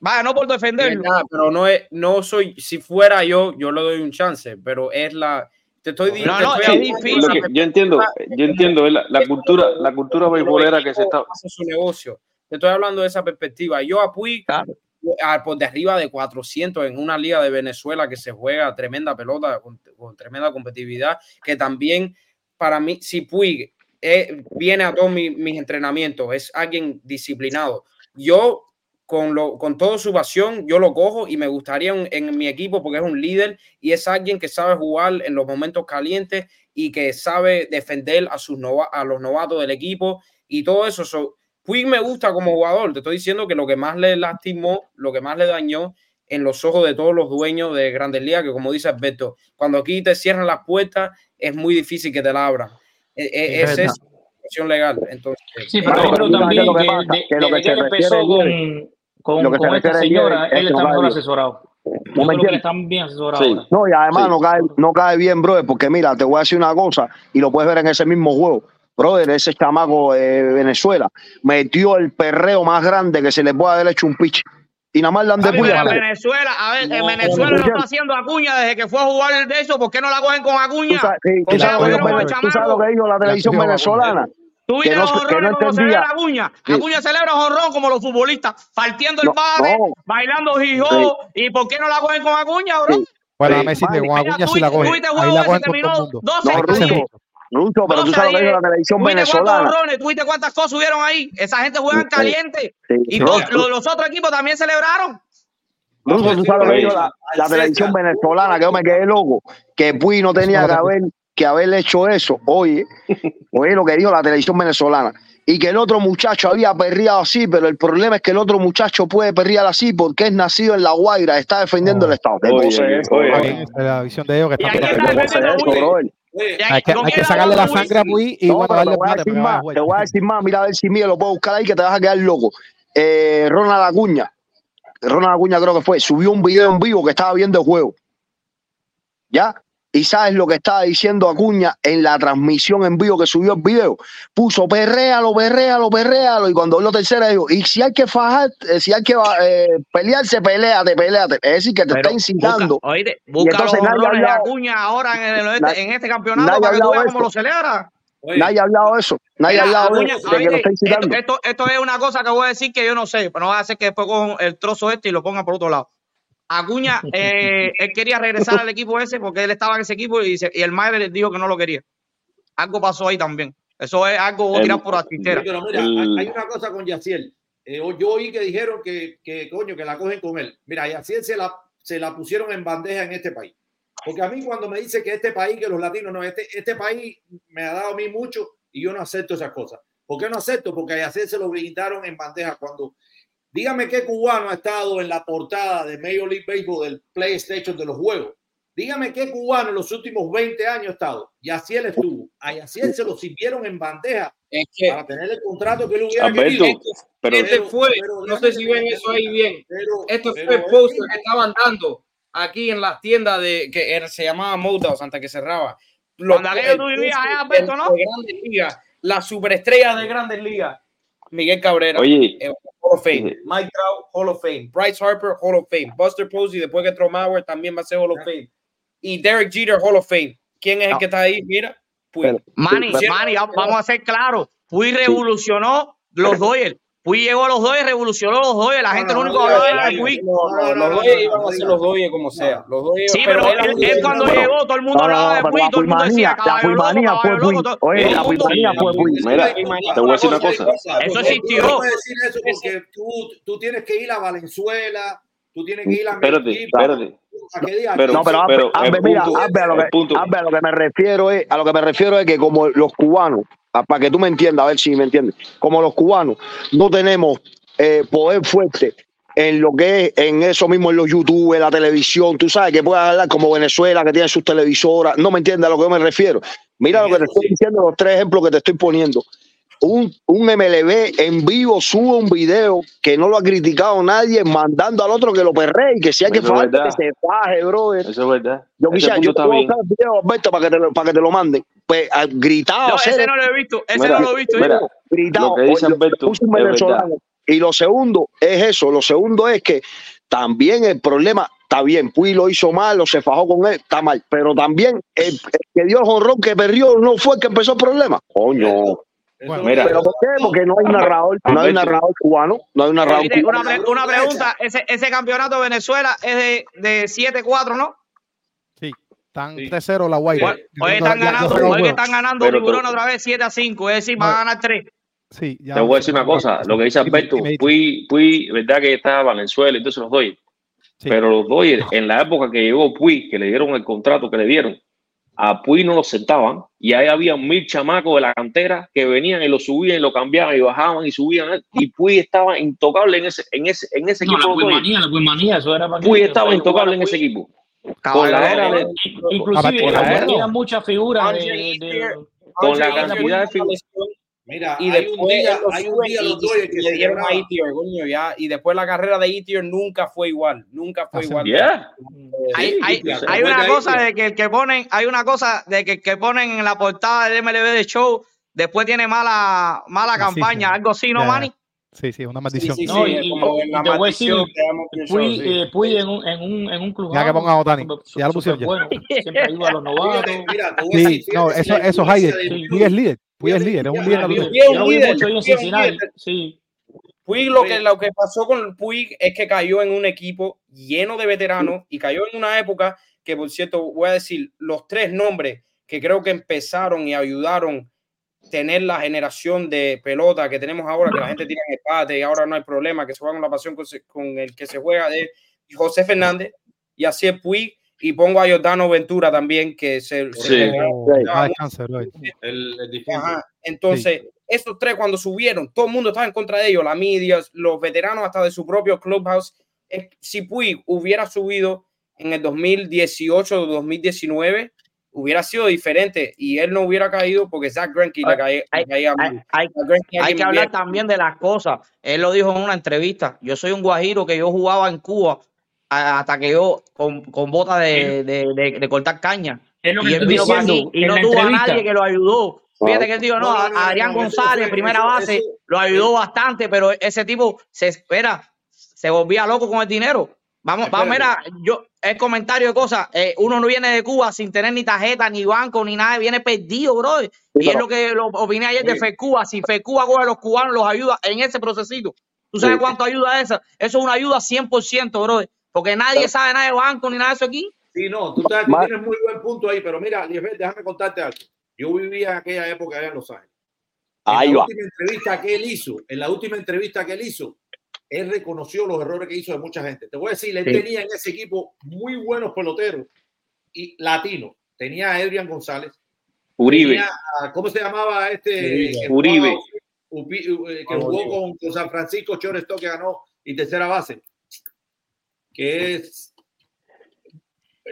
Vaya, no por defenderlo. Verdad, pero no es, no soy, si fuera yo, yo le doy un chance, pero es la, te estoy No, diciendo. no, te es difícil. Que- yo entiendo, yo entiendo la, la cultura, la cultura beisbolera que se está. hace su negocio. Te estoy hablando de esa perspectiva. Yo a Puig Claro. a- por de arriba de 400 en una liga de Venezuela que se juega tremenda pelota con, con tremenda competitividad, que también para mí, si Puig eh, viene a todos mis, mis entrenamientos, es alguien disciplinado. Yo con, lo, con toda su pasión, yo lo cojo y me gustaría un- en mi equipo porque es un líder y es alguien que sabe jugar en los momentos calientes y que sabe defender a, sus nova- a los novatos del equipo y todo eso. So, Puig me gusta como jugador. Te estoy diciendo que lo que más le lastimó, lo que más le dañó en los ojos de todos los dueños de Grandes Ligas, que como dice Alberto, cuando aquí te cierran las puertas, es muy difícil que te la abran. E- e- Es Esa es la situación legal. Entonces, Sí, eh, pero pero también lo que que pasa, que lo que que se refiere con, con, lo que se con esta refiere señora, él está mejor asesorado. ¿No me creo que entiendes? están bien asesorados Sí. ahora. No, y además Sí. no, cae, no cae bien, brother, porque mira, te voy a decir una cosa, y lo puedes ver en ese mismo juego. Brother, ese chamaco de Venezuela metió el perreo más grande que se le puede haber hecho un pitch. Y nada más le han de en. Venezuela, a ver, en Venezuela no, está haciendo Acuña desde que fue a jugar de eso. ¿Por qué no la cogen con Tú Acuña? sabes, sí, ¿Por tú sabes la lo que dijo- tú sabes lo chamaco? que dijo la televisión venezolana. ¿Tú que no los se- que no como celebra Acuña? Sí. Acuña celebra jonrón como los futbolistas, partiendo el No, no. bailando hijo. ¿Y por qué no la cogen con Acuña, bro? Sí. Bueno, Sí, déjame decirte, con Acuña sí la tú coge. viste el Ahí juego la cogen terminó mundo. 12 No, a Ruso, 10. Ruso, pero tú 12 a sabes lo que 10. dijo la televisión ¿Tú viste cuántos venezolana. honrones? ¿Tú viste cuántas cosas hubieron ahí? Esa gente juega Sí, caliente. sí, Y sí. los otros equipos también celebraron. Ruso, tú sabes lo que dijo la, televisión venezolana, que yo me quedé loco, que Puy no tenía que no haber, que haber hecho eso. Oye, oye lo que dijo la televisión venezolana. Y que el otro muchacho había perreado así, pero el problema es que el otro muchacho puede perrear así porque es nacido en La Guaira, está defendiendo Oh. el Estado. ¿Qué Oye, oye? Esa es la visión de ellos que están. Oye, Hay que, ¿con hay que quién sacarle la sangre a Luis? Puy y No, bueno, darle te voy a decir más, te voy a decir más, mira a ver si Miguel lo puedo buscar ahí que te vas a quedar loco. Eh, Ronald Acuña, Ronald Acuña creo que fue, subió un video en vivo que estaba viendo el juego. ¿Ya? Y sabes lo que estaba diciendo Acuña en la transmisión en vivo que subió el video. Puso perréalo, perréalo, perréalo. Y cuando lo tercera dijo, y si hay que fajar, eh, si hay que eh, pelearse, peleate, peleate. Es decir, que te Pero está incitando. Busca, oíste, busca los entonces honrones de hablado- Acuña ahora en, el- en este, en este campeonato nadie ha para que tú hablado veas de cómo eso. lo celebra. Oye, Nadie ha hablado de eso. Nadie ha hablado de, Acuña, eso, de que lo oíste, está incitando. esto, esto, esto es una cosa que voy a decir que yo no sé, pero no va a hacer que después cojan el trozo este y lo pongan por otro lado. Acuña, eh, él quería regresar al equipo ese porque él estaba en ese equipo y, se- y el madre le dijo que no lo quería. Algo pasó ahí también. Eso es algo tirado por la tintera. pero mira, El- hay, hay una cosa con Yaciel. Eh, yo oí que dijeron que, que, coño, que la cogen con él. Mira, Yaciel se la, se la pusieron en bandeja en este país. Porque a mí cuando me dice que este país, que los latinos, no, este, este país me ha dado a mí mucho y yo no acepto esas cosas. ¿Por qué no acepto? Porque a Yaciel se lo brindaron en bandeja cuando... Dígame qué cubano ha estado en la portada de Major League Baseball del PlayStation de los juegos. Dígame qué cubano en los últimos 20 años ha estado. Yaciel estuvo. A Yaciel se lo sirvieron en bandeja Es que para tener el contrato que él hubiera Alberto, querido. pero este fue, no sé si ven eso ahí bien. Pero- Este fue el él que estaban dando aquí en las tiendas de que era- se llamaba Modows antes que cerraba. Los- el tú vivías, poster ¿eh, Alberto, de- no? de Grandes Ligas, la superestrella de Grandes Ligas, Miguel Cabrera, Oye, eh, Hall of Fame, Sí. Mike Trout, Hall of Fame, Bryce Harper, Hall of Fame, Buster Posey, después que Tromauer también va a ser Hall of Fame, y Derek Jeter, Hall of Fame. ¿Quién es el No. que está ahí? Mira, pues Manny, Sí, Manny, va- vamos a ser claros. Puy revolucionó los Dodgers. Puy llegó a los Dodgers, revolucionó los Dodgers. La gente no, lo único que hablaba era Puy. no, no, No, no, los no, iban a ser los Dodgers como sea. Los Sí, pero él, él- él cuando no, llegó, todo el mundo No, hablaba de Puy, todo el mundo decía la fue. Puy. todo- Oye, todo la pulmanía fue Puy. Mira, te voy a decir una cosa. Eso existió. no puedes decir eso porque tú, tú tienes que ir a Valenzuela, tú tienes que ir a espérate, México, espérate. A Pero- No, pero, el mira, punto- a lo que, a lo me refiero es, a lo que me refiero es que como los cubanos, a- para que tú me entiendas, a ver si me entiendes, como los cubanos no tenemos eh, poder fuerte en lo que es en eso mismo en los YouTube, en la televisión, tú sabes que puedes hablar como Venezuela que tiene sus televisoras, no me entiendes a lo que yo me refiero. Mira lo que te estoy diciendo, los tres ejemplos que te estoy poniendo. Un, un MLB en vivo sube un video que no lo ha criticado nadie, mandando al otro que lo perre y que si hay que fajar, que se faje, brother. Eso es verdad. Yo quisiera, yo te voy a bien. buscar el video, Alberto, para que te lo, para que te lo manden. Pues gritado, No, ese no lo he visto, ese Mira, no lo he visto. mira, yo. gritado. lo que dice Oye, Alberto puso un es venezolano. Y lo segundo es eso, lo segundo es que también el problema, está bien, Puy lo hizo mal, o se fajó con él, está mal, pero también el, el que dio el jonrón que perdió no fue el que empezó el problema. Coño. Bueno, mira. ¿Pero por qué? Porque no hay narrador, no hay narrador cubano, no hay narrador Mire, cubano. una, pre- una pregunta, ese, ese campeonato de Venezuela es de, de 7-4, ¿no? Sí, están Sí. 3-0 la Guaira. Hoy, hoy están ganando, hoy que están ganando Pero tiburón otra vez 7 a 5, es decir, van a ganar 3. Sí, ya Te voy a decir una cosa, lo que dice Alberto. Puy, Puy, verdad que estaba Valenzuela, entonces los Dodgers. Sí. Pero los Dodgers, en la época que llegó Puy, que le dieron el contrato que le dieron, a Puy no lo sentaban y ahí había mil chamacos de la cantera que venían y lo subían y lo cambiaban y bajaban y subían y Puy estaba intocable en ese, en ese, en ese No, equipo. la Dodgers. Puimanía, la Puimanía, eso era para que- Puy estaba intocable en ese Puy. equipo. Con la era de, In- Inclusive Por la era. había muchas figuras de, de- con la cantidad de figuras. Mira, y hay después un día, hay un día y- los Dodgers y que le dieron a. Ethier, coño, ya, y después la carrera de Ethier nunca fue igual, nunca fue Así igual. Yeah. Hay, Sí, hay, hay una cosa de que el que ponen, hay una cosa de que el que ponen en la portada del MLB de show después tiene mala, mala campaña, sí. algo así, ¿no, Ya, Manny? Sí, sí, una Sí, maldición. sí, No, sí, y- como en la voy a maldición decir, Puy, sí. eh, Puy en un, en un, en un club. Ya que pongan a Otani. Ya lo pusieron ya. bueno. Siempre ayuda a los novatos. Mira, Sí, decir, no, fíjate eso, la eso es Hayden. de Puy es líder. Puy es líder, es un líder Yo, lo vi líder, mucho en Cincinnati. Sí. Puig lo que, lo que pasó con Puig es que cayó en un equipo lleno de veteranos y cayó en una época que, por cierto, voy a decir los tres nombres que creo que empezaron y ayudaron tener la generación de pelota que tenemos ahora, que la gente tira en empate y ahora no hay problema, que se juega con la pasión con, se- con el que se juega de José Fernández y así es Puig y pongo a Jordano Ventura también que se, se Sí. Oh, ah, bro. el. Entonces, estos tres cuando subieron, todo el mundo estaba en contra de ellos, la media, los veteranos hasta de su propio clubhouse. Si Puig hubiera subido en el 2018 o 2019, hubiera sido diferente y él no hubiera caído porque Zach Greinke le caía, Hay, caía que hablar también de las cosas. Él lo dijo en una entrevista. Yo soy un guajiro que yo jugaba en Cuba hasta que yo con, con bota de, de, de- de cortar caña. Es lo Y que él estoy vino para aquí y no tuvo a nadie que lo ayudó. Fíjate que él dijo, no, No, no, Adrián no, González, eso- primera eso- base, eso- lo ayudó bastante, pero ese tipo se espera, se volvía loco con el dinero. Vamos, vamos, mira, yo, el comentario de cosas, eh, uno no viene de Cuba sin tener ni tarjeta, ni banco, ni nada, viene perdido, bro. Y es lo que lo opiné ayer de. FECUBA. Si FECUBA coge a los cubanos, los ayuda en ese procesito. ¿Tú sabes Sí. cuánto ayuda esa? Eso es una ayuda 100%, bro. Porque nadie Pero- sabe nada de banco ni nada de eso aquí. Sí, no, tú, estás- tú tienes muy buen punto ahí, pero mira, déjame contarte algo. Yo vivía en aquella época allá en Los Ángeles. En Ahí la va. última entrevista que él hizo, en la última entrevista que él hizo, él reconoció los errores que hizo de mucha gente. Te voy a decir, él Sí. tenía en ese equipo muy buenos peloteros y latinos. Tenía a Adrian González, Uribe. tenía ¿cómo se llamaba este? Uribe. que Uribe. jugaba- Upi- eh, que Ah, jugó Uribe. con, con San Francisco, shortstop que ganó y tercera base, que es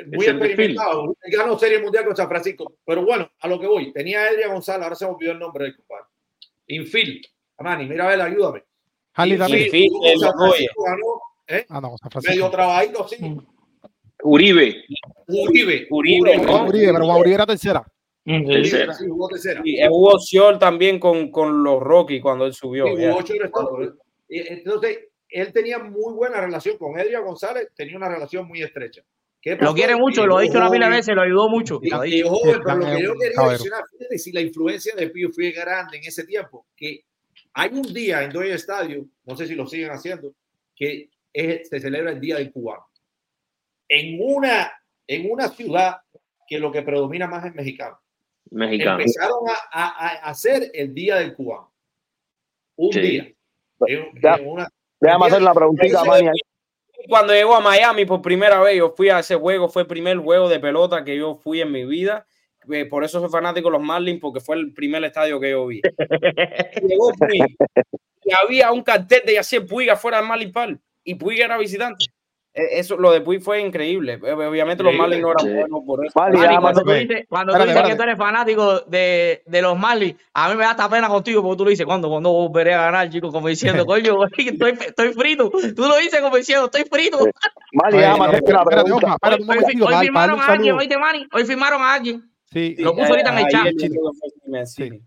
muy experimentado. Él ganó Serie Mundial con San Francisco. Pero bueno, a lo que voy. Tenía a Adrián González, ahora se me olvidó el nombre del compadre. Infield. Amani, mira a ver, ayúdame. Harley. Francisco, ganó, ¿eh? Ah, no, San medio Francisco. trabajito así. Uribe. Uribe. Uribe, Juan ¿no? Uribe, pero Uribe era tercera. Mm, sí. Tercera. Sí, jugó tercera. Y eh, hubo opción también con, con los Rockies cuando él subió. Sí, ya. jugó shortstop. Y Entonces, él tenía muy buena relación con Adrián González, tenía una relación muy estrecha. ¿Qué Lo quiere mucho, lo ha dicho una joven, veces, lo ayudó mucho. y- Lo joven, Sí, pero lo que yo quería mencionar, si la influencia de Pío fue grande en ese tiempo, que hay un día en Dodger Stadium, no sé si lo siguen haciendo, que es- se celebra el Día del Cubano. En una, en una ciudad que lo que predomina más es mexicano. Mexicano. Empezaron a, a- a hacer el Día del Cubano. Un Sí. día. En- Ya. en una- Déjame hacer una preguntita, Manny. Cuando llegó a Miami por primera vez, yo fui a ese juego, fue el primer juego de pelota que yo fui en mi vida. Eh, Por eso soy fanático de los Marlins, porque fue el primer estadio que yo vi. Llegó Puig y había un cartel de Yacier Puig afuera del Marlins Park y Puig era visitante. Eh, Eso, lo de Puig fue increíble. Obviamente los Marlins no eran Sí. buenos por eso. Manny, déjame cuando tú dices, cuando tú dices que tú eres fanático de, de los Marlins, a mí me da hasta pena contigo porque tú lo dices, ¿cuándo, cuándo volveré a ganar, chico? Como diciendo, coño, estoy, estoy frito. Tú lo dices como diciendo, estoy frito. Déjame hacer una espérate, pregunta. Hoy, hoy para firmaron a alguien, hoy firmaron a alguien. Sí, Lo puso ahorita en el chat.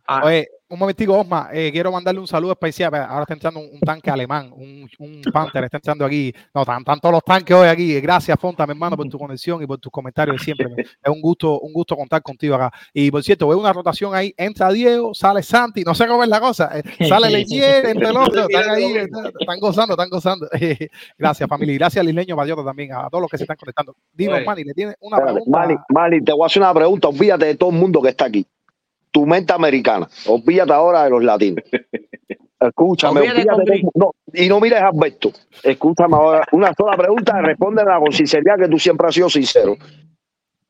Ah, Oye, un momentico, Osma, eh, quiero mandarle un saludo especial. Ahora está entrando un, un tanque alemán, un, un Panther, está entrando aquí. No, están, están todos los tanques hoy aquí. Gracias, Fonta, mi hermano, por tu conexión y por tus comentarios de siempre. Es un gusto, un gusto contar contigo acá. Y por cierto, veo una rotación ahí. Entra Diego, sale Santi, no sé cómo es la cosa. eh, Sale Leyer, entre el otro. Están ahí, están, están gozando, están gozando. Gracias, familia. Y gracias, Lisleño Bayota también, a todos los que se están conectando. Dime. Manny, le tiene una Espérate, pregunta. Manny, Manny, te voy a hacer una pregunta. Olvídate de todo el mundo que está aquí. Tu mente americana. Olvídate ahora de los latinos. Escúchame, Olvídate olvídate con de- Gris. no, y no mires a Alberto. Escúchame ahora. Una sola pregunta, respóndela con sinceridad que tú siempre has sido sincero.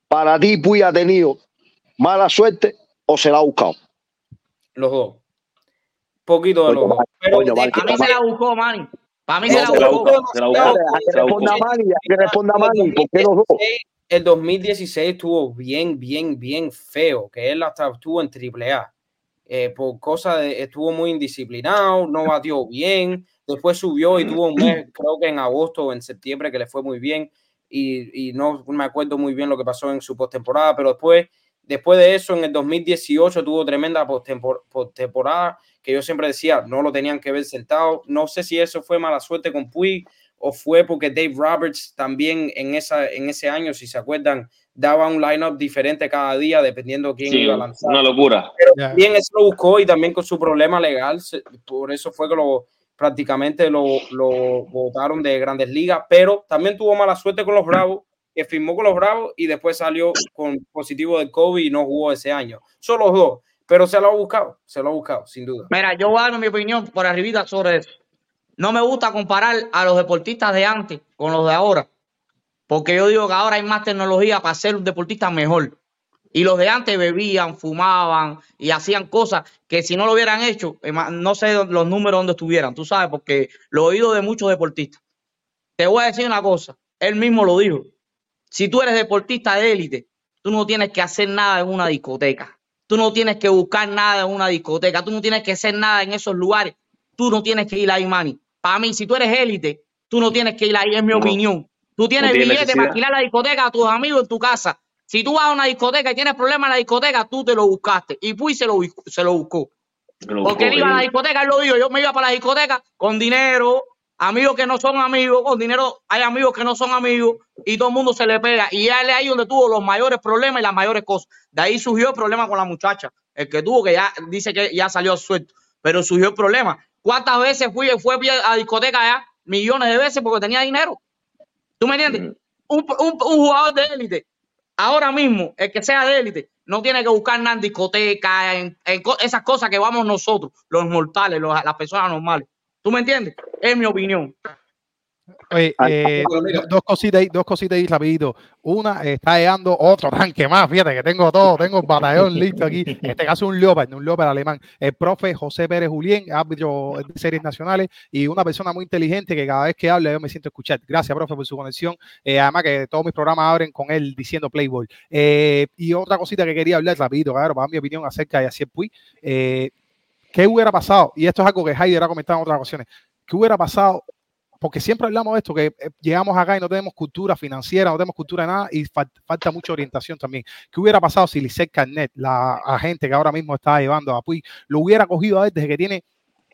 Para ti, Puy ha tenido mala suerte o se la ha buscado. Los dos. Poquito de los dos. Pero a mí se la buscó, Manny. Para mí No, se la Se la buscó. buscó, se la buscó, Espérate, a que responda Manny, que responda Manny, ¿por qué los dos? El 2016 estuvo bien, bien, bien feo, que él hasta estuvo en triple A. Eh, por cosa de, estuvo muy indisciplinado, no batió bien, después subió y tuvo un mes, creo que en agosto o en septiembre, que le fue muy bien, y, y no me acuerdo muy bien lo que pasó en su postemporada, pero después, después de eso, en el 2018 tuvo tremenda postempor- postemporada, que yo siempre decía, no lo tenían que ver sentado, no sé si eso fue mala suerte con Puig, o fue porque Dave Roberts también en, esa, en ese año, si se acuerdan, daba un lineup diferente cada día dependiendo quién Sí, iba a lanzar. una locura. Ya. También eso lo buscó y también con su problema legal, se- por eso fue que lo prácticamente lo, lo votaron de grandes ligas, pero también tuvo mala suerte con los Bravos, que firmó con los Bravos y después salió con positivo de COVID y no jugó ese año. Son los dos, pero se lo ha buscado, se lo ha buscado, sin duda. Mira, yo voy a dar mi opinión por arribita sobre eso. No me gusta comparar a los deportistas de antes con los de ahora, porque yo digo que ahora hay más tecnología para ser un deportista mejor. Y los de antes bebían, fumaban y hacían cosas que si no lo hubieran hecho, no sé los números donde estuvieran, tú sabes, porque lo he oído de muchos deportistas. Te voy a decir una cosa, él mismo lo dijo. Si tú eres deportista de élite, tú no tienes que hacer nada en una discoteca. Tú no tienes que buscar nada en una discoteca. Tú no tienes que hacer nada en esos lugares. Tú no tienes que ir ahí, Manny. Para mí, si tú eres élite, tú no tienes que ir ahí, es mi No. opinión. Tú tienes tiene billete para necesidad. alquilar la discoteca a tus amigos en tu casa. Si tú vas a una discoteca y tienes problemas en la discoteca, tú te lo buscaste. Y Puy se lo, buscó- se lo buscó. Lo Porque él iba a la discoteca, él lo dijo, yo me iba para la discoteca con dinero, amigos que no son amigos, con dinero hay amigos que no son amigos y todo el mundo se le pega. Y él es ahí donde tuvo los mayores problemas y las mayores cosas. De ahí surgió el problema con la muchacha, el que tuvo que ya dice que ya salió suelto, pero surgió el problema. ¿Cuántas veces fui, fue a discoteca allá? Millones de veces porque tenía dinero. ¿Tú me entiendes? Un, un- un jugador de élite, ahora mismo, el que sea de élite, no tiene que buscar nada en discoteca, en, en esas cosas que vamos nosotros, los mortales, los- las personas normales. ¿Tú me entiendes? Es mi opinión. Oye, Ay, eh, dos cositas ahí, dos cositas ahí rapidito. Una, eh, está llegando otro tanque más, fíjate que tengo todo, tengo el batallón listo aquí. En este caso un Leopard, un Leopard alemán. El profe José Pérez Julián, árbitro de series nacionales y una persona muy inteligente que cada vez que habla yo me siento escuchar. Gracias, profe, por su conexión. Eh, además que todos mis programas abren con él diciendo Playboy. Eh, y otra cosita que quería hablar rapidito, claro, para mi opinión acerca de Asier Puy. ¿Qué hubiera pasado? Y esto es algo que Heider ha comentado en otras ocasiones. ¿Qué hubiera pasado porque siempre hablamos de esto, que eh, llegamos acá y no tenemos cultura financiera, no tenemos cultura de nada y fal- falta mucha orientación también. ¿Qué hubiera pasado si Lisset Carnet, la agente que ahora mismo está llevando a Puy, lo hubiera cogido a él desde que tiene,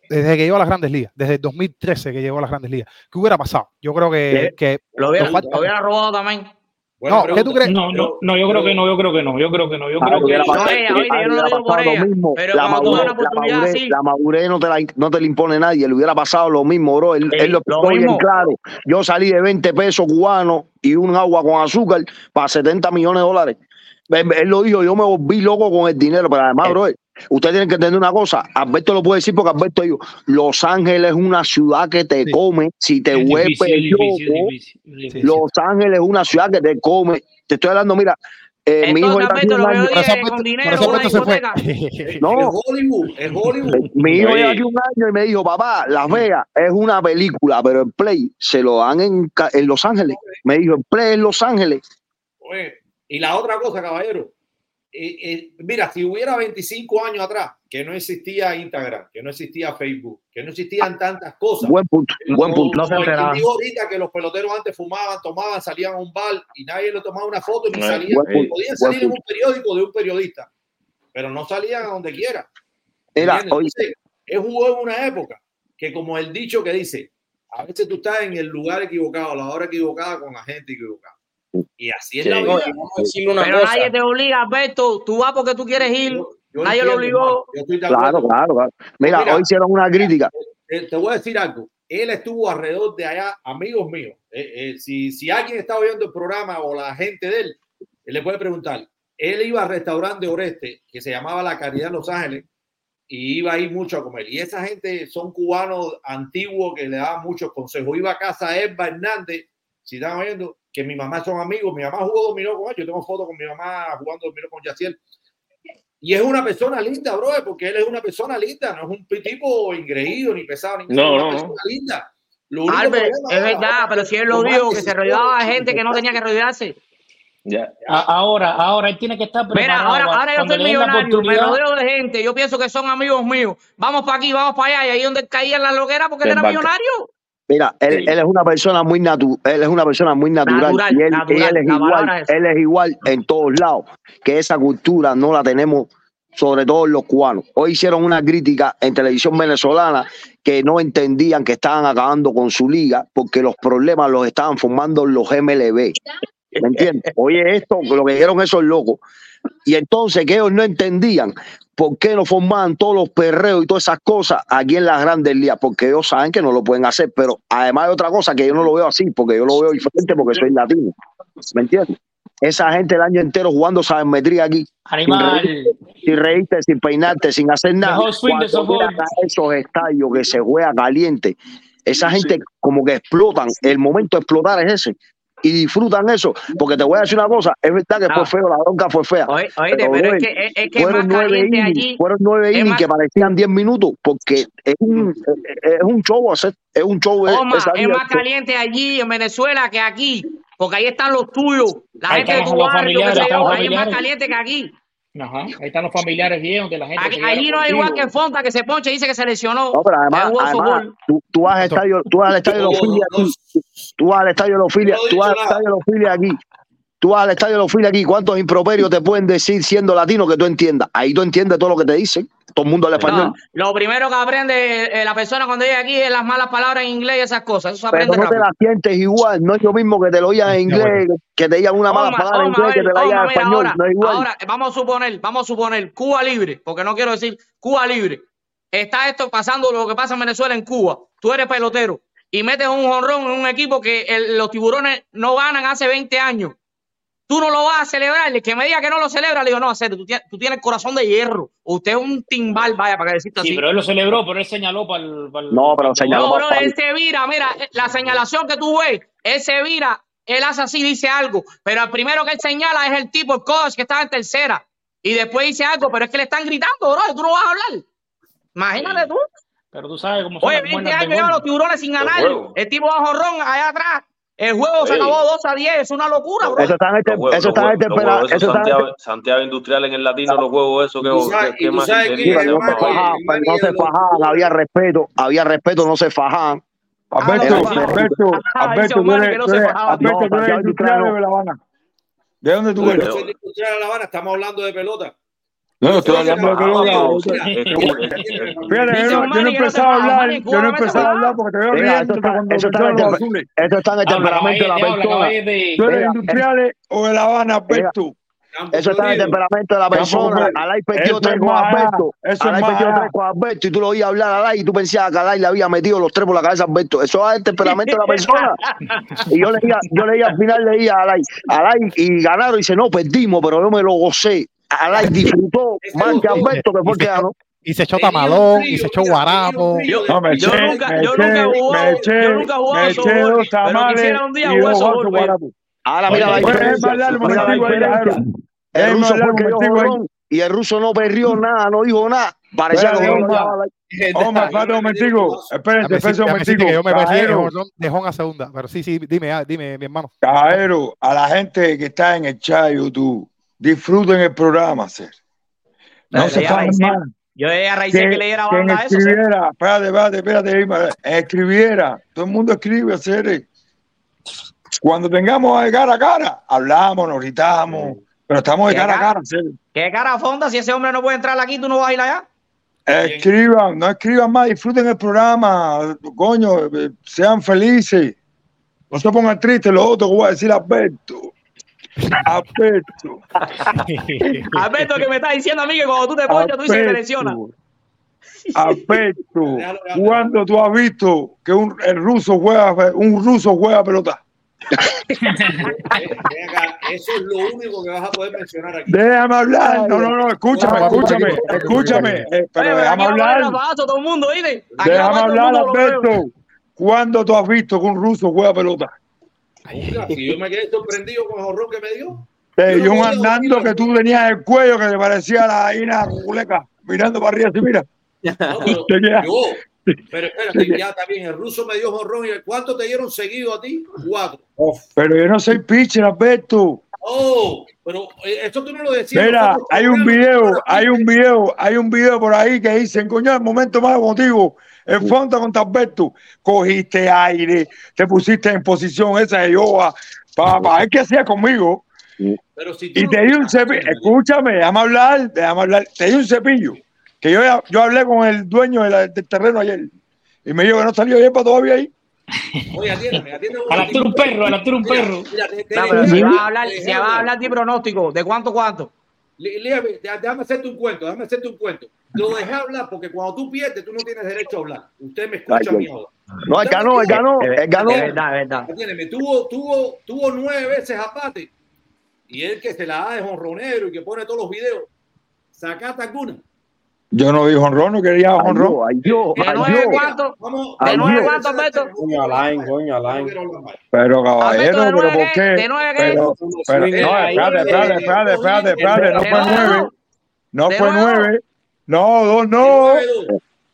desde que llegó a las grandes ligas, desde el 2013 que llegó a las grandes ligas? ¿Qué hubiera pasado? Yo creo que, que Lo hubiera, nos falta- lo hubiera robado también. No, ¿qué tú crees? No, no, no, yo creo que no, yo creo que no, yo creo que no, yo creo que No, yo lo digo por ella, pero La madurez, la madurez- así, la madurez no te, la, no te la impone nadie. Le hubiera pasado lo mismo, bro. Él, él lo explicó bien claro. Yo salí de 20 pesos cubanos y un agua con azúcar para 70 millones de dólares. Él, él lo dijo, yo me volví loco con el dinero, pero además, bro, ustedes tienen que entender una cosa. Alberto lo puede decir porque Alberto dijo, Los Ángeles es una ciudad que te Sí. come si te es vuelves difícil, es loco. es difícil, es difícil. Sí. Los Ángeles es una ciudad que te come. Te estoy hablando, mira, eh, mi hijo entonces está aquí Alberto, un año. No. Es Hollywood, es Hollywood. Mi hijo lleva aquí un año y me dijo, papá, Las Vegas es una película, pero el Play se lo dan en, en Los Ángeles. Me dijo, el Play en Los Ángeles. Oye, y la otra cosa, caballero, eh, eh, mira, si hubiera 25 años atrás, que no existía Instagram, que no existía Facebook, que no existían tantas cosas. Buen punto, buen Como- punto. No se ahorita que los peloteros antes fumaban, tomaban, salían a un bar y nadie le tomaba una foto ni Buen- salían. buen punto, podían buen salir en un periódico de un periodista, pero no salían a donde quiera. Era, Entonces, es hubo en una época que como el dicho que dice, a veces tú estás en el lugar equivocado, a la hora equivocada, con la gente equivocada. Y así es Sí. la vida. una Pero cosa. nadie te obliga, Alberto. Tú vas porque tú quieres ir. Yo- yo Nadie lo entiendo, obligó. estoy de claro, claro, claro. Mira, Mira, hoy hicieron una crítica. Eh, te voy a decir algo. Él estuvo alrededor de allá, amigos míos. Eh, eh, si, si alguien está oyendo el programa o la gente de él, él le puede preguntar. Él iba al restaurante Oreste, que se llamaba La Caridad en Los Ángeles, y iba ahí mucho a comer. Y esa gente son cubanos antiguos que le daban muchos consejos. Iba a casa de Elba Hernández, si están oyendo, que mi mamá son amigos. Mi mamá jugó dominó con él. Yo tengo fotos con mi mamá jugando dominó con Yaciel. Y es una persona linda, bro, porque él es una persona linda, no es un tipo ingreído ni pesado, ni No, es una no, persona linda. Lo único Albert, es verdad, pero si él lo dijo, que se rodeaba de gente que no tenía que rodearse. Ya. Ahora, ahora él tiene que estar Mira, ahora, ahora yo soy millonario, me rodeo de gente, yo pienso que son amigos míos. Vamos para aquí, vamos para allá, y ahí es donde caía en la loquera porque él era millonario. Mira, él, Sí. él es una persona muy natural, él es una persona muy natural, Natural, y él, natural, y él es igual, es- él es igual en todos lados, que esa cultura no la tenemos sobre todo los cubanos. Hoy hicieron una crítica en televisión venezolana que no entendían que estaban acabando con su liga porque los problemas los estaban formando los MLB. ¿Me entiendes? Oye, esto, lo que dijeron esos locos. Y entonces que ellos no entendían por qué no formaban todos los perreos y todas esas cosas aquí en las grandes ligas, porque ellos saben que no lo pueden hacer, pero además hay otra cosa que yo no lo veo así, porque yo lo veo diferente porque soy latino. ¿Me entiendes? Esa gente el año entero jugando sabemetría aquí, Animal. sin reírte, sin peinarte, sin hacer nada. De Cuando esos estadios que se juega caliente, esa gente como que explotan, el momento de explotar es ese. Y disfrutan eso, porque te voy a decir una cosa, es verdad que fue Ah. feo, la bronca fue fea. Oye, oíste, Pero, pero es que, es, es que es más fueron nueve caliente innings, allí. fueron nueve es innings más- que parecían 10 minutos, porque es un, es un show hacer, es un show esa es liga. más caliente allí en Venezuela que aquí, porque ahí están los tuyos, la Ahí gente de tu barrio, ahí es más caliente que aquí. Ajá. Ahí están los familiares viejos de la gente. Aquí- allí no contigo. igual que Fonta que se ponche y dice que se lesionó. No, pero además, además tú, tú vas al estadio, tú vas al estadio de los Phillies aquí, tú vas al estadio de los Phillies, tú vas al estadio de los Phillies aquí, tú vas al estadio de los Phillies aquí, ¿cuántos improperios te pueden decir siendo latino que tú entiendas? Ahí tú entiendes todo lo que te dicen. Todo el mundo habla español. No, lo primero que aprende eh, la persona cuando llega aquí es las malas palabras en inglés y esas cosas. Eso se Pero aprende no te rápido. la sientes igual. No es lo mismo que te lo digan en inglés, que te digan una mala Oma, palabra en inglés, que te la digan en español. ahora, no es igual. ahora, vamos a suponer, vamos a suponer, Cuba libre, porque no quiero decir Cuba libre. Está esto pasando lo que pasa en Venezuela en Cuba. Tú eres pelotero y metes un jonrón en un equipo que el- los tiburones no ganan hace 20 años. Tú no lo vas a celebrar. El que me diga que no lo celebra, le digo, no, hacer, tú, tienes, tú tienes corazón de hierro. Usted es un timbal, vaya, para que decirte Sí, así. pero él lo celebró, pero él señaló para el. No, pero señaló No, para- bro, para- él se vira, mira, eh, la señalación que tú ves, él se vira, él hace así, dice algo, pero el primero que él señala es el tipo, el coach que estaba en tercera, y después dice algo, pero es que le están gritando, bro, y tú no vas a hablar. Imagínate tú. Pero tú sabes cómo son Oye, las 20 buenas años llevan los tiburones sin ganar. El tipo va a jorrón allá atrás. El juego se acabó 2 a 10, es una locura, bro. Eso está en este, eso este eso Santiago, Santiago Industrial en el latino, los juegos esos que, más no se fajaban, había respeto, había respeto, no se fajaban. Alberto. Alberto, Alberto. Alberto, Industrial de La Habana. ¿De dónde tú eres? no soy de Industrial de La Habana, estamos hablando de pelota. No, estoy hablando de Fíjate, yo Dice no, yo no se empezaba a hablar, yo no no empezaba a hablar porque te veo riendo eso está, cuando eso está en el, los temper- azules. eso está en el Habla, temperamento de la persona. ¿Tú eres industriales o de La Habana, Alberto? Campo Eso está en el temperamento de la persona. Alay perdió tres es con Alberto. eso Alay perdió tres con Alberto y tú lo oías hablar a Alay y tú pensabas que Alay le había metido los tres por la cabeza a Alberto. Eso es el temperamento de la persona. Y yo leía, yo leía al final, leía a Alay, Alay y ganaron y dice, no, perdimos, pero yo me lo gocé. Alay disfrutó Ese más que. Alberto, que fue el que ganó. Y se echó tamalón, y se echó guarapo. frío de- No, me Yo eché, nunca- me yo nunca he eché, jugado- me eché, yo nunca he jugado me softball, pero quisiera un día y jugar softball. Ahora mira la diferencia. El ruso fue que dio y el ruso no perdió nada, no dijo nada. Parecía que Omar. espérate un momentico. Espérate, espérate un momentico. yo me metí en el Cajero, jonrón de Jon a segunda. Pero sí, sí, dime, ah, dime, mi hermano. Cajero, a la gente que está en el chat de YouTube, disfruten el programa, ser. No se más. Yo le dije a Que, Raicel que leyera banda eso. ¿sí? escribiera, espérate, espérate, espérate, Irma, escribiera, todo el mundo escribe, hacer. Cuando tengamos de cara a cara, hablamos, nos gritamos, pero estamos de ¿Qué cara a cara? hacer. ¿Qué cara fonda? Si ese hombre no puede entrar aquí, tú no vas a ir allá. Escriban, no escriban más, disfruten el programa, coño, eh, sean felices. No se pongan tristes los otros que voy a decir Alberto. Alberto. Alberto, que me está diciendo a mí que cuando tú te ponchas, tú dices que lesionas. Alberto. ¿cuándo tú has visto que un, el ruso juega, un ruso juega pelota? Eso es lo único que vas a poder mencionar aquí. Déjame hablar. No, no, no, escúchame, escúchame, escúchame. eh, pero déjame hablar. todo Déjame hablar. Alberto. ¿Cuándo tú has visto que un ruso juega pelota? Si yo me quedé sorprendido con el horror que me dio. Eh, Yo un andando que tú tenías el cuello que te parecía la Ina Culeca, mirando para arriba así, mira. No, pero yo, pero espérate, ya está bien. El ruso me dio jorrón. ¿Y cuánto te dieron seguido a ti? Cuatro. Pero yo no soy pitcher, Alberto. Oh, pero eh, esto tú no lo decías. Mira, hay un video, hay un video, hay un video por ahí que dicen, coño, el momento más emotivo, el fondo contra Alberto, cogiste aire, te pusiste en posición esa de yoga, para ver qué hacía conmigo, Pero si y no- te di un cepillo, escúchame, déjame hablar, déjame hablar, te di un cepillo, que yo, yo hablé con el dueño del terreno ayer, y me dijo que no salió bien para todavía ahí. Oye, atiéndeme, atiéndeme. A la un perro, a la un perro. mira, te- te- No, pero si vas a hablar, si vas a hablar de pronóstico, ¿de cuánto cuánto? Dé- déjame hacerte un cuento, déjame hacerte un cuento. Lo dejé hablar porque cuando tú pierdes, tú no tienes derecho a hablar. Usted me escucha Ay, a mí ahora. No, él ganó, él ganó, él ganó. Es verdad, es verdad. Tuvo, tuvo, tuvo nueve veces apate. Y él que se la da de jonronero y que pone todos los videos. ¿Sacaste alguna? Yo no vi honrón, no quería Ay, honrón. yo, ay, yo, ¿De nueve cuánto? ¿De nueve cuánto, Alberto? Coño, Alain, coño, Alain. Pero caballero, ¿de pero ¿por qué? ¿De nueve qué? Pero, pero, no, espérate, espérate, espérate, espérate, espérate, no ¿De fue nueve, no ¿De fue nueve, no, dos, no,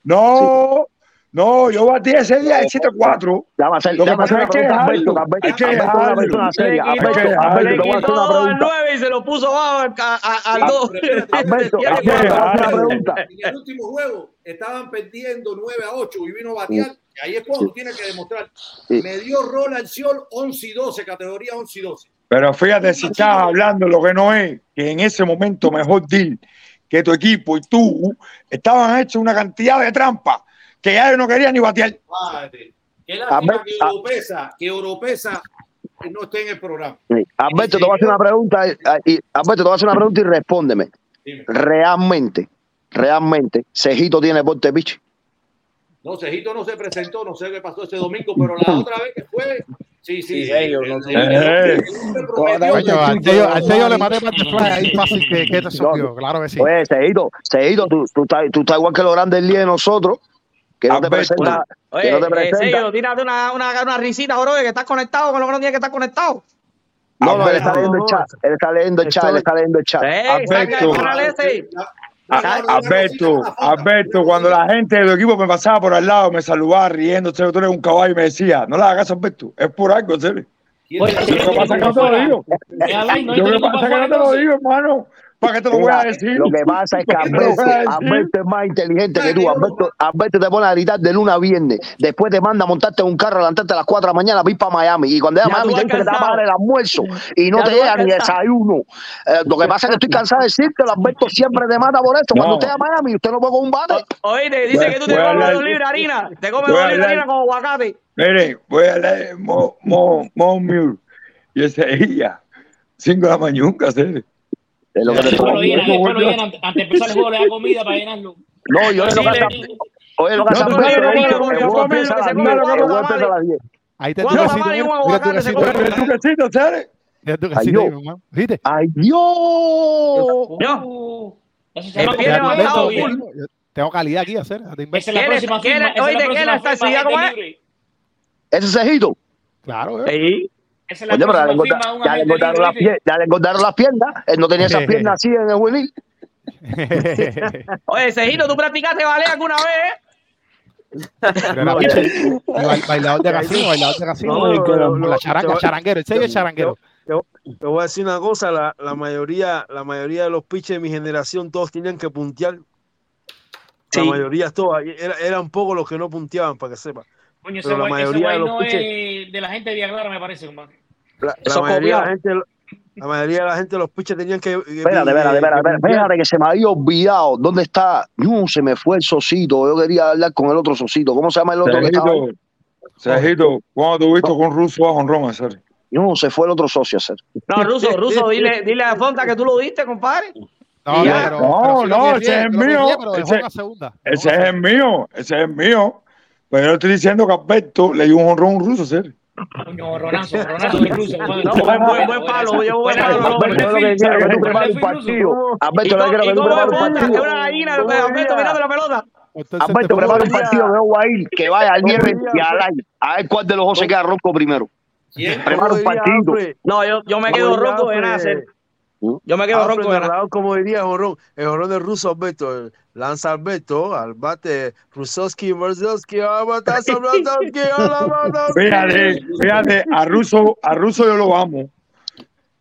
no, no, yo batí ese día el 7-4. Déjame hacer, Lo que déjame hacer pasa una es que pregunta a Alberto, dejarlo, que Alberto, Alberto Alberto, Alberto, le quitó al pregunta. nueve y se lo puso bajo al, a- a- al dos. Alberto, Tiene una pregunta. En el último juego estaban perdiendo 9 a 8 y vino a batear. Y ahí es cuando tú tienes que demostrar. Me dio rol al Ciol 11 y 12, categoría 11 y 12. Pero fíjate, si estás hablando lo que no es, que en ese momento mejor deal que tu equipo y tú estaban hechos una cantidad de trampas que ya yo no quería ni batear. Padre, qué lástima que a- Europesa, que Europesa no esté en el programa. Sí. Alberto, te voy a hacer una pregunta. eh, y- Alberto, te voy a hacer una pregunta y respóndeme. Dime. Realmente, realmente, Cejito tiene porte pitch. No, Cejito no se presentó, no sé qué pasó ese domingo, pero la otra vez que fue, sí, sí, Sí, sí. ellos, no sé. Eh. Coño, al sello, le maté para ahí fácil que, que te subió, claro que sí. Oye, Cejito, Cejito, tú, tú, estás, tú estás igual que los grandes líderes de nosotros, que no te Alberto. presentan. Que Oye, no te eh, presentan. Sergio, tírate una, una, una risita, bro, que estás conectado con lo que no tiene que estar conectado. No, no, él está leyendo el chat. Él está leyendo el chat, él está leyendo el chat. Eh, Alberto. saca el canal ese. A- Alberto, Alberto, cuando la gente del equipo me pasaba por al lado, me saludaba riendo, tú eres un caballo y me decía, no le hagas caso, Alberto, es por algo, en serio. Oye, que pasa que no te lo digo. Tiempo pasa que no te lo digo, hermano. ¿Para qué te lo voy a decir? lo que pasa es que ¿Para qué te lo Alberto? Alberto es más inteligente que tú. Alberto, Alberto te pone a gritar de lunes a viernes. Después te manda a montarte en un carro, levantarte a las 4 de la mañana ir para Miami. Y cuando llega a Miami te dice que te va a cansado. pagar el almuerzo. Y no Ya te llega ni desayuno. Eh, lo que pasa es que estoy cansado de decirte, el Alberto siempre te mata por esto. Cuando usted a Miami, usted no puede con un bate. Oye, te dice que tú te comes dos libras de harina. Te comes dos libras de harina con aguacate. Mire, voy a leer Mo, Mo, Mo Mule. Y ese día, 5 de la mañana, hacer. Es lo que te Después lo estoy llenan, después lo llenan. Antes de empezar el juego le da comida para llenarlo. No, yo Sí, lo que Oye, lo que hace No, Alberto no, es no, que no, el no, juego no, empieza a no, las no, 10. no, no, El juego no, empieza a las 10. Ahí te ¿Cuántos tu Ay, Tengo calidad aquí a hacer. Esa es la ¿Qué le- próxima firma. es oye, la ¿de qué próxima le está firma así? de ¿Cómo es? Ese cejito. Claro, ¿eh? Sí. Esa es la Oye, pero ya le, ya le agente engordaron las libre. pie- ya le engordaron las piernas. Él no tenía esas piernas así en el juvenil. Oye, Cejito, ¿tú practicaste ballet alguna vez? Bail- bailador de casino, bailador de casino. No, la charanga, te- charanguero, el sello es charanguero. Te voy a decir una cosa, la, la mayoría, la mayoría de los pitches de mi generación todos tenían que puntear. La Sí. mayoría todos, era, eran pocos los que no punteaban, para que sepa. Coño, ese Pero la guay, ese mayoría guay de los no pitches- es de la gente de Villa Clara, me parece, compadre. La, mayoría de la gente, la mayoría de la gente, los pitches tenían que. Espérate, espérate, espérate, espérate. que se me había olvidado. ¿Dónde está? No, se me fue el socito. Yo quería hablar con el otro socito. ¿Cómo se llama el otro que estaba? Sergito, Sergito, ¿cuándo tuviste con Russo a Honrón, hacer? No, se fue el otro socio a hacer. No, Ruso, Ruso, dile, dile a Fonta que tú lo diste, compadre. No, No, no, ese es tiene mío, ese- es el mío, ese es mío. Pero yo estoy diciendo que Alberto le dio un honrón a un ruso, hacer. Coño, Ronazo, Ronazo incluso. compadre. No, buen- buen- buen palo, yo buen palo, Alberto, lo que quiero es que tú prepares un partido. Alberto, lo que quiero es que tú prepares un partido. una gallina, Alberto mirando la pelota. Alberto, prepara un partido de Guail que vaya al nieve y al aire. A ver cuál de los dos se queda ronco primero. Prepara un partido. No, yo, yo me quedo ronco de nada hacer. Yo me quedo Alfred ronco narrador, como diría Jorrón, el Jorrón de Russo Alberto, lanza Alberto al bate, Rusowski, Marzowski, a batazo, Bratowski, a la Bratowski. Fíjate, fíjate, a Russo, a Russo yo lo amo.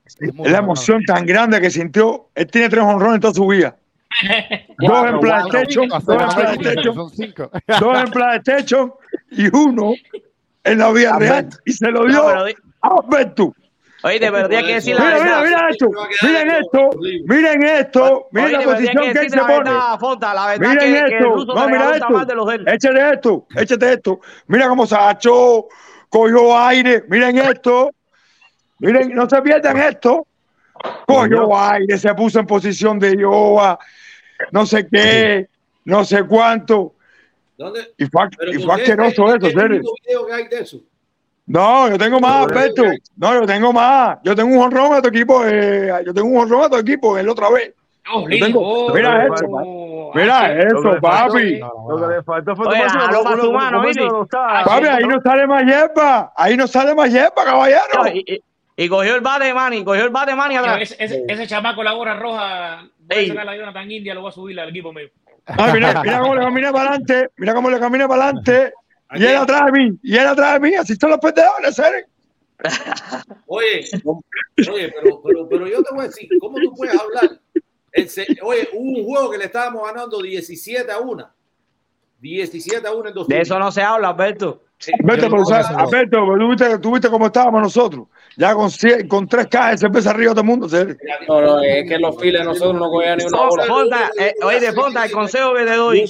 Es la emoción tan grande que sintió. Él tiene tres honrones en toda su vida. Dos en PlayStation, dos en PlayStation, y uno en la vida real. Y se lo dio a Alberto. Oíste, pero tienes que decir la Mira, mira, verdad. mira esto, miren esto, miren esto, miren la posición que que él se pone. verdad, verdad Miren que, que el esto, ruso no, mira de de esto, échate esto, échate esto. Mira cómo se agachó, cogió aire, miren esto, miren, no se pierdan esto. Cogió aire, se puso en posición de yoga, no sé qué, no sé cuánto. ¿Dónde? Y fue, y ¿por fue qué asqueroso este- eso, este serio. único video que hay de eso? No, yo tengo más, Alberto. No, yo tengo más. Yo tengo un honrón a tu equipo. eh, yo tengo un honrón a tu equipo el otra vez. Oh, Yo tengo- lindo. mira Oh, eso, oh, Mira sí. Lo que eso, papi. Lo que le faltó fue Oye, su una- mano. Papi, ahí no sale más hierba. Ahí no sale más hierba, caballero. Y, y- y cogió el bate de Manny, cogió el bate Manny. Ese, ese, ese chamaco, la gorra roja, voy a sacar la Jonathan India, lo voy a subir al equipo mío. Ah, mira, mira cómo le camina para adelante. Mira cómo le camina para adelante. Y él atrás de mí. Y él atrás de mí. Así son los perdedores, ¿sabes? Oye, oye, pero, pero, pero yo te voy a decir, ¿cómo tú puedes hablar? El oye, hubo un juego que le estábamos ganando 17 a 1. 17 a 1 en dos De eso no se habla, Alberto. Sí, Alberto, pero, ¿sabes? Alberto, tú viste, tú viste cómo estábamos nosotros. Ya con, cien- con tres cajas de cerveza arriba todo el mundo. ¿sí? No, no, es que los files nosotros no cogían ni una bola. Eh, oye, Fonta, el consejo que te doy.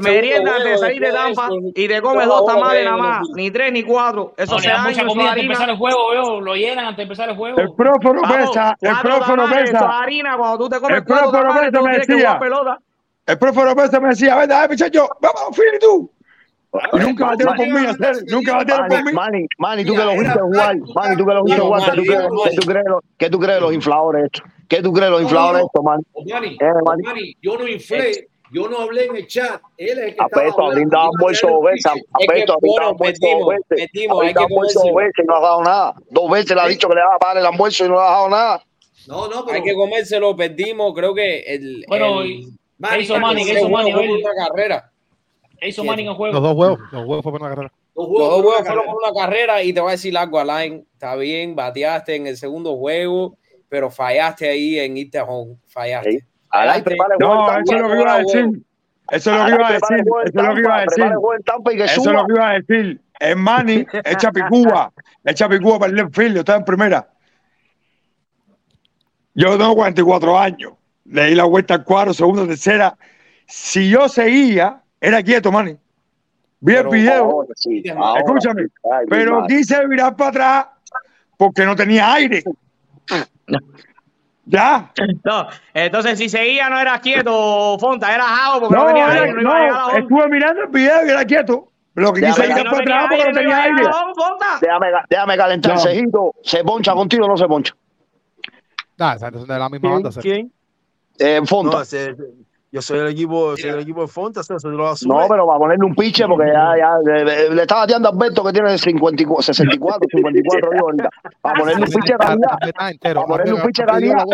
Merienda de salir de Tampa y te toda comes dos tamales nada más, ni tres ni cuatro. Eso No, se daña mucha comida antes de empezar el juego, yo, lo llenan antes de empezar el juego. El próforo pesa, el próforo pesa. harina. Cuando tú te comes El próforo tú me decía. El próforo pesa me decía, ay, muchacho, vamos, Philly, tú. Y nunca batieron por mí, nunca batieron por mí. Manny, Manny, tú que Mira, lo viste jugar, Manny, tú que lo viste jugar, ¿qué tú crees, de los infladores estos? ¿Qué tú crees de los infladores estos, Manny? Manny. Yo no inflé, yo no hablé en el chat. Él es el que Apesto, hablando. brindado Yo almuerzo mandé dos veces, apesto, brindado bueno, almuerzo dos veces. hay Brindado almuerzo dos veces y no ha dado nada. Dos veces le ha dicho que le va a pagar el almuerzo y no le ha dado nada. No, no, Hay pero que comérselo, perdimos, creo que el, Bueno, el, y- Manny, ¿qué hizo Manny, hizo Manny una carrera. ¿Qué hizo Manny en el Los juego? dos juegos, los juegos fue por una carrera. dos Los juegos dos por juegos una fueron carrera. por una carrera y te voy a decir algo, Alain. Está bien, bateaste en el segundo juego, pero fallaste ahí en irte a home. Fallaste. Sí. Alain, prepara el juego No, eso es lo que iba a decir. Eso es lo que iba a decir. juego Eso es lo que iba a decir. juego Eso es lo que iba a decir. Es Manny, echa picúa, echa picúa para el left field, yo estaba en primera. Yo tengo 44 años, le di la vuelta al cuadro, segunda, tercera. Si yo seguía, era quieto, Manny. Vi el video, ahora sí, ahora escúchame. Ay, pero madre. quise virar para atrás porque no tenía aire. Ya. No, entonces si seguía no eras quieto, Fonta, era jao porque no, No, tenía era- aire, no iba a no, estuve mirando el video y era quieto. Lo que quise no para atrás porque aire, no tenía aire. Déjame, déjame calentar. Cejito. ¿Se poncha contigo o no se poncha? Ah, es de la misma ¿Quién? banda. ¿Quién? Eh, Fonta. No, yo soy el equipo, soy el equipo de Fonta, eso soy de los No, pero para ponerle un piche, porque ya, ya le, le- le estaba bateando a Alberto que tiene 54, 64, 54, digo ahorita. Para ponerle un piche de calidad. Está entero. Para ponerle un piche calidad.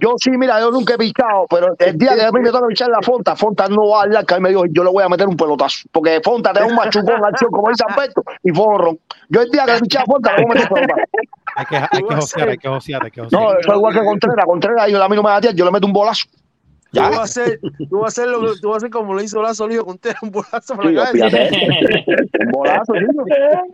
Yo sí, mira, yo nunca he pichado, pero el día que a mí me toca pichar la Fonta, Fonta no va a hablar, que a mí me dijo, yo le voy a meter un pelotazo. Porque Fonta te da un machucón acción, como dice Alberto, y fue honrón. Yo el día que le piché a Fonta, le voy a meter un pelotazo. Hay que, hay que josear, hay que josear, hay que josear. No, eso es igual que Contreras. Contreras, yo, a mí no me batea, yo le meto un bolazo. Tú vas a hacer, tú vas a hacer lo que tú vas a hacer como le hizo Lazo Lío con un bolazo por Sí, la calle. fíjate. Un bolazo, tío.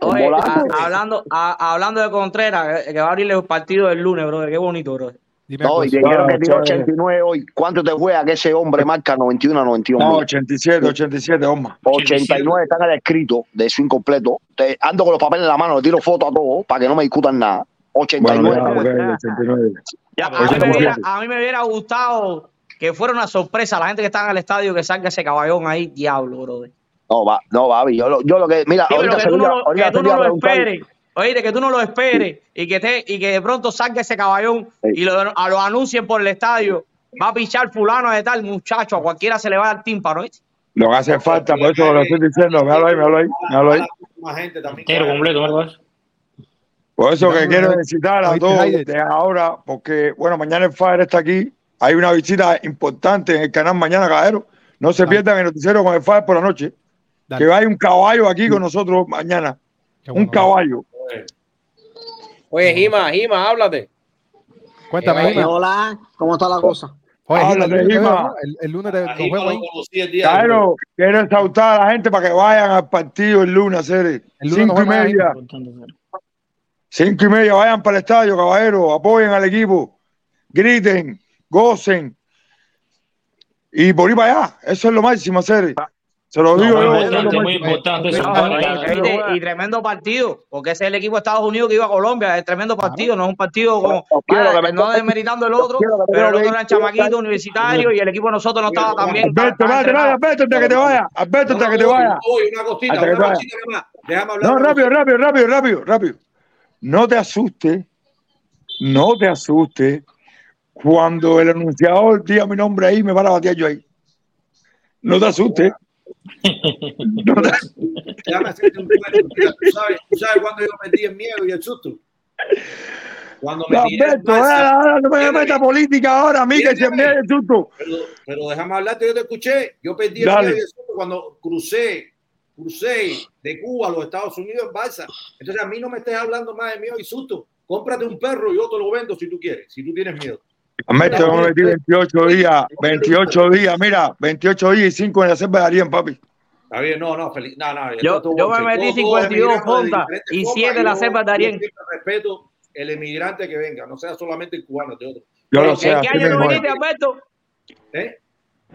Un Oye, bolazo. a- hablando, a- hablando de Contreras, que, que va a abrirle el partido del lunes, brother, qué bonito, brother. Dime No, y Sergio. dijeron que tiró chévere. 89 hoy. ¿Cuánto te juega que ese hombre marca 91 a 91? No, mil? 87, 87, Osma. 89 están en el escrito de su incompleto. Te- ando con los papeles en la mano, le tiro fotos a todos para que no me discutan nada. 89. Bueno, ya, ok, 89. Ya, Ah, a, mí oye, me oye. hubiera, a mí me hubiera gustado que fuera una sorpresa la gente que está en el estadio que salga ese caballón ahí, diablo, brother. No, va, no, Babi. Yo, lo- yo lo que. Mira, Sí, ahorita que se tú no lo, que tú no lo esperes. Oye, que tú no lo esperes y que, te, y que de pronto salga ese caballón Sí. y lo, a- lo anuncien por el estadio. Va a pichar fulano de tal muchacho, a cualquiera se le va a dar tímpano, ¿viste? Lo que hace falta, por eso lo estoy diciendo. Míralo ahí, míralo ahí, míralo ahí. Entero, completo, ¿verdad? Por eso que quiero felicitar a todos de ahora, porque, bueno, mañana el Fire está aquí. Hay una visita importante en el canal mañana, caballero. No se Dale. pierdan el noticiero con el Fire por la noche. Dale. Que hay un caballo aquí con nosotros mañana. Un caballo. Oye, Jima, Jima, háblate. Cuéntame, Eh. Hola, ¿cómo está la cosa? Oye, Háblate, ¿no? El, el lunes te, Caballero, quiero exaltar a la gente para que vayan al partido el lunes, Cere. El lunes nos Cinco y media. Cinco y media, vayan para el estadio, caballero. Apoyen al equipo. Griten, gocen. Y por ir para allá. Eso es lo máximo, Cere. Se lo No, digo muy yo. importante, muy máximo. importante eso. No, Vale, y- y, y tremendo partido, porque ese es el equipo de Estados Unidos que iba a Colombia, es tremendo partido, no es un partido como, No que me no desmeritando el otro, pero el otro era chamaquito universitario y el equipo de nosotros no estaba tan bien. Alberto, vale, vale, Alberto, de que te vaya. Alberto, de que te vaya. una cosita, Hasta una cosita nada más. Déjame hablar. No, rápido, rápido, rápido, rápido, rápido. No te asustes, no te asustes cuando el anunciador diga mi nombre ahí, me van a batear yo ahí. No te asustes. No te- Déjame hacerte un cuento. Mira, ¿tú, sabes, tú sabes cuándo yo metí el miedo y el susto. Cuando me No, Alberto, ahora, ahora no me Tiene- meta política ahora a mí que se me el susto. Pero, pero déjame hablarte, yo te escuché. Yo perdí el Dale. miedo y el susto cuando crucé, crucé de Cuba a los Estados Unidos en balsa. Entonces a mí no me estés hablando más de miedo y susto. Cómprate un perro y yo te lo vendo si tú quieres, si tú tienes miedo. Alberto, yo me metí 28 días, 28 días, mira, 28 días y 5 en la selva de Arién, papi. Está bien, no, no, feliz. No, no, Yo- yo me metí Todos- todos 52 emigrando de fondas y formas, siete la yo- cepa de yo Darien. respeto el emigrante que venga, no sea solamente el cubano, de otro. Yo lo ¿En sé, qué así año tú viniste, Alberto? ¿Eh?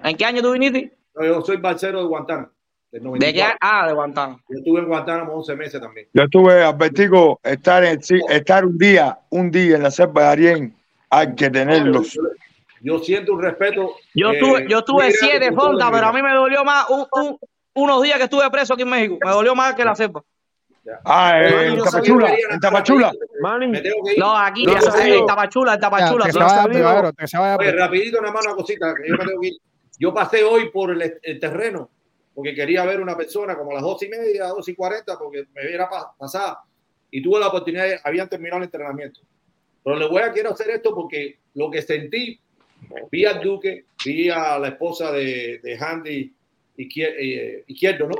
¿En qué año tú viniste? No, yo soy balsero de Guantánamo. ¿De 94. qué? Ah, de Guantánamo. Yo estuve en Guantánamo 11 meses también. Yo estuve, Albertico, estar, en, estar un día, un día en la selva de Arién, hay que tenerlos. Yo, siento un respeto. Yo eh, tuve, yo tuve siete fondas, pero a mí me dolió más un- un- unos días que estuve preso aquí en México. Me dolió más que la cepa. Ah, Pero en Tapachula, en Tapachula. Manny, Me tengo que ir. No, aquí, No en- Tapachula, en Tapachula. que se no vaya. Oye, rapidito nada más una cosita, que yo me tengo que ir. Yo pasé hoy por el, el terreno porque quería ver una persona como a las dos y media, dos y cuarenta, porque me viera pa- pasar y tuve la oportunidad, de- habían terminado el entrenamiento. Pero le voy a quiero hacer esto porque lo que sentí, vi al Duque, vi a la esposa de, de Handy eh, Izquierdo, ¿no?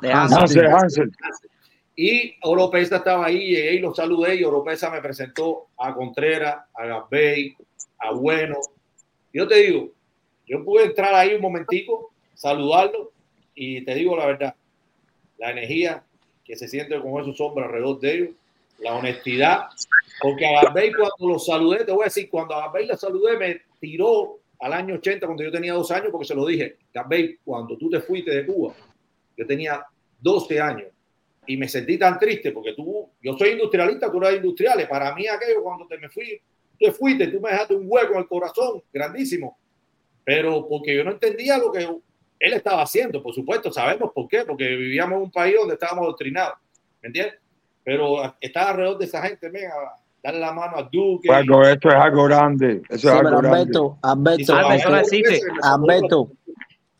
De Hansel, de Hansel. Y Oropesa estaba ahí, llegué y lo saludé y Oropesa me presentó a Contreras, a Gabey, a Bueno. Yo te digo, yo pude entrar ahí un momentico, saludarlo y te digo la verdad, la energía que se siente con esos hombres alrededor de ellos, la honestidad, porque a Gabey cuando lo saludé, te voy a decir, cuando a Gabey la saludé me tiró al año 80 cuando yo tenía dos años, porque se lo dije, Gabey, cuando tú te fuiste de Cuba, yo tenía 12 años y me sentí tan triste porque tú, yo soy industrialista, tú eres industrial. Para mí aquello cuando te me fui, te fuiste, tú me dejaste un hueco en el corazón grandísimo. Pero porque yo no entendía lo que él estaba haciendo, por supuesto, sabemos por qué, porque vivíamos en un país donde estábamos adoctrinados, ¿me entiendes? Pero estar alrededor de esa gente, venga, darle la mano a Duque. Pues esto es algo grande. Eso Sí, es pero algo grande. Alberto, y Alberto, Alberto, saludó. Alberto,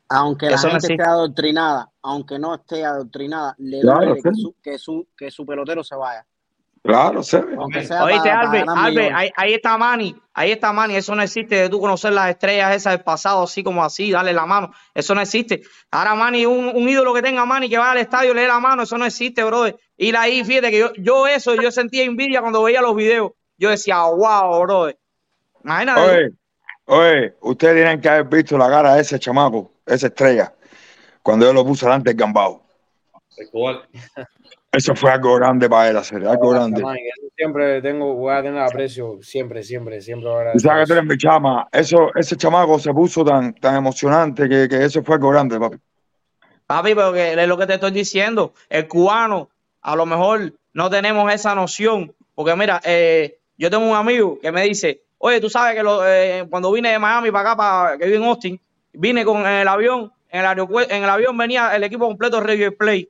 aunque la gente esté adoctrinada, aunque no esté adoctrinada, le Claro, duele que su, que, su, que su pelotero se vaya. Claro, sí. Aunque sea Oíste, Albert, Albert, ahí está Manny, ahí está Manny, eso no existe de tú conocer las estrellas esas del pasado, así como así, darle la mano, eso no existe. Ahora Manny, un, un ídolo que tenga Manny que vaya al estadio, le dé la mano, eso no existe, brother. Ir ahí, fíjate que yo, yo eso, yo sentía envidia cuando veía los videos, yo decía, wow, brother. Imagínate. Oye, oye, ustedes tienen que haber visto la cara de ese chamaco, esa estrella, cuando yo lo puse delante del gambao. Eso fue algo grande para él hacer, algo grande. Man, eso siempre tengo, voy a tener aprecio, siempre, siempre, siempre sabes que eres mi chama. Eso, ese chamaco se puso tan, tan emocionante que, que eso fue algo grande, papi. Papi, pero que es lo que te estoy diciendo. El cubano, a lo mejor no tenemos esa noción. Porque mira, eh, yo tengo un amigo que me dice, oye, tú sabes que lo- eh, cuando vine de Miami para acá, para que vivo en Austin, vine con el avión, en el aeropuerto, en el avión venía el equipo completo de River Play.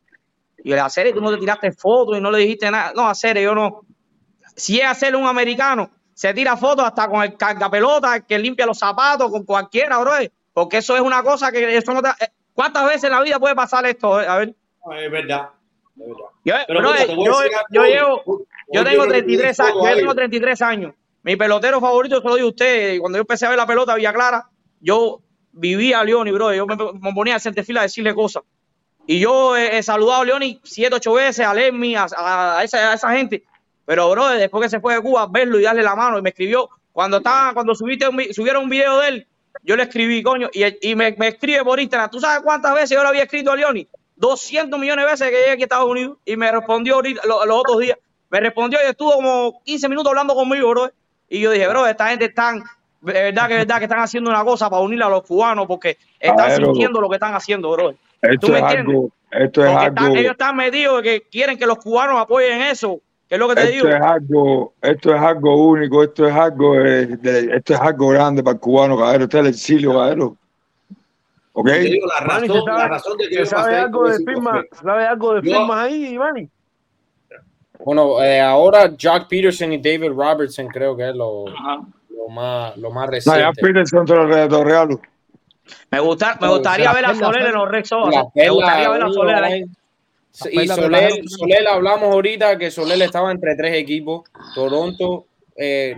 Y el hacer tú no te tiraste fotos y no le dijiste nada. No, hacer yo no. Si es hacer un americano, se tira fotos hasta con el cargapelota, que limpia los zapatos, con cualquiera, bro. Porque eso es una cosa que eso no te- eh, ¿Cuántas veces en la vida puede pasar esto? Eh, A ver. Es verdad. Es verdad. Yo, Pero bro, a yo, yo llevo, yo yo tengo no le pedí 33 años, a yo tengo alguien. 33 años. Mi pelotero favorito, se lo digo a usted, cuando yo empecé a ver la pelota Villa Clara, yo vivía a Leoni, bro. Yo me, me ponía al centefila a decirle cosas. Y yo he, he saludado a Leoni siete, ocho veces, a Lemmy, a, esa, a esa gente. Pero, bro, después que se fue de Cuba, verlo y darle la mano, y me escribió, cuando estaba, cuando subiste un subieron un video de él, yo le escribí, coño, y, y me, me escribe por Instagram. ¿Tú sabes cuántas veces yo le había escrito a Leoni? 200 millones de veces que llegué aquí a Estados Unidos y me respondió ahorita, lo- los otros días. Me respondió y estuvo como 15 minutos hablando conmigo, bro. Y yo dije, bro, esta gente están, de verdad que verdad que están haciendo una cosa para unir a los cubanos porque están sintiendo lo que están haciendo, bro. ¿Tú Esto me es algo, esto es están- algo, ellos están metidos de que quieren que los cubanos apoyen eso. Que es lo que te digo. esto es algo, esto es algo único, esto es algo, eh, de- esto es algo grande para el cubano, caballero. Este es el exilio, caballero. ¿Ok? Te digo la Manny, razón, ¿se la razón de que yo sabe algo de firma? conflicto. ¿Se sabe algo de firmas ahí, Manny? Bueno, eh, ahora Jack Peterson y David Robertson creo que es lo, lo más, lo más No, ya reciente. Peterson te lo re- regalo. Me, gusta, me No, gustaría ver a Soler en los Red Sox. Me gustaría ver a Soler ahí. Y Soler. Soler hablamos ahorita que Soler estaba entre tres equipos, Toronto, eh,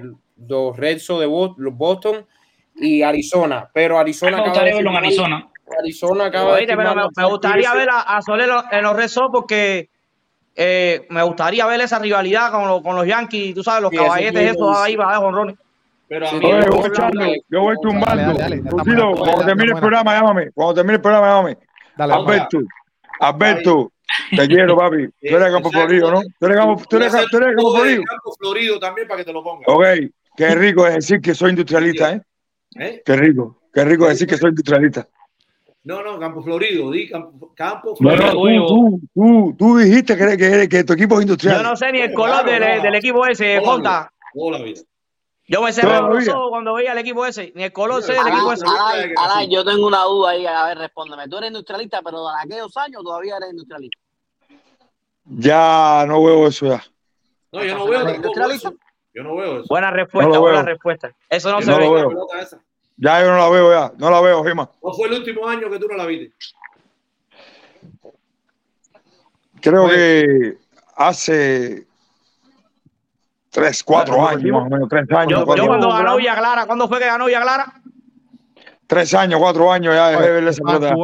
los Red Sox de Boston y Arizona, pero Arizona Me acaba gustaría de verlo en Arizona. Arizona acaba de pero me, me gustaría ver a, a Soler en los Red Sox porque eh, me gustaría ver esa rivalidad con, los- con los Yankees, tú sabes, los Sí, eso caballetes mismo esos ahí para dar jonrones. Pero a mí, Oye, voy echando, yo voy tumbando. la- cuando termine el programa, llámame. Cuando termine el programa, llámame. Dale. Alberto, Alberto, te quiero, papi. Tú eres de Campo. Florido, ¿no? Tú eres, de Campo- tú eres, tú Campo Florido. Campo Florido también para que te lo pongas. Ok, qué rico es decir que soy industrialista, ¿eh? ¿Eh? Qué rico, qué rico es decir que soy industrialista. No, no, Campo Florido, di Campo, Campo Florido. no, tú, tú, tú, tú dijiste que, que, que tu equipo es industrial. Yo no sé ni el Claro, color del, equipo ese, Toda la Fonta. vida, Toda la vida. Yo me cerré los ojos cuando veía el equipo ese. Ni el color sé del equipo ese. Alay, Alay, yo tengo una duda ahí. A ver, respóndeme. Tú eres industrialista, pero de aquellos años todavía eres industrialista. Ya no veo eso ya. No, yo no veo ¿Industrialista? eso. Yo no veo eso. Buena respuesta, buena respuesta. Eso no Yo se no ve. veo. Ya yo no la veo ya. No la veo, Gema. ¿No fue el último año que tú no la viste? Creo Pues- que hace tres, cuatro años, más o menos, tres años. Yo, cuando ganó Villa Clara, ¿cuándo fue que ganó Villa Clara? tres años, cuatro años ya dejé de ver esa pelota.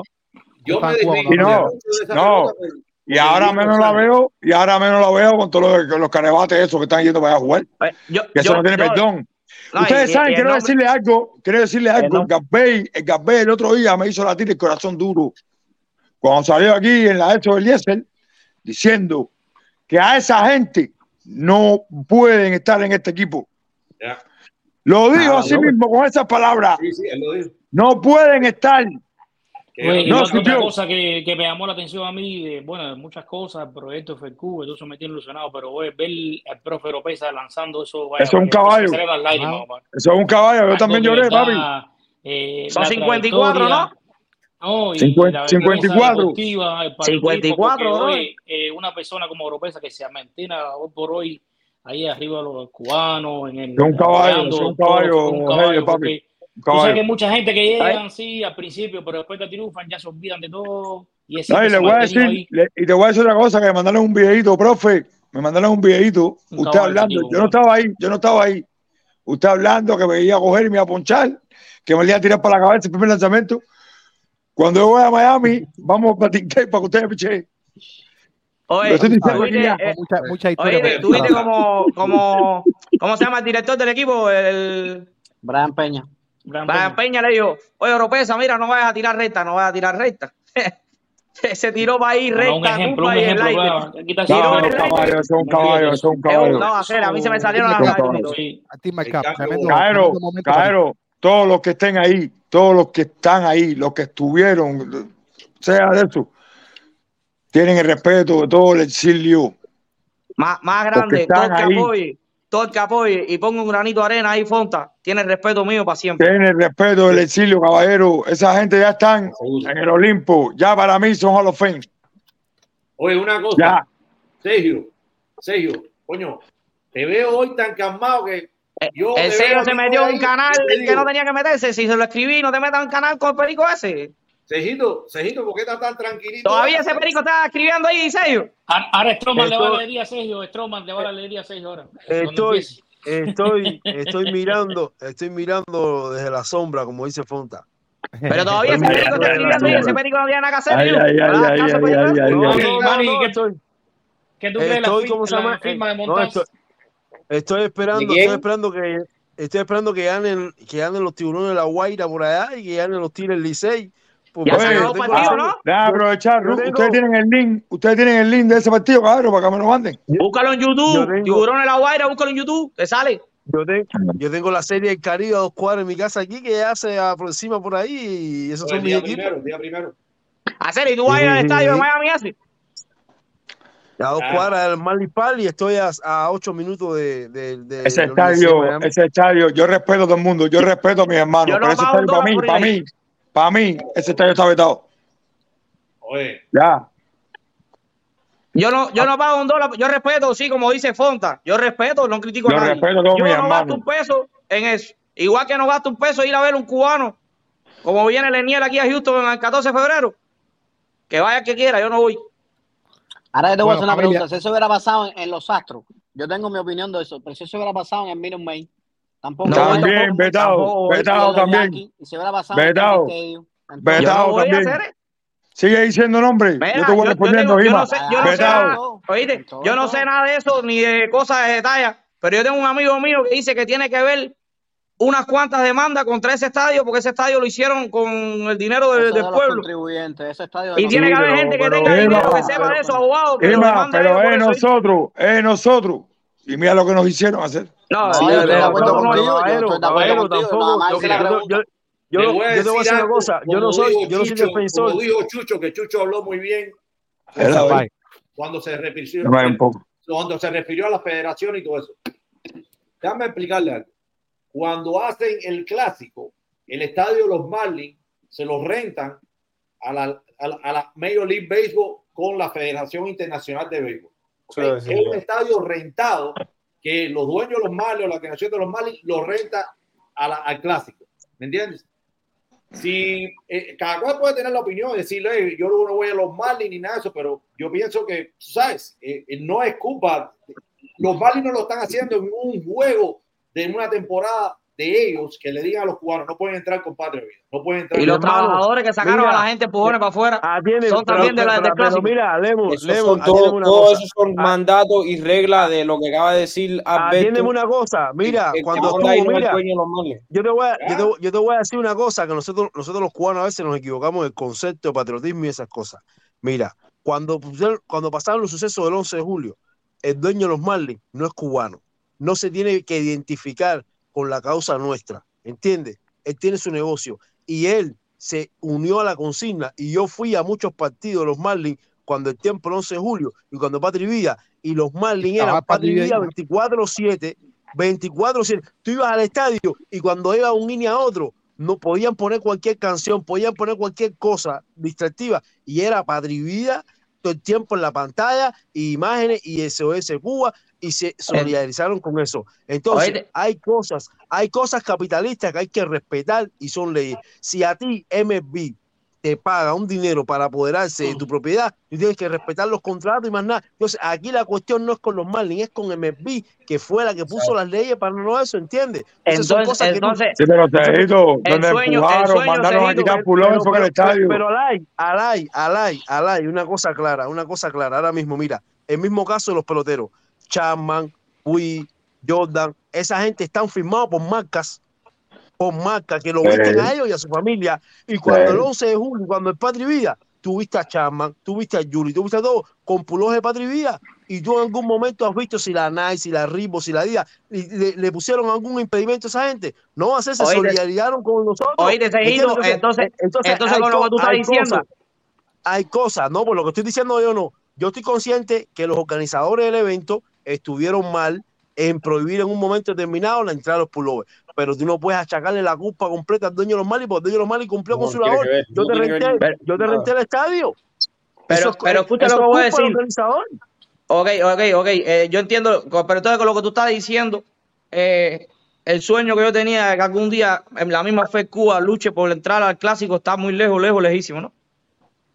Yo me Y no, no. Y ahora menos la veo, y ahora menos la veo con todos los, los carebates esos que están yendo para allá a jugar. Eh, Yo, Que eso yo- no tiene yo- perdón. no, Ustedes y- saben, y quiero nombre- decirle algo, quiero decirle algo. El Gabey, el Gabey el otro día me hizo latir el corazón duro. Cuando salió aquí en la hecho del Eliezer, diciendo que a esa gente no pueden estar en este equipo. Ya. Lo dijo Ah, así no. mismo con esas palabras. Sí, sí, él lo dijo. No pueden estar. Oye, No, otra cosa que, que me llamó la atención a mí, de, bueno, de muchas cosas, el proyecto FQ, eso me tiene ilusionado, pero oye, ver al profe Lopeza lanzando eso, vaya, Eso es un caballo. lágrimas, Ah. Eso es un caballo. Yo también lloré, papi. eh, Son la 54, trayectoria, No, y Cincuen- la 54. vergüenza deportiva, el patriotismo, 54, porque ¿no? hoy, eh, una persona como Oropesa que se mantiene hoy por hoy ahí arriba los cubanos, en el, un caballo, un papi. Tú sabes que mucha gente que llegan, sí, al principio, pero después te triunfan, ya se olvidan de todo. Y ese No, y que le voy a decir, le- y te voy a decir otra cosa, que me mandaron un videito, profe, me mandaron un videito, Un usted hablando, yo no estaba ahí, yo no estaba ahí, usted hablando que me iba a coger y me iba a ponchar, que me iba a tirar para la cabeza el primer lanzamiento. Cuando yo voy a Miami, vamos para TikTok para que ustedes me pichen. Oye, ya. eh, Mucha, mucha historia. oye, tú viste como, como, ¿cómo se llama el director del equipo? El Brian Peña. Brian Brian Peña. Peña le dijo, oye, Oropesa, mira, no vayas a tirar recta, no vayas a tirar recta. se tiró para ahí Bueno, un recta, ejemplo, un el ejemplo. No, el no, aire. caballo, eso es un caballo, eso es un Es un- caballo. no, hacer, a mí se me salieron las lágrimas. A para ti. Caero, todos los que estén ahí, todos los que están ahí, los que estuvieron, sea de eso, tienen el respeto de todo el exilio. Más, más grande, todo el están que ahí. apoye, todo el que apoye y ponga un granito de arena ahí, Fonta, tiene el respeto mío para siempre. Tienen el respeto del exilio, caballero. Esa gente ya están en el Olimpo. Ya para mí son Hall of Fame. Oye, una cosa. Ya. Sergio, Sergio, coño, te veo hoy tan calmado que yo. El sello se metió en un canal que no tenía que meterse. Si se lo escribí, no te metas en un canal con el perico ese. Sergito, Sergito, ¿por qué estás tan tranquilito? Todavía ese perico está escribiendo ahí, sello. Ahora Stroman le va a alegría a Sergio, Stroman le va a alegría a Sergio ahora. Estoy, estoy, estoy mirando, estoy mirando desde la sombra, como dice Fonta. Pero todavía ese perico está escribiendo ahí. Ese perico no tiene nada que hacer. Ay, tío. ay, ay, ¿Verdad? ay, Caso ay, perico. ay, ay, No, ay. no, Manny, no, ¿qué- estoy, ¿Qué tú crees de la, estoy, fir- ¿cómo se la llama? firma de No, Montas? estoy, estoy esperando, ¿De estoy esperando que, estoy esperando que ganen, que ganen los tiburones de la Guaira por allá y que ganen los Tigres Licey. Pues, Ya se acabó yo el partido, ¿no? Aprovechar, tengo- ustedes tienen el link, ustedes tienen el link de ese partido, cabrón, para que me lo manden. Búscalo en Yo YouTube. tengo- Tiburón en la Guaira, búscalo en YouTube. Te sale. Yo, te- yo tengo la serie del Caribe a dos cuadras en mi casa aquí que ya se aproxima por ahí y esos Oye, son el mis día equipos. primero, el día primero. Hacer, y tú vas a ir al estadio de Miami así. A dos Ah. cuadras del Malipal y estoy a, a ocho minutos de, de, de Ese de estadio, ese estadio, yo respeto a todo el mundo, yo respeto a mis hermanos, Yo no pero ese pago un estadio para mí, para mí, para mí, ese estadio está vetado. Oye, Ya. Yo no, yo no pago un dólar, yo respeto, sí, como dice Fonta, yo respeto, no critico Yo a nadie. respeto a todos yo mis no hermanos. gasto un peso en eso. Igual que no gasto un peso ir a ver un cubano, como viene Leniel aquí a Houston el 14 de febrero. Que vaya que quiera, yo no voy. Ahora yo te voy a hacer Bueno, una familia. pregunta. Si eso hubiera pasado en, en los Astros, yo tengo mi opinión de eso, pero si eso hubiera pasado en el Minute Maid, tampoco. No, También, vetado, vetado también. Yankees, y si hubiera pasado en el Vetado. Vetado. También. Sigue diciendo nombre, Mira, yo te voy yo- yo respondiendo, tengo- yo Gima. no sé, yo no sé Vetado. nada, oíste, yo no sé nada de eso, ni de cosas de detalle, pero yo tengo un amigo mío que dice que tiene que ver unas cuantas demandas contra ese estadio porque ese estadio lo hicieron con el dinero del, del de pueblo. ese estadio de Y tiene que haber gente que tenga dinero, que sepa de pero- eso, abogado, que lo Emma, demande a ellos pero es nosotros, es nosotros. Y mira lo que nos hicieron hacer. No, No, de- yo yo te voy a decir una cosa. Yo no soy, yo no soy defensor. Como dijo Chucho, que Chucho habló muy bien cuando se refirió, Déjame un poco. cuando se refirió a la federación y todo eso. Déjame explicarle algo. Cuando hacen el clásico, el estadio de los Marlins se lo rentan a la, a la, a la Major League Baseball con la Federación Internacional de Béisbol. ¿ok? Sí, sí, es un estadio rentado que los dueños de los Marlins o la creación de los Marlins lo renta a la- al clásico. ¿Me entiendes? Si eh, cada cual puede tener la opinión y decirle, "Hey, yo no voy a los Marlins ni nada de eso, pero yo pienso que, tú ¿sabes? Eh, eh, no es culpa. Los Marlins no lo están haciendo en un juego de una temporada de ellos que le digan a los cubanos, no pueden entrar con Patria Vida, no pueden entrar Y los trabajadores que sacaron mira, a la gente empujones para afuera Atiende, son pero, también de pero, la del pero, pero clásico. mira, Lemo, Esos Lemo, son atiéndeme todo, cosa. esos son A- mandatos y reglas de lo que acaba de decir Alberto. Atiéndeme una cosa. Mira, que- que cuando ahí no es mira, de Marlins. yo te, voy a, yo, te, yo te voy a decir una cosa, que nosotros, nosotros los cubanos a veces nos equivocamos en el concepto de patriotismo y esas cosas. Mira, cuando, pusieron- cuando pasaron los sucesos del 11 de julio, el dueño de los Marlins no es cubano. No se tiene que identificar con la causa nuestra, ¿entiendes? Él tiene su negocio y él se unió a la consigna y yo fui a muchos partidos de los Marlins cuando el tiempo el 11 de julio y cuando Patri Vida y los Marlins eran Patri Patri Vida Vida ahí. 24-7 24-7. Tú ibas al estadio y cuando iba un línea a otro, no podían poner cualquier canción, podían poner cualquier cosa distractiva y era Patri Vida todo el tiempo en la pantalla, y imágenes y SOS Cuba y se solidarizaron con eso. Entonces, hay cosas, hay cosas capitalistas que hay que respetar y son leyes. Si a ti MB te paga un dinero para apoderarse de tu propiedad, tú tienes que respetar los contratos y más nada. Entonces, aquí la cuestión no es con los Marlins, es con MB, que fue la que puso las leyes para no eso, ¿entiendes? Entonces, son Entonces, cosas que tú- entonces, Sí, pero Cejito, El donde empujaron, mandaron a quitar fue en el pero- estadio. pero Alay, Alay, Alay, Alay, una cosa clara, una cosa clara. Ahora mismo, mira, el mismo caso de los peloteros, Chapman, Wii, Jordan, esa gente están firmados por marcas, por marcas que lo Sí. visten a ellos y a su familia. Y cuando Sí. el 11 de julio, cuando el Patri Vida, tuviste a Chapman, tuviste a Yuli, tuviste a todo con pulos de Patri Vida. Y tú en algún momento has visto si la Nike, si la Reebok, si la Adidas y le, le pusieron algún impedimento a esa gente. No, a hacer, se Oíste. solidarizaron con nosotros. Oíste, Cejito, ¿Entiendes? entonces- entonces hay con lo que tú estás hay diciendo. cosas- hay cosas, no, por lo que estoy diciendo yo no. Yo estoy consciente que los organizadores del evento estuvieron mal en prohibir en un momento determinado la entrada de los pullovers. Pero tú no puedes achacarle la culpa completa al dueño de los Marlins, porque el dueño de los Marlins cumplió No, con su labor. ver, Yo no te renté, ver yo te renté el estadio. Pero- Eso es- pero escucha lo que voy a decir. Ok, ok, ok. eh, yo entiendo, pero entonces con lo que tú estás diciendo, eh, el sueño que yo tenía de que algún día en la misma fe Cuba luche por entrar al clásico está muy lejos, lejos, lejísimo, ¿no?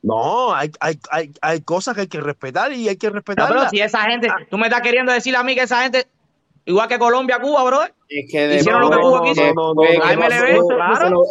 No, hay, hay, hay, hay cosas que hay que respetar y hay que No, respetarlas. pero si esa gente, Ah. tú me estás queriendo decir a mí que esa gente, igual que Colombia, Cuba, Es que Hicieron lo que Cuba quiso. No, no, no,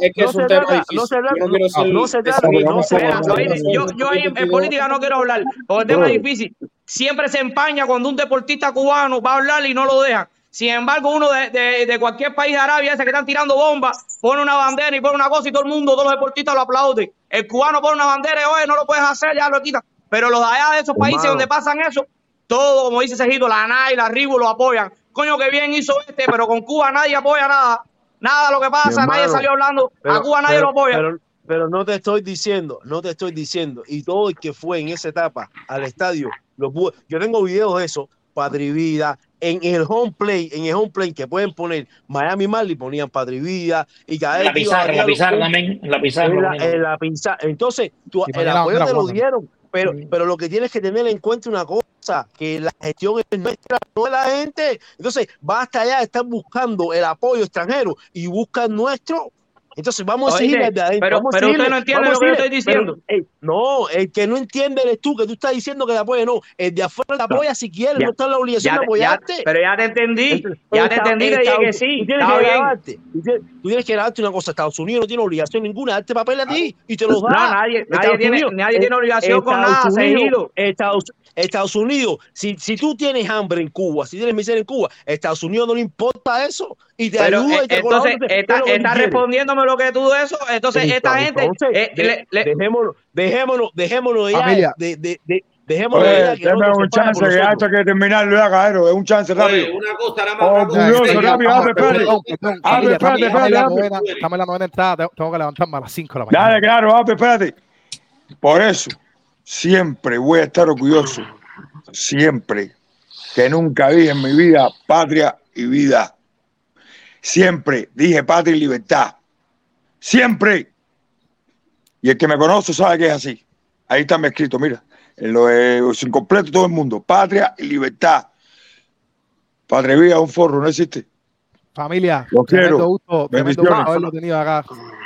es que No es se un tema trata- difícil. no se trata- Yo no se trata- no se trata- yo, yo ahí en, en política no quiero hablar, porque el tema es difícil. Siempre se empaña cuando un deportista cubano va a hablar y no lo dejan. Sin embargo, uno de, de- de cualquier país de Arabia, ese que están tirando bombas, pone una bandera y pone una cosa y todo el mundo, todos los deportistas lo aplauden. El cubano pone una bandera y, oye, no lo puedes hacer, ya lo quitan. Pero los de allá de esos países donde pasan eso, todo, como dice Cejito, la ANA y la RIBU lo apoyan. Coño, que bien hizo este, pero con Cuba nadie apoya nada. Nada lo que pasa, nadie salió hablando. a Cuba nadie pero- lo apoya. Pero, pero no te estoy diciendo, no te estoy diciendo. Y todo el que fue en esa etapa al estadio, lo pudo. Yo tengo videos de eso, Padre Vida, en el home play, en el home play que pueden poner Miami Marley, ponían Padre Vida y cada vez la pizarra, la pizarra también, la pizarra. en la, pizarra. Entonces, tú, el apoyo te lo dieron, pero, pero lo que tienes que tener en cuenta una cosa, que la gestión es nuestra, no de la gente. Entonces, basta allá de estar buscando el apoyo extranjero y busca el nuestro. Entonces, vamos a adentro. pero- a pero usted no entiende lo que yo estoy diciendo. pero, ey, no, el que no entiende eres tú, que tú estás diciendo que te apoye, no. El de afuera te apoya si quiere, Ya- no está en la obligación Ya de te- ya- apoyarte. pero ya te entendí, Entonces, ya te entendí, Estados- que sí, Tú tienes está que grabarte. Tú tienes, tú tienes que grabarte una cosa. Estados Unidos no tiene obligación ninguna de darte papel a ti y te los da. No, nadie, nadie tiene, Unidos- nadie eh, tiene obligación con Estados nada, Unidos-. Estados, Estados Unidos, si, si tú tienes hambre en Cuba, si tienes miseria en Cuba, Estados Unidos no le importa eso y te Pero, ayuda eh, y te entonces, está, lo está respondiéndome lo que tú de eso. Entonces, esta gente. Entonces, eh, de- le- le- dejémonos, dejémonos, dejémonos ya Familia. de, de, de, dejémonos ya Oye, que otro un chance que hasta que terminarlo ya, Caero. Es un chance Oye, rápido. una cosa, nada más. Oh, Espérate, rápido, abre, perdón, Abre, espérate, estamos, en la espérate, novena, estamos en la novena entrada, tengo, tengo que levantarme a las 5 de la mañana. Dale, claro, abre, espérate. Por eso, siempre voy a estar orgulloso, siempre, que nunca dije en mi vida patria y vida. Siempre dije patria y libertad. Siempre. Y el que me conoce sabe que es así. Ahí está mi escrito, mira. En lo de sin completo todo el mundo. Patria y libertad. Patria y vida es un forro, no existe. Familia, Los tremendo quiero. gusto, tremendo Bendiciones. gusto haberlo tenido acá.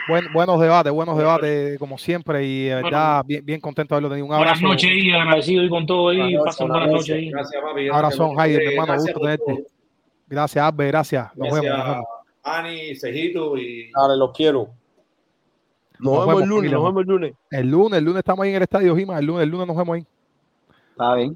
Buen- buenos debates, buenos debates como siempre y de verdad bien, bien contento de haberlo tenido. Un Buenas abrazo. noches y agradecido y con todo ahí. Buenas noches, Pasen buenas buenas noches. Gracias, papi. Gracias, Jaime, mi eh, hermano, gracias gusto tenerte. Gracias, Albe, gracias. Nos vemos. Nos Gracias, vemos. Ani, Cejito y Dale, los quiero. Nos, Nos vemos el lunes, familia. nos vemos el lunes. El lunes, el lunes estamos ahí en el estadio Gima, el lunes, el lunes nos vemos ahí. Está bien.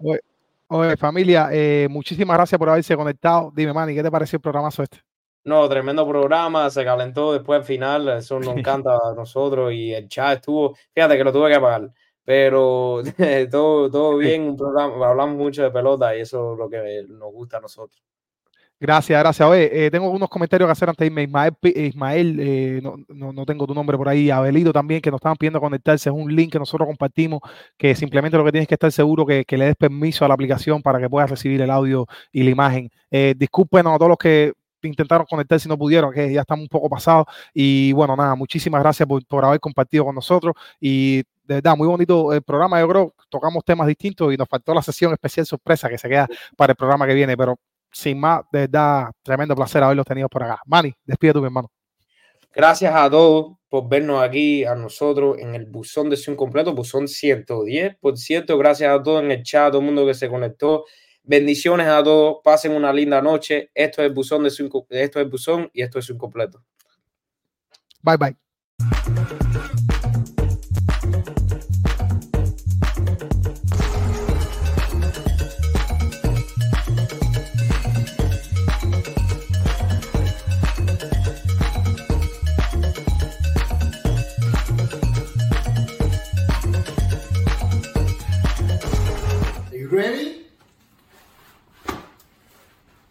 Oye, familia, eh, muchísimas gracias por haberse conectado. Dime, Manny, ¿qué te pareció el programazo este? No, tremendo programa, se calentó después al final, eso nos encanta a nosotros y el chat estuvo, fíjate que lo tuve que apagar, pero todo, todo bien, un programa, hablamos mucho de pelota y eso es lo que nos gusta a nosotros. Gracias, gracias. Oye, eh, tengo unos comentarios que hacer antes de irme. Ismael, Pi- Ismael eh, no, no, no tengo tu nombre por ahí. Abelito también, que nos estaban pidiendo conectarse. Es un link que nosotros compartimos, que simplemente lo que tienes que estar seguro que, que le des permiso a la aplicación para que puedas recibir el audio y la imagen. Eh, discúlpenos a todos los que intentaron conectarse y no pudieron, que ya estamos un poco pasados. Y bueno, nada, muchísimas gracias por, haber compartido con nosotros. Y de verdad, muy bonito el programa. Yo creo tocamos temas distintos y nos faltó la sesión especial sorpresa que se queda para el programa que viene. Pero sin más, de verdad, tremendo placer haberlos tenido por acá. Manny, despide tu hermano. Gracias a todos por vernos aquí, a nosotros, en el buzón de Zoom completo, buzón 110, por cierto, gracias a todos en el chat, a todo el mundo que se conectó. Bendiciones a todos, pasen una linda noche. Esto es el buzón de esto es buzón y esto es Zoom completo. Bye bye.